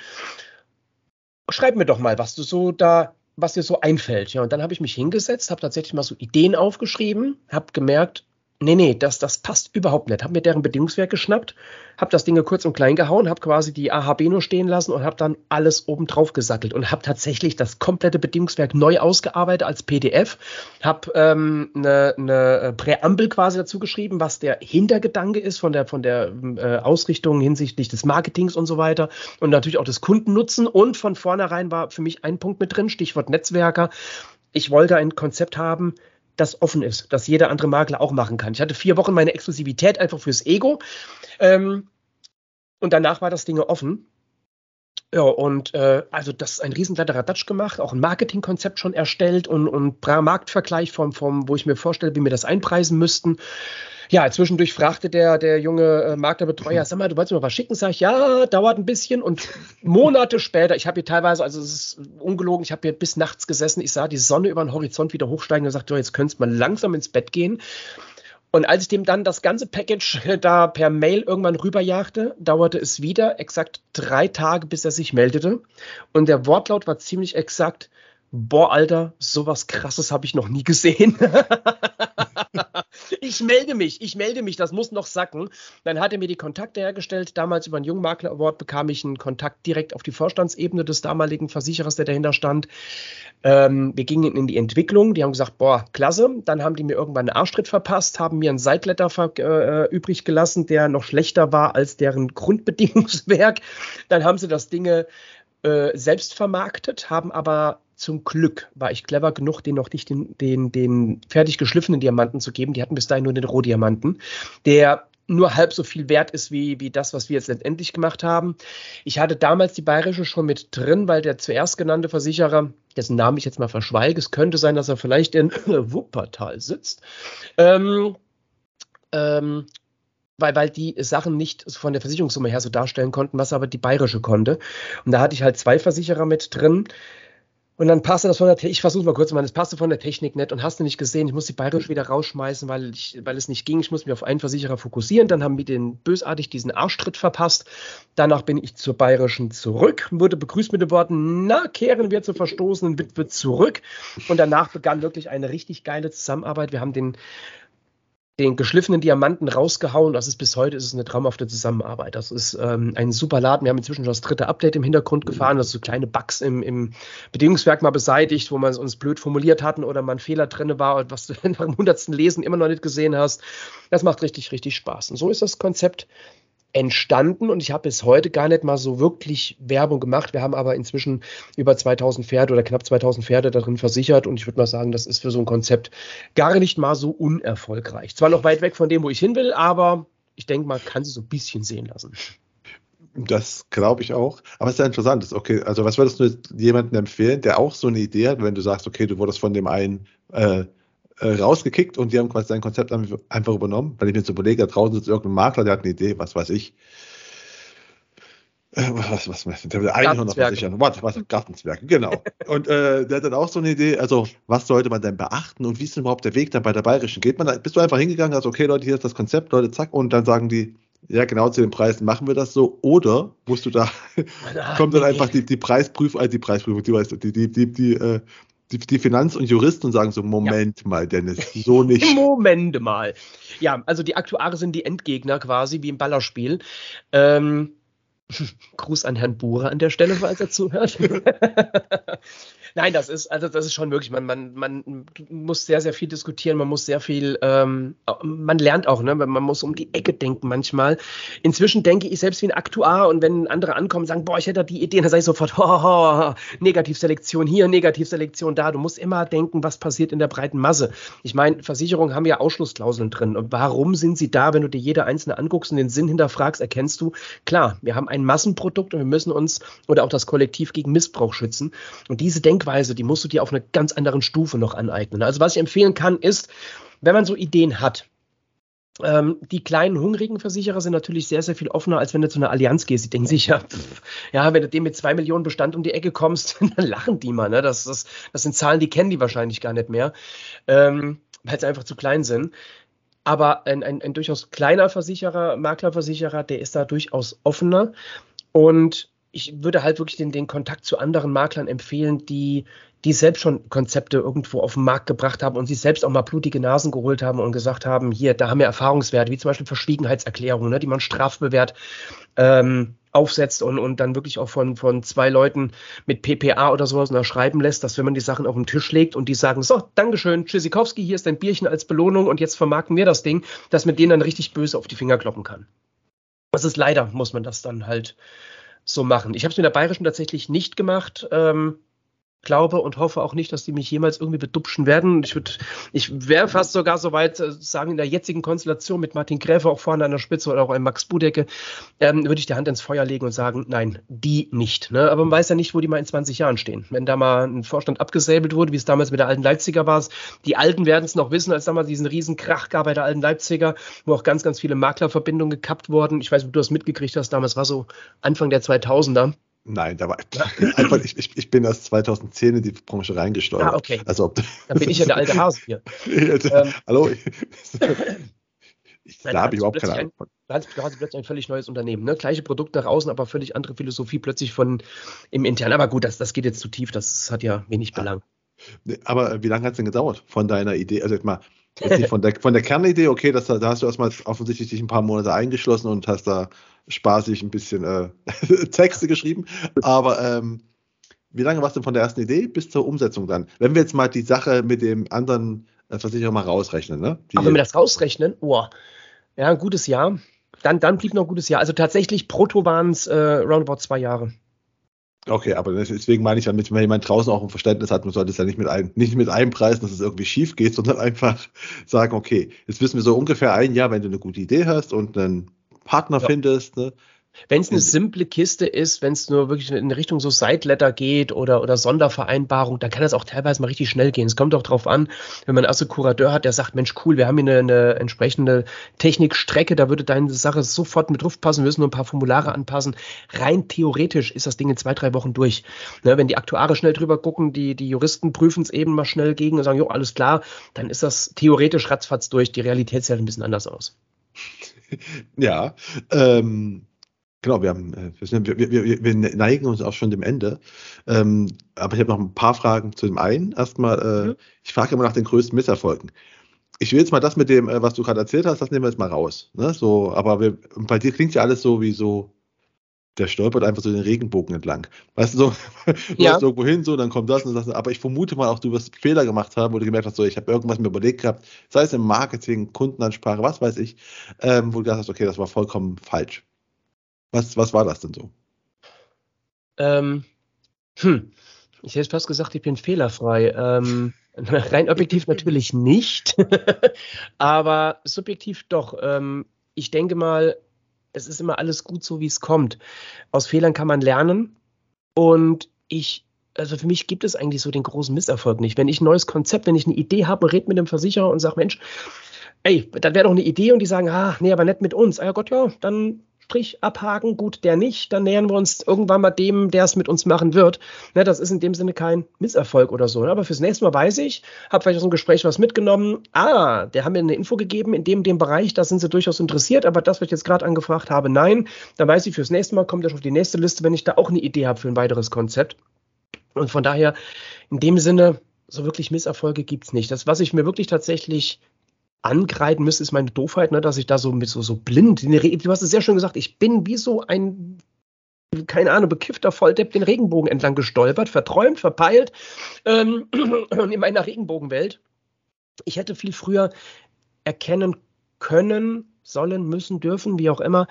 Schreib mir doch mal, was du so da was dir so einfällt. Ja, und dann habe ich mich hingesetzt, habe tatsächlich mal so Ideen aufgeschrieben, habe gemerkt, nee, nee, das, das passt überhaupt nicht. Habe mir deren Bedingungswerk geschnappt, habe das Ding kurz und klein gehauen, habe quasi die AHB nur stehen lassen und habe dann alles oben drauf gesattelt und habe tatsächlich das komplette Bedingungswerk neu ausgearbeitet als PDF, habe ähm, eine, eine Präambel quasi dazu geschrieben, was der Hintergedanke ist von der, von der äh, Ausrichtung hinsichtlich des Marketings und so weiter und natürlich auch des Kundennutzen und von vornherein war für mich ein Punkt mit drin, Stichwort Netzwerker. Ich wollte ein Konzept haben, das offen ist, dass jeder andere Makler auch machen kann. Ich hatte vier Wochen meine Exklusivität einfach fürs Ego. Ähm, und danach war das Ding offen. Ja, und äh, also das ist ein riesen Datsch gemacht, auch ein Marketingkonzept schon erstellt und, und Marktvergleich vom, vom, wo ich mir vorstelle, wie wir das einpreisen müssten. Ja, zwischendurch fragte der, der junge äh, Maklerbetreuer, sag mal, du wolltest mir was schicken? Sag ich, ja, dauert ein bisschen. Und Monate später, ich habe hier teilweise, also es ist ungelogen, ich habe hier bis nachts gesessen, ich sah die Sonne über den Horizont wieder hochsteigen und sagte, jetzt könntest du mal langsam ins Bett gehen. Und als ich dem dann das ganze Package da per Mail irgendwann rüberjagte, dauerte es wieder exakt drei Tage, bis er sich meldete. Und der Wortlaut war ziemlich exakt, boah, Alter, sowas krasses habe ich noch nie gesehen. ich melde mich, ich melde mich, das muss noch sacken. Dann hat er mir die Kontakte hergestellt. Damals über einen Jungmakler Award bekam ich einen Kontakt direkt auf die Vorstandsebene des damaligen Versicherers, der dahinter stand. Ähm, wir gingen in die Entwicklung. Die haben gesagt, boah, klasse. Dann haben die mir irgendwann einen Arschtritt verpasst, haben mir einen Seitletter äh, übrig gelassen, der noch schlechter war als deren Grundbedingungswerk. Dann haben sie das Ding äh, selbst vermarktet, haben aber zum Glück war ich clever genug, den noch nicht den, den, den fertig geschliffenen Diamanten zu geben. Die hatten bis dahin nur den Rohdiamanten, der nur halb so viel wert ist wie, wie das, was wir jetzt letztendlich gemacht haben. Ich hatte damals die Bayerische schon mit drin, weil der zuerst genannte Versicherer, dessen Namen ich jetzt mal verschweige, es könnte sein, dass er vielleicht in Wuppertal sitzt, ähm, ähm, weil, weil die Sachen nicht von der Versicherungssumme her so darstellen konnten, was aber die Bayerische konnte. Und da hatte ich halt zwei Versicherer mit drin. Und dann passte das von der Technik, ich versuche mal kurz mal, das passte von der Technik nicht und hast du nicht gesehen, ich muss die Bayerisch wieder rausschmeißen, weil, ich, weil es nicht ging. Ich muss mich auf einen Versicherer fokussieren. Dann haben wir den bösartig diesen Arschtritt verpasst. Danach bin ich zur Bayerischen zurück, wurde begrüßt mit den Worten, na, kehren wir zur verstoßenen Witwe zurück. Und danach begann wirklich eine richtig geile Zusammenarbeit. Wir haben den den geschliffenen Diamanten rausgehauen. Das ist bis heute ist es eine traumhafte Zusammenarbeit. Das ist ähm, ein super Laden. Wir haben inzwischen schon das dritte Update im Hintergrund gefahren, also so kleine Bugs im, im Bedingungswerk mal beseitigt, wo man es uns blöd formuliert hatten oder mal ein Fehler drin war, was du nach dem hundertsten Lesen immer noch nicht gesehen hast. Das macht richtig, richtig Spaß. Und so ist das Konzept entstanden und ich habe bis heute gar nicht mal so wirklich Werbung gemacht. Wir haben aber inzwischen über 2000 Pferde oder knapp 2000 Pferde darin versichert und ich würde mal sagen, das ist für so ein Konzept gar nicht mal so unerfolgreich. Zwar noch weit weg von dem, wo ich hin will, aber ich denke, man kann sie so ein bisschen sehen lassen.
Das glaube ich auch. Aber es ist ja interessant. Okay, also was würdest du jemandem empfehlen, der auch so eine Idee hat, wenn du sagst, okay, du wurdest von dem einen äh, äh, rausgekickt und die haben quasi sein Konzept einfach übernommen, weil ich mir jetzt überlege, da draußen sitzt irgendein Makler, der hat eine Idee, was weiß ich. Äh, was, was, was, der will eigentlich noch versichern. Was, was, Gartenzwerge, genau. und äh, der hat dann auch so eine Idee, also was sollte man denn beachten und wie ist denn überhaupt der Weg dann bei der Bayerischen? Geht man da, bist du einfach hingegangen, also okay Leute, hier ist das Konzept, Leute, zack, und dann sagen die, ja, genau zu den Preisen machen wir das so. Oder musst du da, kommt dann einfach die, die Preisprüfung, also die Preisprüfung, die weißt du, die, die, die, die, äh, die, die Finanz- und Juristen sagen so, Moment ja. mal, Dennis, so nicht.
Moment mal. Ja, also die Aktuare sind die Endgegner quasi, wie im Ballerspiel. Ähm, Gruß an Herrn Buhrer an der Stelle, falls er zuhört. Nein, das ist, also das ist schon möglich. Man, man, man muss sehr, sehr viel diskutieren, man muss sehr viel, ähm, man lernt auch, ne? Man muss um die Ecke denken manchmal. Inzwischen denke ich selbst wie ein Aktuar und wenn andere ankommen und sagen, boah, ich hätte die Idee, dann sage ich sofort, ho, Negativselektion hier, Negativselektion da. Du musst immer denken, was passiert in der breiten Masse. Ich meine, Versicherungen haben ja Ausschlussklauseln drin. Und warum sind sie da, wenn du dir jede einzelne anguckst und den Sinn hinterfragst, erkennst du, klar, wir haben ein Massenprodukt und wir müssen uns oder auch das Kollektiv gegen Missbrauch schützen. Und diese Denkweise, die musst du dir auf einer ganz anderen Stufe noch aneignen. Also was ich empfehlen kann, ist, wenn man so Ideen hat, ähm, die kleinen, hungrigen Versicherer sind natürlich sehr, sehr viel offener, als wenn du zu einer Allianz gehst. Die denken sich, ja, pff, ja wenn du dem mit zwei Millionen Bestand um die Ecke kommst, dann lachen die mal. Ne? Das, das, das sind Zahlen, die kennen die wahrscheinlich gar nicht mehr, ähm, weil sie einfach zu klein sind. Aber ein, ein, ein durchaus kleiner Versicherer, Maklerversicherer, der ist da durchaus offener. Und ich würde halt wirklich den, den Kontakt zu anderen Maklern empfehlen, die, die selbst schon Konzepte irgendwo auf den Markt gebracht haben und sich selbst auch mal blutige Nasen geholt haben und gesagt haben, hier, da haben wir Erfahrungswerte, wie zum Beispiel Verschwiegenheitserklärungen, ne, die man strafbewehrt ähm, aufsetzt und, und dann wirklich auch von, von zwei Leuten mit PPA oder sowas unterschreiben lässt, dass wenn man die Sachen auf den Tisch legt und die sagen, so, Dankeschön, Tschüssikowski, hier ist dein Bierchen als Belohnung und jetzt vermarkten wir das Ding, dass man denen dann richtig böse auf die Finger kloppen kann. Das ist leider, muss man das dann halt so machen. Ich habe es mit der Bayerischen tatsächlich nicht gemacht. Ähm, glaube und hoffe auch nicht, dass die mich jemals irgendwie bedupschen werden. Ich würde, ich wäre fast sogar so weit, äh, sagen, in der jetzigen Konstellation mit Martin Gräfer auch vorne an der Spitze oder auch ein Max Budecke, ähm, würde ich die Hand ins Feuer legen und sagen, nein, die nicht. Ne? Aber man weiß ja nicht, wo die mal in 20 Jahren stehen. Wenn da mal ein Vorstand abgesäbelt wurde, wie es damals mit der alten Leipziger war, die Alten werden es noch wissen, als damals diesen riesen Krach gab bei der alten Leipziger, wo auch ganz, ganz viele Maklerverbindungen gekappt wurden. Ich weiß ob du das mitgekriegt hast, damals war so Anfang der 2000er.
Nein, da war einfach, ich, ich, ich bin erst 2010 in die Branche reingesteuert.
Ah, okay.
Also ob,
Dann bin ich ja der alte Hase hier.
ähm, Hallo. Ich, da habe ich überhaupt keine Ahnung.
Ein, da hast du plötzlich ein völlig neues Unternehmen. Ne? Gleiche Produkte nach außen, aber völlig andere Philosophie plötzlich von im Internen. Aber gut, das, das geht jetzt zu tief, das hat ja wenig Belang.
Aber wie lange hat es denn gedauert von deiner Idee? Also jetzt mal, jetzt von der, von der Kernidee, okay, das, da hast du erstmal offensichtlich dich ein paar Monate eingeschlossen und hast da spaßig ein bisschen äh, Texte geschrieben. Aber ähm, wie lange warst du von der ersten Idee bis zur Umsetzung dann? Wenn wir jetzt mal die Sache mit dem anderen äh, Versicherer mal rausrechnen, ne?
Die, Aber wenn wir das rausrechnen, oh, ja, ein gutes Jahr. Dann, dann blieb noch ein gutes Jahr. Also tatsächlich brutto waren es äh, roundabout zwei Jahre.
Okay, aber deswegen meine ich ja, wenn jemand draußen auch ein Verständnis hat, man sollte es ja nicht mit, ein, nicht mit einpreisen, dass es irgendwie schief geht, sondern einfach sagen, okay, jetzt wissen wir so ungefähr ein Jahr, wenn du eine gute Idee hast und einen Partner ja. findest, ne,
wenn es eine simple Kiste ist, wenn es nur wirklich in Richtung so Sideletter geht oder, oder Sondervereinbarung, dann kann das auch teilweise mal richtig schnell gehen. Es kommt auch darauf an, wenn man also Kurateur hat, der sagt, Mensch, cool, wir haben hier eine, eine entsprechende Technikstrecke, da würde deine Sache sofort mit drauf passen, wir müssen nur ein paar Formulare anpassen. Rein theoretisch ist das Ding in zwei, drei Wochen durch. Ne, wenn die Aktuare schnell drüber gucken, die, die Juristen prüfen es eben mal schnell gegen und sagen, jo, alles klar, dann ist das theoretisch ratzfatz durch. Die Realität sieht halt ein bisschen anders aus.
Ja, ähm, Genau, wir, haben, äh, wir, wir, wir, neigen uns auch schon dem Ende. Ähm, aber ich habe noch ein paar Fragen zu dem einen. Erstmal, äh, ja. ich frage immer nach den größten Misserfolgen. Ich will jetzt mal das mit dem, äh, was du gerade erzählt hast, das nehmen wir jetzt mal raus. Ne? So, aber bei dir klingt ja alles so wie so, der stolpert einfach so den Regenbogen entlang. Weißt du, so, du ja. irgendwo hin, so, dann kommt das und das. Aber ich vermute mal auch, du wirst Fehler gemacht haben, wo du gemerkt hast, so, ich habe irgendwas mir überlegt gehabt, sei es im Marketing, Kundenansprache, was weiß ich, ähm, wo du gesagt hast, okay, das war vollkommen falsch. Was, was war das denn so?
Ähm, hm. Ich hätte fast gesagt, ich bin fehlerfrei. Ähm, rein objektiv natürlich nicht, aber subjektiv doch. Ähm, ich denke mal, es ist immer alles gut so, wie es kommt. Aus Fehlern kann man lernen und ich also für mich gibt es eigentlich so den großen Misserfolg nicht. Wenn ich ein neues Konzept, wenn ich eine Idee habe, red mit dem Versicherer und sage, Mensch, ey, das wäre doch eine Idee und die sagen, ah, nee, aber nicht mit uns. Ah ja Gott, ja, dann Strich abhaken, gut, der nicht, dann nähern wir uns irgendwann mal dem, der es mit uns machen wird. Ne, das ist in dem Sinne kein Misserfolg oder so. Ne? Aber fürs nächste Mal weiß ich, habe vielleicht aus dem Gespräch was mitgenommen. Ah, der haben mir eine Info gegeben, in dem, dem Bereich, da sind sie durchaus interessiert, aber das, was ich jetzt gerade angefragt habe, nein. Dann weiß ich, fürs nächste Mal kommt das auf die nächste Liste, wenn ich da auch eine Idee habe für ein weiteres Konzept. Und von daher, in dem Sinne, so wirklich Misserfolge gibt es nicht. Das, was ich mir wirklich tatsächlich ankreiden müsste, ist meine Doofheit, ne, dass ich da so mit so, so blind, du hast es sehr schön gesagt, ich bin wie so ein keine Ahnung, bekiffter Volldepp den Regenbogen entlang gestolpert, verträumt, verpeilt ähm, in meiner Regenbogenwelt. Ich hätte viel früher erkennen können, sollen, müssen, dürfen, wie auch immer,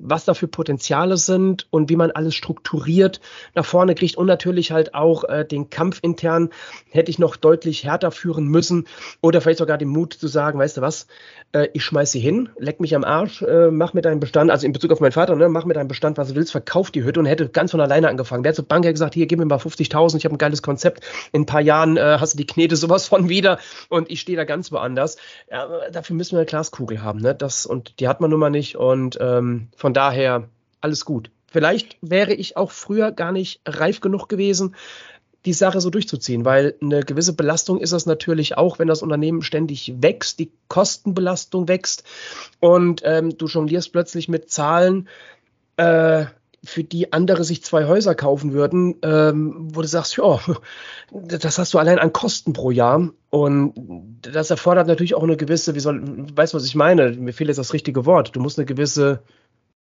was da für Potenziale sind und wie man alles strukturiert nach vorne kriegt und natürlich halt auch äh, den Kampf intern hätte ich noch deutlich härter führen müssen oder vielleicht sogar den Mut zu sagen, weißt du was, äh, ich schmeiß sie hin, leck mich am Arsch, äh, mach mit deinem Bestand, also in Bezug auf meinen Vater, ne, mach mit deinem Bestand, was du willst, verkauf die Hütte und hätte ganz von alleine angefangen. Wer zur Bank gesagt, hier, gib mir mal 50.000, ich habe ein geiles Konzept, in ein paar Jahren äh, hast du die Knete sowas von wieder und ich stehe da ganz woanders. Ja, dafür müssen wir eine Glaskugel haben, ne, das und die hat man nun mal nicht und ähm, von von daher alles gut. Vielleicht wäre ich auch früher gar nicht reif genug gewesen, die Sache so durchzuziehen, weil eine gewisse Belastung ist das natürlich auch, wenn das Unternehmen ständig wächst, die Kostenbelastung wächst und ähm, du jonglierst plötzlich mit Zahlen, äh, für die andere sich zwei Häuser kaufen würden, ähm, wo du sagst, ja, das hast du allein an Kosten pro Jahr. Und das erfordert natürlich auch eine gewisse, wie soll, weißt du, was ich meine? Mir fehlt jetzt das richtige Wort. Du musst eine gewisse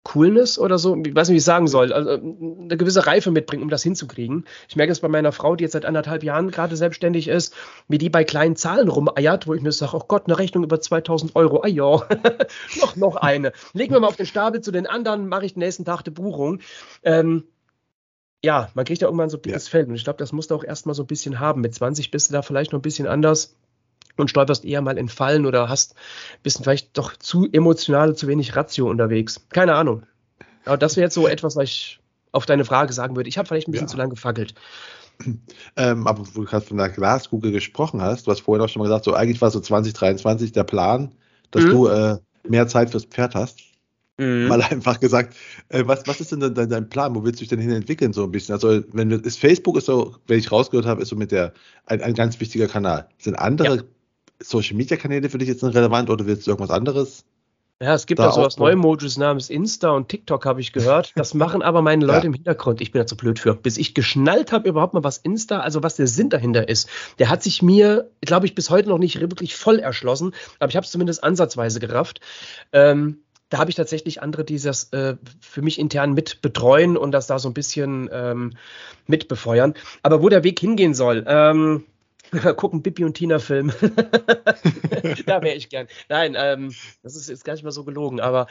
Coolness oder so, ich weiß nicht, wie ich sagen soll, also eine gewisse Reife mitbringen, um das hinzukriegen. Ich merke es bei meiner Frau, die jetzt seit anderthalb Jahren gerade selbstständig ist, wie die bei kleinen Zahlen rumeiert, wo ich mir sage, oh Gott, eine Rechnung über 2000 Euro, ah ja, noch, noch eine. Legen wir mal auf den Stapel zu den anderen, mache ich den nächsten Tag die Buchung. Ähm, ja, man kriegt ja irgendwann so ein dickes ja. Feld und ich glaube, das musst du auch erstmal so ein bisschen haben. Mit 20 bist du da vielleicht noch ein bisschen anders und stolperst eher mal in Fallen oder hast bist vielleicht doch zu emotional, zu wenig Ratio unterwegs. Keine Ahnung. Aber das wäre jetzt so etwas, was ich auf deine Frage sagen würde. Ich habe vielleicht ein bisschen ja. zu lange gefackelt.
Ähm, aber wo du gerade von der Glaskugel gesprochen hast, du hast vorhin auch schon mal gesagt, so eigentlich war so 2023 der Plan, dass mhm. du äh, mehr Zeit fürs Pferd hast. Mhm. Mal einfach gesagt, äh, was, was ist denn dein, dein, Plan? Wo willst du dich denn hin entwickeln, so ein bisschen? Also, wenn wir, ist Facebook ist so, wenn ich rausgehört habe, ist so mit der ein, ein ganz wichtiger Kanal. Sind andere ja. Social Media Kanäle für dich jetzt relevant oder willst du irgendwas anderes?
Ja, es gibt da so was Neumodus namens Insta und TikTok, habe ich gehört. Das machen aber meine Leute ja. im Hintergrund. Ich bin da zu blöd für. Bis ich geschnallt habe, überhaupt mal was Insta, also was der Sinn dahinter ist. Der hat sich mir, glaube ich, bis heute noch nicht wirklich voll erschlossen, aber ich habe es zumindest ansatzweise gerafft. Ähm, da habe ich tatsächlich andere, die das äh, für mich intern mit betreuen und das da so ein bisschen ähm, mit befeuern. Aber wo der Weg hingehen soll, ähm, gucken Bibi und Tina Film. da wäre ich gern. Nein, ähm, das ist jetzt gar nicht mal so gelogen, aber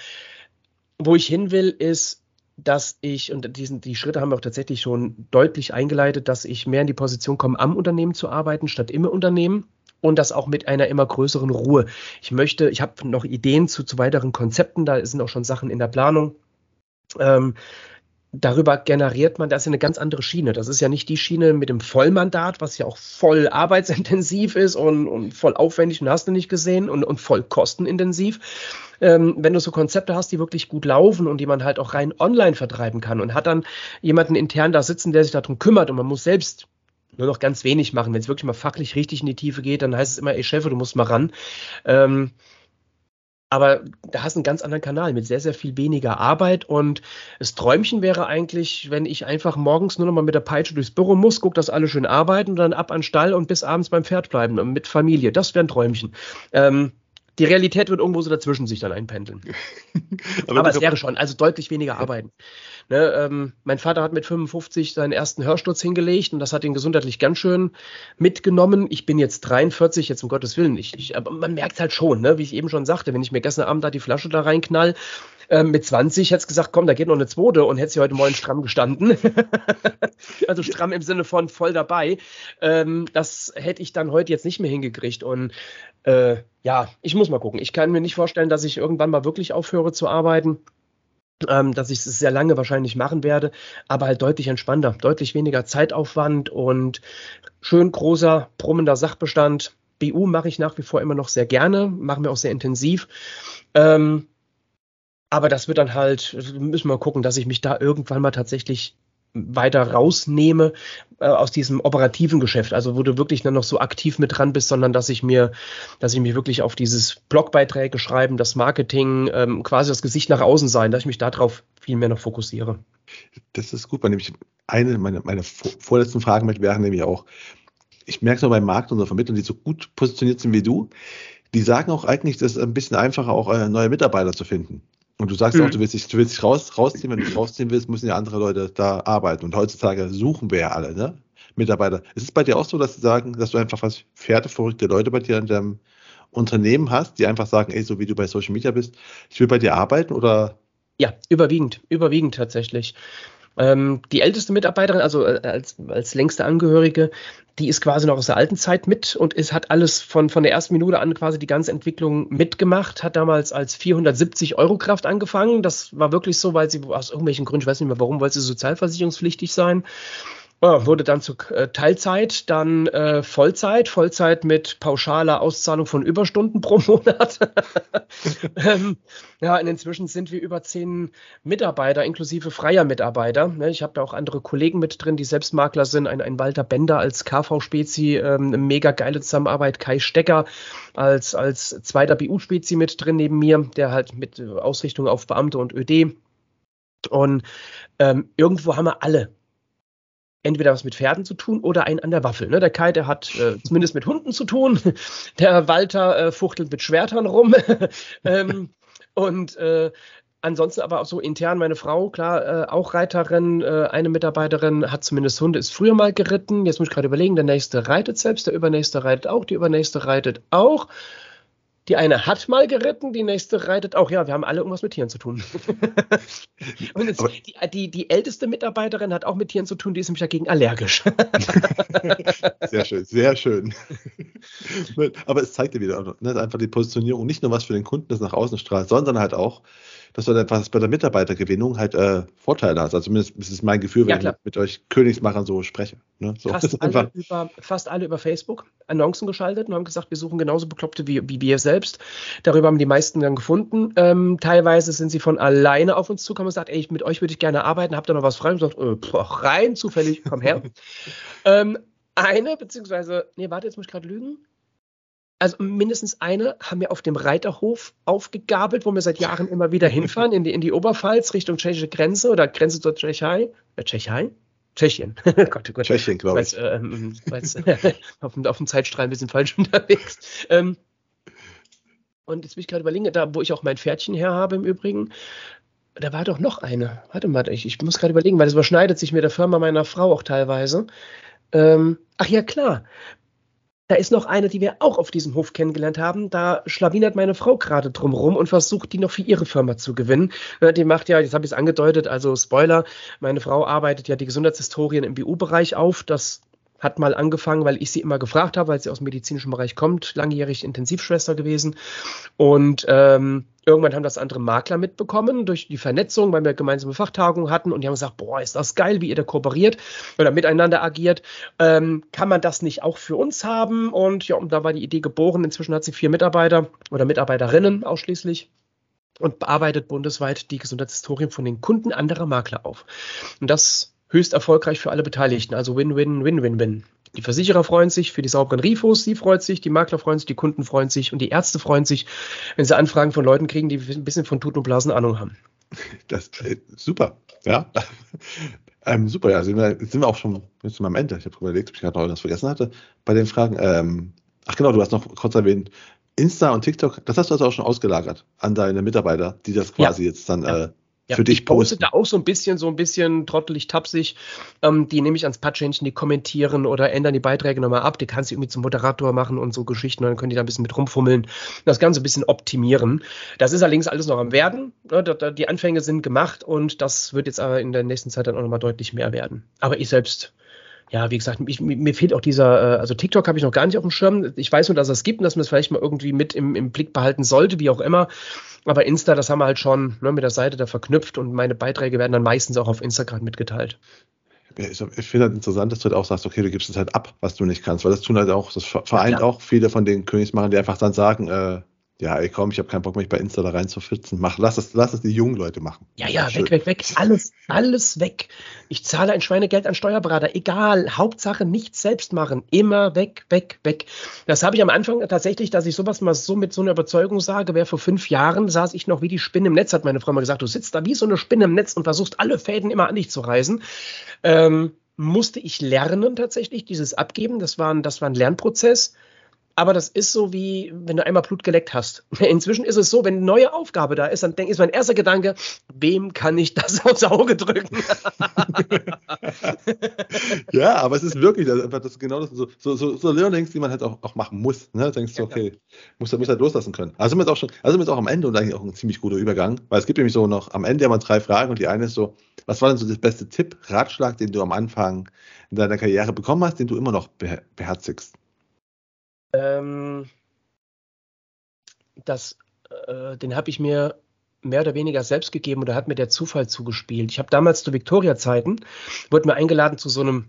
wo ich hin will, ist, dass ich, und diesen, die Schritte haben wir auch tatsächlich schon deutlich eingeleitet, dass ich mehr in die Position komme, am Unternehmen zu arbeiten, statt im Unternehmen und das auch mit einer immer größeren Ruhe. Ich möchte, ich habe noch Ideen zu, zu weiteren Konzepten, da sind auch schon Sachen in der Planung. Ähm, darüber generiert man, das ist ja eine ganz andere Schiene. Das ist ja nicht die Schiene mit dem Vollmandat, was ja auch voll arbeitsintensiv ist und, und voll aufwendig und hast du nicht gesehen und, und voll kostenintensiv. Ähm, wenn du so Konzepte hast, die wirklich gut laufen und die man halt auch rein online vertreiben kann und hat dann jemanden intern da sitzen, der sich darum kümmert und man muss selbst nur noch ganz wenig machen. Wenn es wirklich mal fachlich richtig in die Tiefe geht, dann heißt es immer, ey Chef, du musst mal ran. Ähm, aber da hast du einen ganz anderen Kanal mit sehr, sehr viel weniger Arbeit. Und das Träumchen wäre eigentlich, wenn ich einfach morgens nur noch mal mit der Peitsche durchs Büro muss, guck, dass alle schön arbeiten und dann ab an den Stall und bis abends beim Pferd bleiben mit Familie. Das wäre ein Träumchen. Ähm, die Realität wird irgendwo so dazwischen sich dann einpendeln. Aber, Aber es wäre schon, also deutlich weniger arbeiten. Ne, ähm, mein Vater hat mit 55 seinen ersten Hörsturz hingelegt und das hat ihn gesundheitlich ganz schön mitgenommen. Ich bin jetzt 43, jetzt um Gottes Willen nicht. Ich, aber man merkt halt schon, ne, wie ich eben schon sagte, wenn ich mir gestern Abend da die Flasche da reinknall, ähm, mit 20 hätte es gesagt, komm, da geht noch eine zweite und hätte sie heute Morgen stramm gestanden. also stramm im Sinne von voll dabei. Ähm, das hätte ich dann heute jetzt nicht mehr hingekriegt. Und äh, ja, ich muss mal gucken. Ich kann mir nicht vorstellen, dass ich irgendwann mal wirklich aufhöre zu arbeiten. Ähm, dass ich es sehr lange wahrscheinlich machen werde, aber halt deutlich entspannter, deutlich weniger Zeitaufwand und schön großer, brummender Sachbestand. BU mache ich nach wie vor immer noch sehr gerne, machen wir auch sehr intensiv. Ähm, aber das wird dann halt, müssen wir gucken, dass ich mich da irgendwann mal tatsächlich weiter rausnehme äh, aus diesem operativen Geschäft, also wo du wirklich dann noch so aktiv mit dran bist, sondern dass ich mir, dass ich mich wirklich auf dieses Blogbeiträge schreiben, das Marketing, ähm, quasi das Gesicht nach außen sein, dass ich mich darauf viel mehr noch fokussiere.
Das ist gut, weil nämlich eine meiner meine vorletzten Fragen mit wären nämlich auch, ich merke es auch beim Markt unserer Vermittler, die so gut positioniert sind wie du, die sagen auch eigentlich, dass es ein bisschen einfacher auch äh, neue Mitarbeiter zu finden Und du sagst mhm. auch, du willst dich, du willst dich raus, rausziehen. Wenn du dich rausziehen willst, müssen ja andere Leute da arbeiten. Und heutzutage suchen wir ja alle, ne? Mitarbeiter. Ist es bei dir auch so, dass sie sagen, dass du einfach was pferdeverrückte Leute bei dir in deinem Unternehmen hast, die einfach sagen, ey, so wie du bei Social Media bist, ich will bei dir arbeiten oder?
Ja, überwiegend, überwiegend tatsächlich. Ähm, die älteste Mitarbeiterin, also äh, als, als längste Angehörige, die ist quasi noch aus der alten Zeit mit und ist, hat alles von, von der ersten Minute an quasi die ganze Entwicklung mitgemacht, hat damals als 470 Euro Kraft angefangen. Das war wirklich so, weil sie aus irgendwelchen Gründen, ich weiß nicht mehr warum, wollte sie sozialversicherungspflichtig sein wurde dann zu äh, Teilzeit, dann äh, Vollzeit, Vollzeit mit pauschaler Auszahlung von Überstunden pro Monat. ähm, ja, und inzwischen sind wir über zehn Mitarbeiter, inklusive freier Mitarbeiter. Ne, ich habe da auch andere Kollegen mit drin, die selbst Makler sind. Ein, ein Walter Bender als KV-Spezi, ähm, eine mega geile Zusammenarbeit. Kai Stecker als, als zweiter BU-Spezi mit drin neben mir, der halt mit Ausrichtung auf Beamte und ÖD. Und ähm, irgendwo haben wir alle entweder was mit Pferden zu tun oder einen an der Waffel. Ne? Der Kai, der hat äh, zumindest mit Hunden zu tun. Der Walter äh, fuchtelt mit Schwertern rum. ähm, und äh, ansonsten aber auch so intern meine Frau, klar, äh, auch Reiterin, äh, eine Mitarbeiterin hat zumindest Hunde, ist früher mal geritten. Jetzt muss ich gerade überlegen, der nächste reitet selbst, der übernächste reitet auch, die übernächste reitet auch. Die eine hat mal geritten, die nächste reitet auch. Ja, wir haben alle irgendwas mit Tieren zu tun. Und jetzt, die, die, die, älteste Mitarbeiterin hat auch mit Tieren zu tun, die ist nämlich dagegen allergisch.
sehr schön, sehr schön. Aber es zeigt dir wieder ne, einfach die Positionierung, nicht nur was für den Kunden das nach außen strahlt, sondern halt auch, dass du etwas bei der Mitarbeitergewinnung halt äh, Vorteile hast. Also zumindest ist es mein Gefühl, wenn ja, ich mit euch Königsmachern so spreche. Ne? So,
fast, alle über, fast, alle über, Facebook Annoncen geschaltet und haben gesagt, wir suchen genauso Bekloppte wie, wie wir selbst. Darüber haben die meisten dann gefunden. Ähm, teilweise sind sie von alleine auf uns zugekommen und gesagt, ey, mit euch würde ich gerne arbeiten, habt ihr noch was frei? Und gesagt, äh, boah, rein zufällig, komm her. ähm, eine, beziehungsweise, nee, warte, jetzt muss ich gerade lügen also mindestens eine haben wir auf dem Reiterhof aufgegabelt, wo wir seit Jahren immer wieder hinfahren, in die, in die Oberpfalz, Richtung tschechische Grenze oder Grenze zur Tschechei. Äh, Tschechei? Tschechien.
Gott, oh Gott. Tschechien, glaube ich. Äh, ähm,
auf, dem, auf dem Zeitstrahl ein bisschen falsch unterwegs. Ähm, und jetzt bin ich gerade überlegen, da wo ich auch mein Pferdchen her habe im Übrigen, da war doch noch eine. Warte mal, ich, ich muss gerade überlegen, weil das überschneidet sich mit der Firma meiner Frau auch teilweise. Ähm, ach ja, klar. Da ist noch eine, die wir auch auf diesem Hof kennengelernt haben. Da schlawinert meine Frau gerade drumrum und versucht, die noch für ihre Firma zu gewinnen. Die macht ja, jetzt habe ich es angedeutet, also Spoiler, meine Frau arbeitet ja die Gesundheitshistorien im BU-Bereich auf. Das hat mal angefangen, weil ich sie immer gefragt habe, weil sie aus dem medizinischen Bereich kommt, langjährig Intensivschwester gewesen. Und ähm, irgendwann haben das andere Makler mitbekommen durch die Vernetzung, weil wir gemeinsame Fachtagungen hatten und die haben gesagt, boah, ist das geil, wie ihr da kooperiert oder miteinander agiert. Ähm, kann man das nicht auch für uns haben? Und ja, und da war die Idee geboren. Inzwischen hat sie vier Mitarbeiter oder Mitarbeiterinnen ausschließlich und bearbeitet bundesweit die Gesundheitshistorien von den Kunden anderer Makler auf. Und das höchst erfolgreich für alle Beteiligten. Also Win-Win, Win-Win-Win. Die Versicherer freuen sich für die sauberen Rifos, sie freut sich, die Makler freuen sich, die Kunden freuen sich und die Ärzte freuen sich, wenn sie Anfragen von Leuten kriegen, die ein bisschen von Tuten und Blasen Ahnung haben.
Das äh, super, ja. ähm, super, ja, sind wir, sind wir auch schon jetzt am Ende. Ich habe überlegt, ob ich gerade noch was vergessen hatte bei den Fragen. Ähm, ach genau, du hast noch kurz erwähnt, Insta und TikTok, das hast du also auch schon ausgelagert an deine Mitarbeiter, die das quasi ja. jetzt dann ja. äh, ja, für dich ich poste
da auch so ein bisschen, so ein bisschen trottelig, tapsig. Ähm, die nehme ich ans Patchhändchen, die kommentieren oder ändern die Beiträge nochmal ab. Die kannst du irgendwie zum Moderator machen und so Geschichten. Und dann können die da ein bisschen mit rumfummeln. Das Ganze ein bisschen optimieren. Das ist allerdings alles noch am Werden. Die Anfänge sind gemacht und das wird jetzt aber in der nächsten Zeit dann auch nochmal deutlich mehr werden. Aber ich selbst ja, wie gesagt, ich, mir fehlt auch dieser, äh, also TikTok habe ich noch gar nicht auf dem Schirm. Ich weiß nur, dass es gibt und dass man es vielleicht mal irgendwie mit im, im Blick behalten sollte, wie auch immer. Aber Insta, das haben wir halt schon ne, mit der Seite da verknüpft und meine Beiträge werden dann meistens auch auf Instagram mitgeteilt.
ich finde halt interessant, dass du halt auch sagst, okay, du gibst es halt ab, was du nicht kannst, weil das tun halt auch, das vereint ja, auch viele von den Königsmachern, die einfach dann sagen, äh, ja, ey, komm, ich habe keinen Bock, mich bei Insta da rein zu pfützen. Mach, lass es, lass es die jungen Leute machen.
Ja, ja, weg, weg, weg. Alles, alles weg. Ich zahle ein Schweinegeld an Steuerberater. Egal. Hauptsache nichts selbst machen. Immer weg, weg, weg. Das habe ich am Anfang tatsächlich, dass ich sowas mal so mit so einer Überzeugung sage, wer vor fünf Jahren saß ich noch wie die Spinne im Netz, hat meine Frau mal gesagt. Du sitzt da wie so eine Spinne im Netz und versuchst alle Fäden immer an dich zu reißen. Ähm, musste ich lernen tatsächlich, dieses Abgeben. Das war ein, das war ein Lernprozess Aber das ist so wie, wenn du einmal Blut geleckt hast. Inzwischen ist es so, wenn eine neue Aufgabe da ist, dann ist mein erster Gedanke, wem kann ich das aufs Auge drücken?
ja, aber es ist wirklich das, das ist genau das, so, so, so, so Learnings, die man halt auch, auch machen muss. Ne? denkst du, okay, muss, muss halt loslassen können. Also sind wir jetzt auch schon, also sind wir jetzt auch am Ende und eigentlich auch ein ziemlich guter Übergang, weil es gibt nämlich so noch am Ende immer drei Fragen und die eine ist so, was war denn so das beste Tipp, Ratschlag, den du am Anfang in deiner Karriere bekommen hast, den du immer noch beherzigst?
Ähm, das, äh, den habe ich mir mehr oder weniger selbst gegeben oder hat mir der Zufall zugespielt. Ich habe damals zu Victoria-Zeiten, wurde mir eingeladen zu so einem,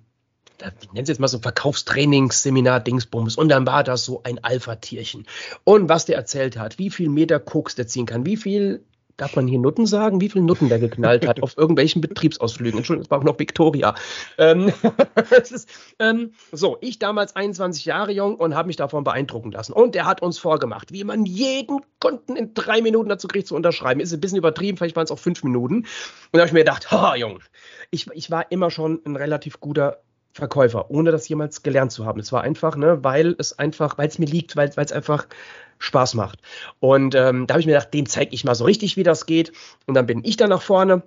ich nenne es jetzt mal so Verkaufstrainingsseminar Dingsbums und dann war das so ein Alpha-Tierchen. Und was der erzählt hat, wie viel Meter Koks der ziehen kann, wie viel darf man hier Nutten sagen, wie viele Nutten der geknallt hat auf irgendwelchen Betriebsausflügen. Entschuldigung, es war auch noch Victoria. Ähm, ist, ähm, so, ich damals 21 Jahre jung und habe mich davon beeindrucken lassen. Und er hat uns vorgemacht, wie man jeden Kunden in drei Minuten dazu kriegt zu unterschreiben. Ist ein bisschen übertrieben, vielleicht waren es auch fünf Minuten. Und da habe ich mir gedacht, ha, Jung, ich, ich war immer schon ein relativ guter Verkäufer, ohne das jemals gelernt zu haben. Es war einfach, ne, weil es einfach, weil es mir liegt, weil es einfach Spaß macht. Und ähm, da habe ich mir gedacht, dem zeige ich mal so richtig, wie das geht. Und dann bin ich da nach vorne.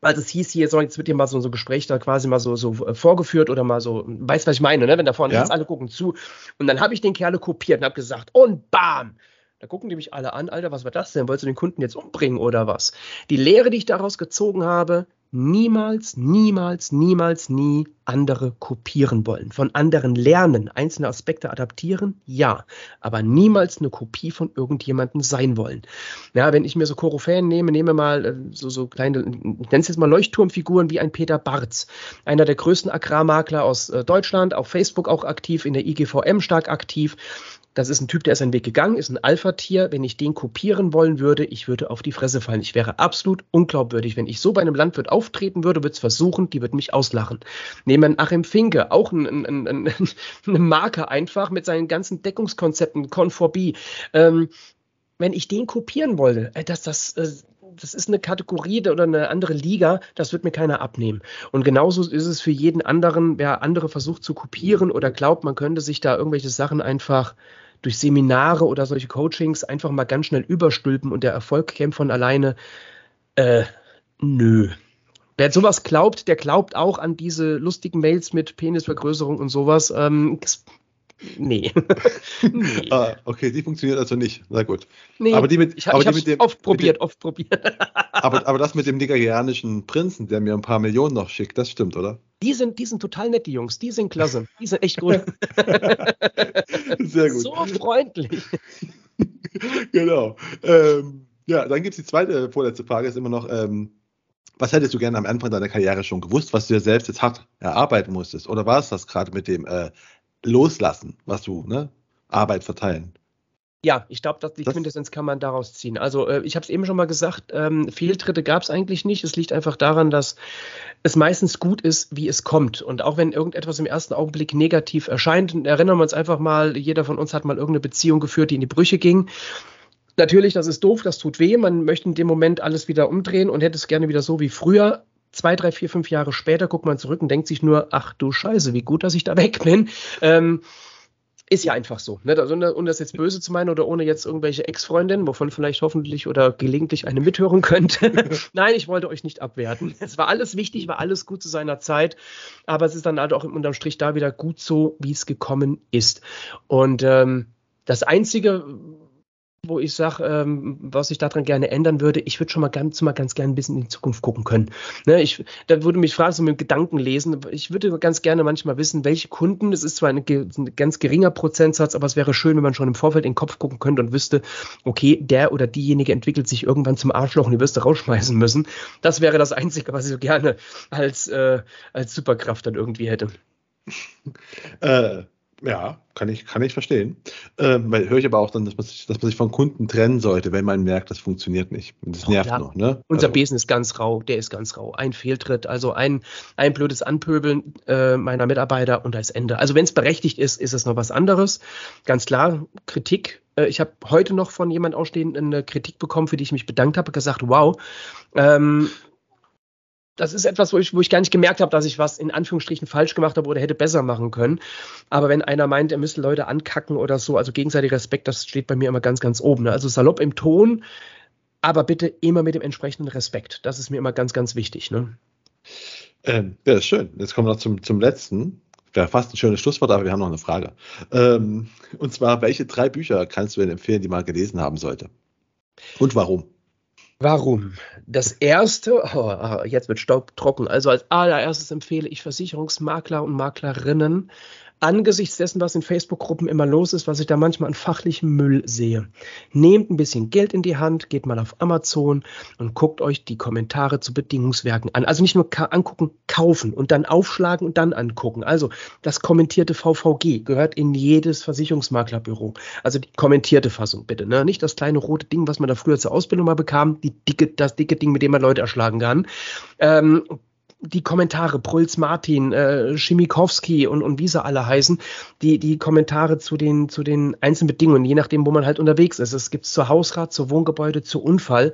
Also es hieß hier, so, jetzt wird dir mal so, so ein Gespräch da quasi mal so, so äh, vorgeführt oder mal so, weißt was ich meine, ne? Wenn da vorne ja. jetzt alle gucken zu. Und dann habe ich den Kerle kopiert und habe gesagt, und bam! Da gucken die mich alle an, Alter, was war das denn? Wolltest du den Kunden jetzt umbringen oder was? Die Lehre, die ich daraus gezogen habe, niemals, niemals, niemals, nie andere kopieren wollen. Von anderen lernen, einzelne Aspekte adaptieren, ja, aber niemals eine Kopie von irgendjemandem sein wollen. Ja, wenn ich mir so Koryphäen nehme, nehme mal äh, so, so kleine, ich nenne es jetzt mal Leuchtturmfiguren wie ein Peter Barz, einer der größten Agrarmakler aus äh, Deutschland, auf Facebook auch aktiv, in der IGVM stark aktiv. Das ist ein Typ, der ist einen Weg gegangen, ist ein Alpha-Tier. Wenn ich den kopieren wollen würde, ich würde auf die Fresse fallen. Ich wäre absolut unglaubwürdig. Wenn ich so bei einem Landwirt auftreten würde, würde es versuchen, die würden mich auslachen. Nehmen wir Achim Finke, auch ein, ein, ein, eine Marke einfach mit seinen ganzen Deckungskonzepten, Conforbi. Ähm, wenn ich den kopieren wollte, äh, dass das, äh, das ist eine Kategorie oder eine andere Liga, das wird mir keiner abnehmen. Und genauso ist es für jeden anderen, wer andere versucht zu kopieren oder glaubt, man könnte sich da irgendwelche Sachen einfach durch Seminare oder solche Coachings einfach mal ganz schnell überstülpen und der Erfolg käme von alleine. Äh, nö. Wer sowas glaubt, der glaubt auch an diese lustigen Mails mit Penisvergrößerung und sowas. Ähm, Nee.
nee. Ah, okay, die funktioniert also nicht. Na gut.
Nee,
aber die mit,
ich, aber ich die mit dem, oft probiert, dem, oft probiert.
aber, aber das mit dem nigerianischen Prinzen, der mir ein paar Millionen noch schickt, das stimmt, oder?
Die sind, die sind total nett, die Jungs. Die sind klasse. Die sind echt gut.
Sehr gut.
So freundlich.
genau. Ähm, ja, dann gibt es die zweite, vorletzte Frage, ist immer noch, ähm, was hättest du gerne am Anfang deiner Karriere schon gewusst, was du dir selbst jetzt hart erarbeiten musstest? Oder war es das gerade mit dem äh, loslassen, was du, ne? Arbeit verteilen.
Ja, ich glaube, die Quintessenz kann man daraus ziehen. Also äh, ich habe es eben schon mal gesagt, ähm, Fehltritte gab es eigentlich nicht. Es liegt einfach daran, dass es meistens gut ist, wie es kommt. Und auch wenn irgendetwas im ersten Augenblick negativ erscheint, erinnern wir uns einfach mal, jeder von uns hat mal irgendeine Beziehung geführt, die in die Brüche ging. Natürlich, das ist doof, das tut weh. Man möchte in dem Moment alles wieder umdrehen und hätte es gerne wieder so wie früher zwei, drei, vier, fünf Jahre später guckt man zurück und denkt sich nur, ach du Scheiße, wie gut, dass ich da weg bin. Ähm, ist ja einfach so. Ne? Also, ohne das jetzt böse zu meinen oder ohne jetzt irgendwelche Ex-Freundinnen, wovon vielleicht hoffentlich oder gelegentlich eine mithören könnte. Nein, ich wollte euch nicht abwerten. Es war alles wichtig, war alles gut zu seiner Zeit, aber es ist dann halt auch unterm Strich da wieder gut so, wie es gekommen ist. Und ähm, das Einzige, wo ich sage, ähm, was ich daran gerne ändern würde, ich würde schon mal ganz, mal ganz gerne ein bisschen in die Zukunft gucken können. Ne, ich, da würde mich fragen, so mit Gedanken lesen. Ich würde ganz gerne manchmal wissen, welche Kunden, es ist zwar ein, ein, ganz geringer Prozentsatz, aber es wäre schön, wenn man schon im Vorfeld in den Kopf gucken könnte und wüsste, okay, der oder diejenige entwickelt sich irgendwann zum Arschloch und die wirst du rausschmeißen müssen. Das wäre das Einzige, was ich so gerne als, äh, als Superkraft dann irgendwie hätte.
Äh, ja, kann ich, kann ich verstehen. Ähm, weil höre ich aber auch dann, dass man, sich, dass man sich von Kunden trennen sollte, wenn man merkt, das funktioniert nicht. Das nervt ja, noch, ne?
Unser also. Besen ist ganz rau, der ist ganz rau. Ein Fehltritt, also ein, ein blödes Anpöbeln äh, meiner Mitarbeiter und da ist Ende. Also wenn es berechtigt ist, ist es noch was anderes. Ganz klar, Kritik. Äh, ich habe heute noch von jemand ausstehend eine Kritik bekommen, für die ich mich bedankt habe, gesagt, wow, ähm, das ist etwas, wo ich, wo ich gar nicht gemerkt habe, dass ich was in Anführungsstrichen falsch gemacht habe oder hätte besser machen können. Aber wenn einer meint, er müsste Leute ankacken oder so, also gegenseitiger Respekt, das steht bei mir immer ganz, ganz oben. Ne? Also salopp im Ton, aber bitte immer mit dem entsprechenden Respekt. Das ist mir immer ganz, ganz wichtig. Ne?
Ähm, ja, ist schön. Jetzt kommen wir noch zum, zum letzten. Wäre fast ein schönes Schlusswort, aber wir haben noch eine Frage. Ähm, und zwar, welche drei Bücher kannst du denn empfehlen, die man gelesen haben sollte? Und warum?
Warum? Das erste, oh, jetzt wird Staub trocken. Also als allererstes empfehle ich Versicherungsmakler und Maklerinnen, angesichts dessen, was in Facebook-Gruppen immer los ist, was ich da manchmal an fachlichem Müll sehe. Nehmt ein bisschen Geld in die Hand, geht mal auf Amazon und guckt euch die Kommentare zu Bedingungswerken an. Also nicht nur angucken, kaufen und dann aufschlagen und dann angucken. Also das kommentierte VVG gehört in jedes Versicherungsmaklerbüro. Also die kommentierte Fassung bitte. Ne? Nicht das kleine rote Ding, was man da früher zur Ausbildung mal bekam, die dicke, das dicke Ding, mit dem man Leute erschlagen kann. Ähm, die Kommentare, Prulz Martin, äh, Schimikowski und, und wie sie alle heißen, die, die Kommentare zu den, zu den einzelnen Bedingungen, je nachdem, wo man halt unterwegs ist. Es gibt zur Hausrat, zur Wohngebäude, zu Unfall,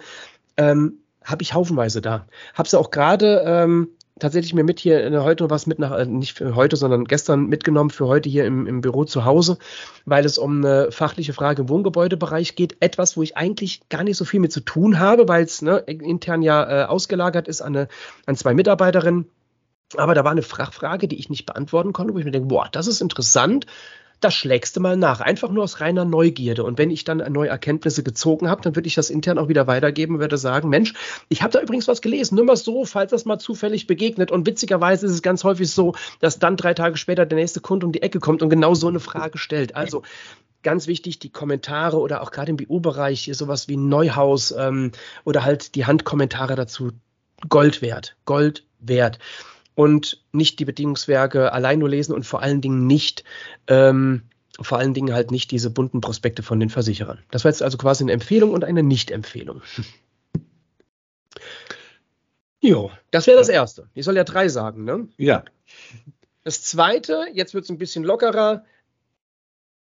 ähm, habe ich haufenweise da. Habe sie auch gerade ähm, tatsächlich mir mit hier äh, heute was mit nach, äh, nicht heute, sondern gestern mitgenommen für heute hier im, im Büro zu Hause, weil es um eine fachliche Frage im Wohngebäudebereich geht. Etwas, wo ich eigentlich gar nicht so viel mit zu tun habe, weil es ne, intern ja äh, ausgelagert ist an, eine, an zwei Mitarbeiterinnen. Aber da war eine Frage, die ich nicht beantworten konnte, wo ich mir denke, boah, das ist interessant das schlägst du mal nach. Einfach nur aus reiner Neugierde. Und wenn ich dann neue Erkenntnisse gezogen habe, dann würde ich das intern auch wieder weitergeben und würde sagen, Mensch, ich habe da übrigens was gelesen. Nur mal so, falls das mal zufällig begegnet. Und witzigerweise ist es ganz häufig so, dass dann drei Tage später der nächste Kunde um die Ecke kommt und genau so eine Frage stellt. Also ganz wichtig, die Kommentare oder auch gerade im BU-Bereich hier sowas wie Neuhaus ähm, oder halt die Handkommentare dazu Gold wert. Gold wert und nicht die Bedingungswerke allein nur lesen und vor allen Dingen nicht, ähm, vor allen Dingen halt nicht diese bunten Prospekte von den Versicherern. Das war jetzt also quasi eine Empfehlung und eine Nicht-Empfehlung. Jo, das wäre das Erste. Ich soll ja drei sagen, ne?
Ja.
Das Zweite, jetzt wird es ein bisschen lockerer,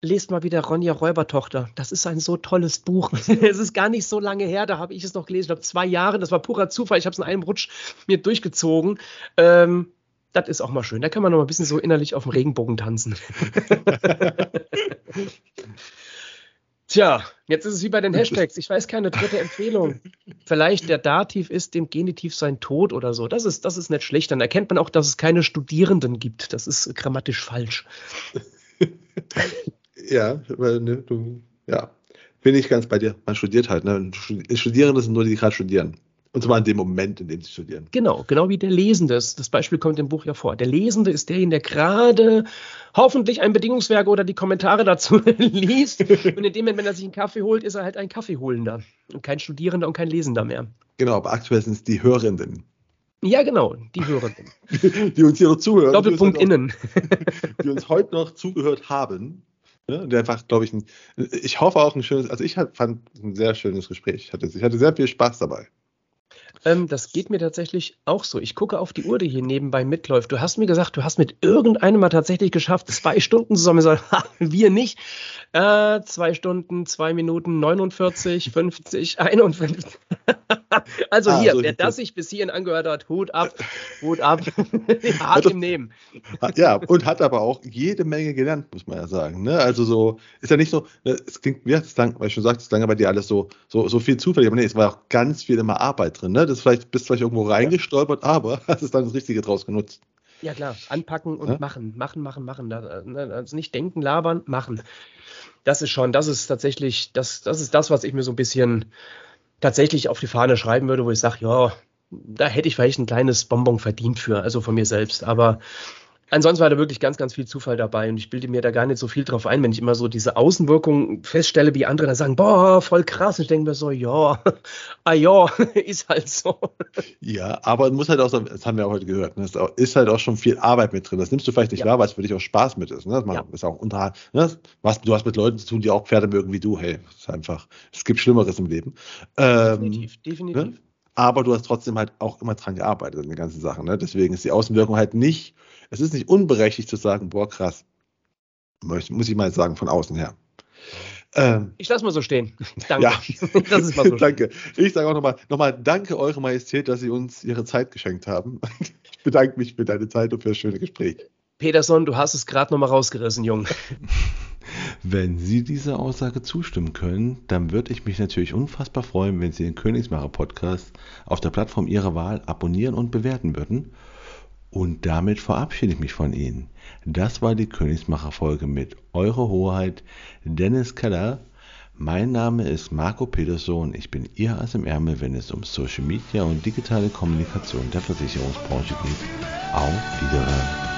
lest mal wieder Ronja Räubertochter. Das ist ein so tolles Buch. es ist gar nicht so lange her, da habe ich es noch gelesen. Ich glaube, zwei Jahre. Das war purer Zufall. Ich habe es in einem Rutsch mir durchgezogen. Ähm, das ist auch mal schön. Da kann man noch mal ein bisschen so innerlich auf dem Regenbogen tanzen. Tja, jetzt ist es wie bei den Hashtags. Ich weiß keine dritte Empfehlung. Vielleicht der Dativ ist dem Genitiv sein Tod oder so. Das ist, das ist nicht schlecht. Dann erkennt man auch, dass es keine Studierenden gibt. Das ist grammatisch falsch.
Ja, ne, du, ja, bin ich ganz bei dir. Man studiert halt, ne? Studierende sind nur die, die gerade studieren. Und zwar in dem Moment, in dem sie studieren.
Genau, genau wie der Lesende. Das Beispiel kommt im Buch ja vor. Der Lesende ist derjenige, der gerade hoffentlich ein Bedingungswerk oder die Kommentare dazu liest. Und in dem Moment, wenn er sich einen Kaffee holt, ist er halt ein Kaffeeholender. Und kein Studierender und kein Lesender mehr.
Genau, aber aktuell sind es die Hörenden.
Ja, genau, die Hörenden.
die uns hier noch zuhören.
Doppelpunkt innen.
die uns heute noch zugehört haben. Ne? Der einfach, glaube ich, ein, ich hoffe auch ein schönes, also ich fand ein sehr schönes Gespräch. Ich hatte, ich hatte sehr viel Spaß dabei.
Ähm, das geht mir tatsächlich auch so. Ich gucke auf die Uhr, die hier nebenbei mitläuft. Du hast mir gesagt, du hast mit irgendeinem mal tatsächlich geschafft, zwei Stunden zusammen. Wir nicht. Äh, zwei Stunden, zwei Minuten, 49, 50, 51. also ah, hier, so wer das sich bis hierhin angehört hat, Hut ab, Hut ab. Hart im Nehmen.
ja, und hat aber auch jede Menge gelernt, muss man ja sagen. Ne? Also so, ist ja nicht so, ne, es klingt, wie das lang, weil ich schon sagte, es lange bei dir alles so, so, so viel zufällig, aber nee, es war auch ganz viel immer Arbeit drin. Ne? Das vielleicht, bist vielleicht irgendwo reingestolpert, aber hast es dann das Richtige draus genutzt.
Ja klar, anpacken und ja? machen, machen, machen, machen. Ne, also nicht denken, labern, machen. Das ist schon, das ist tatsächlich, das, das ist das, was ich mir so ein bisschen tatsächlich auf die Fahne schreiben würde, wo ich sage, ja, da hätte ich vielleicht ein kleines Bonbon verdient für, also von mir selbst. Aber Ansonsten war da wirklich ganz, ganz viel Zufall dabei und ich bilde mir da gar nicht so viel drauf ein, wenn ich immer so diese Außenwirkung feststelle, wie andere dann sagen, boah, voll krass. Und ich denke mir so, ja, ah ja, ist halt so.
Ja, aber muss halt auch so, das haben wir auch heute gehört, ne? ist halt auch schon viel Arbeit mit drin. Das nimmst du vielleicht nicht ja. wahr, weil es für dich auch Spaß mit ist. Ne? Das ja. ist auch unter, ne? was, du hast mit Leuten zu tun, die auch Pferde mögen wie du. Hey, ist einfach, es gibt Schlimmeres im Leben.
Ähm, definitiv, definitiv. Ne?
Aber du hast trotzdem halt auch immer dran gearbeitet in den ganzen Sachen. Ne? Deswegen ist die Außenwirkung halt nicht es ist nicht unberechtigt zu sagen, boah, krass. Muss ich mal sagen, von außen her.
Ähm, ich lasse mal so stehen.
Danke. Ja, das ist mal so danke. Ich sage auch nochmal noch mal Danke, Eure Majestät, dass Sie uns Ihre Zeit geschenkt haben. Ich bedanke mich für deine Zeit und für das schöne Gespräch.
Peterson, du hast es gerade nochmal rausgerissen, Junge.
Wenn Sie dieser Aussage zustimmen können, dann würde ich mich natürlich unfassbar freuen, wenn Sie den Königsmacher Podcast auf der Plattform Ihrer Wahl abonnieren und bewerten würden. Und damit verabschiede ich mich von Ihnen. Das war die Königsmacher Folge mit Eure Hoheit Dennis Keller. Mein Name ist Marco Peterson. Ich bin Ihr Ass im Ärmel, wenn es um Social Media und digitale Kommunikation der Versicherungsbranche geht. Auf Wiederhören.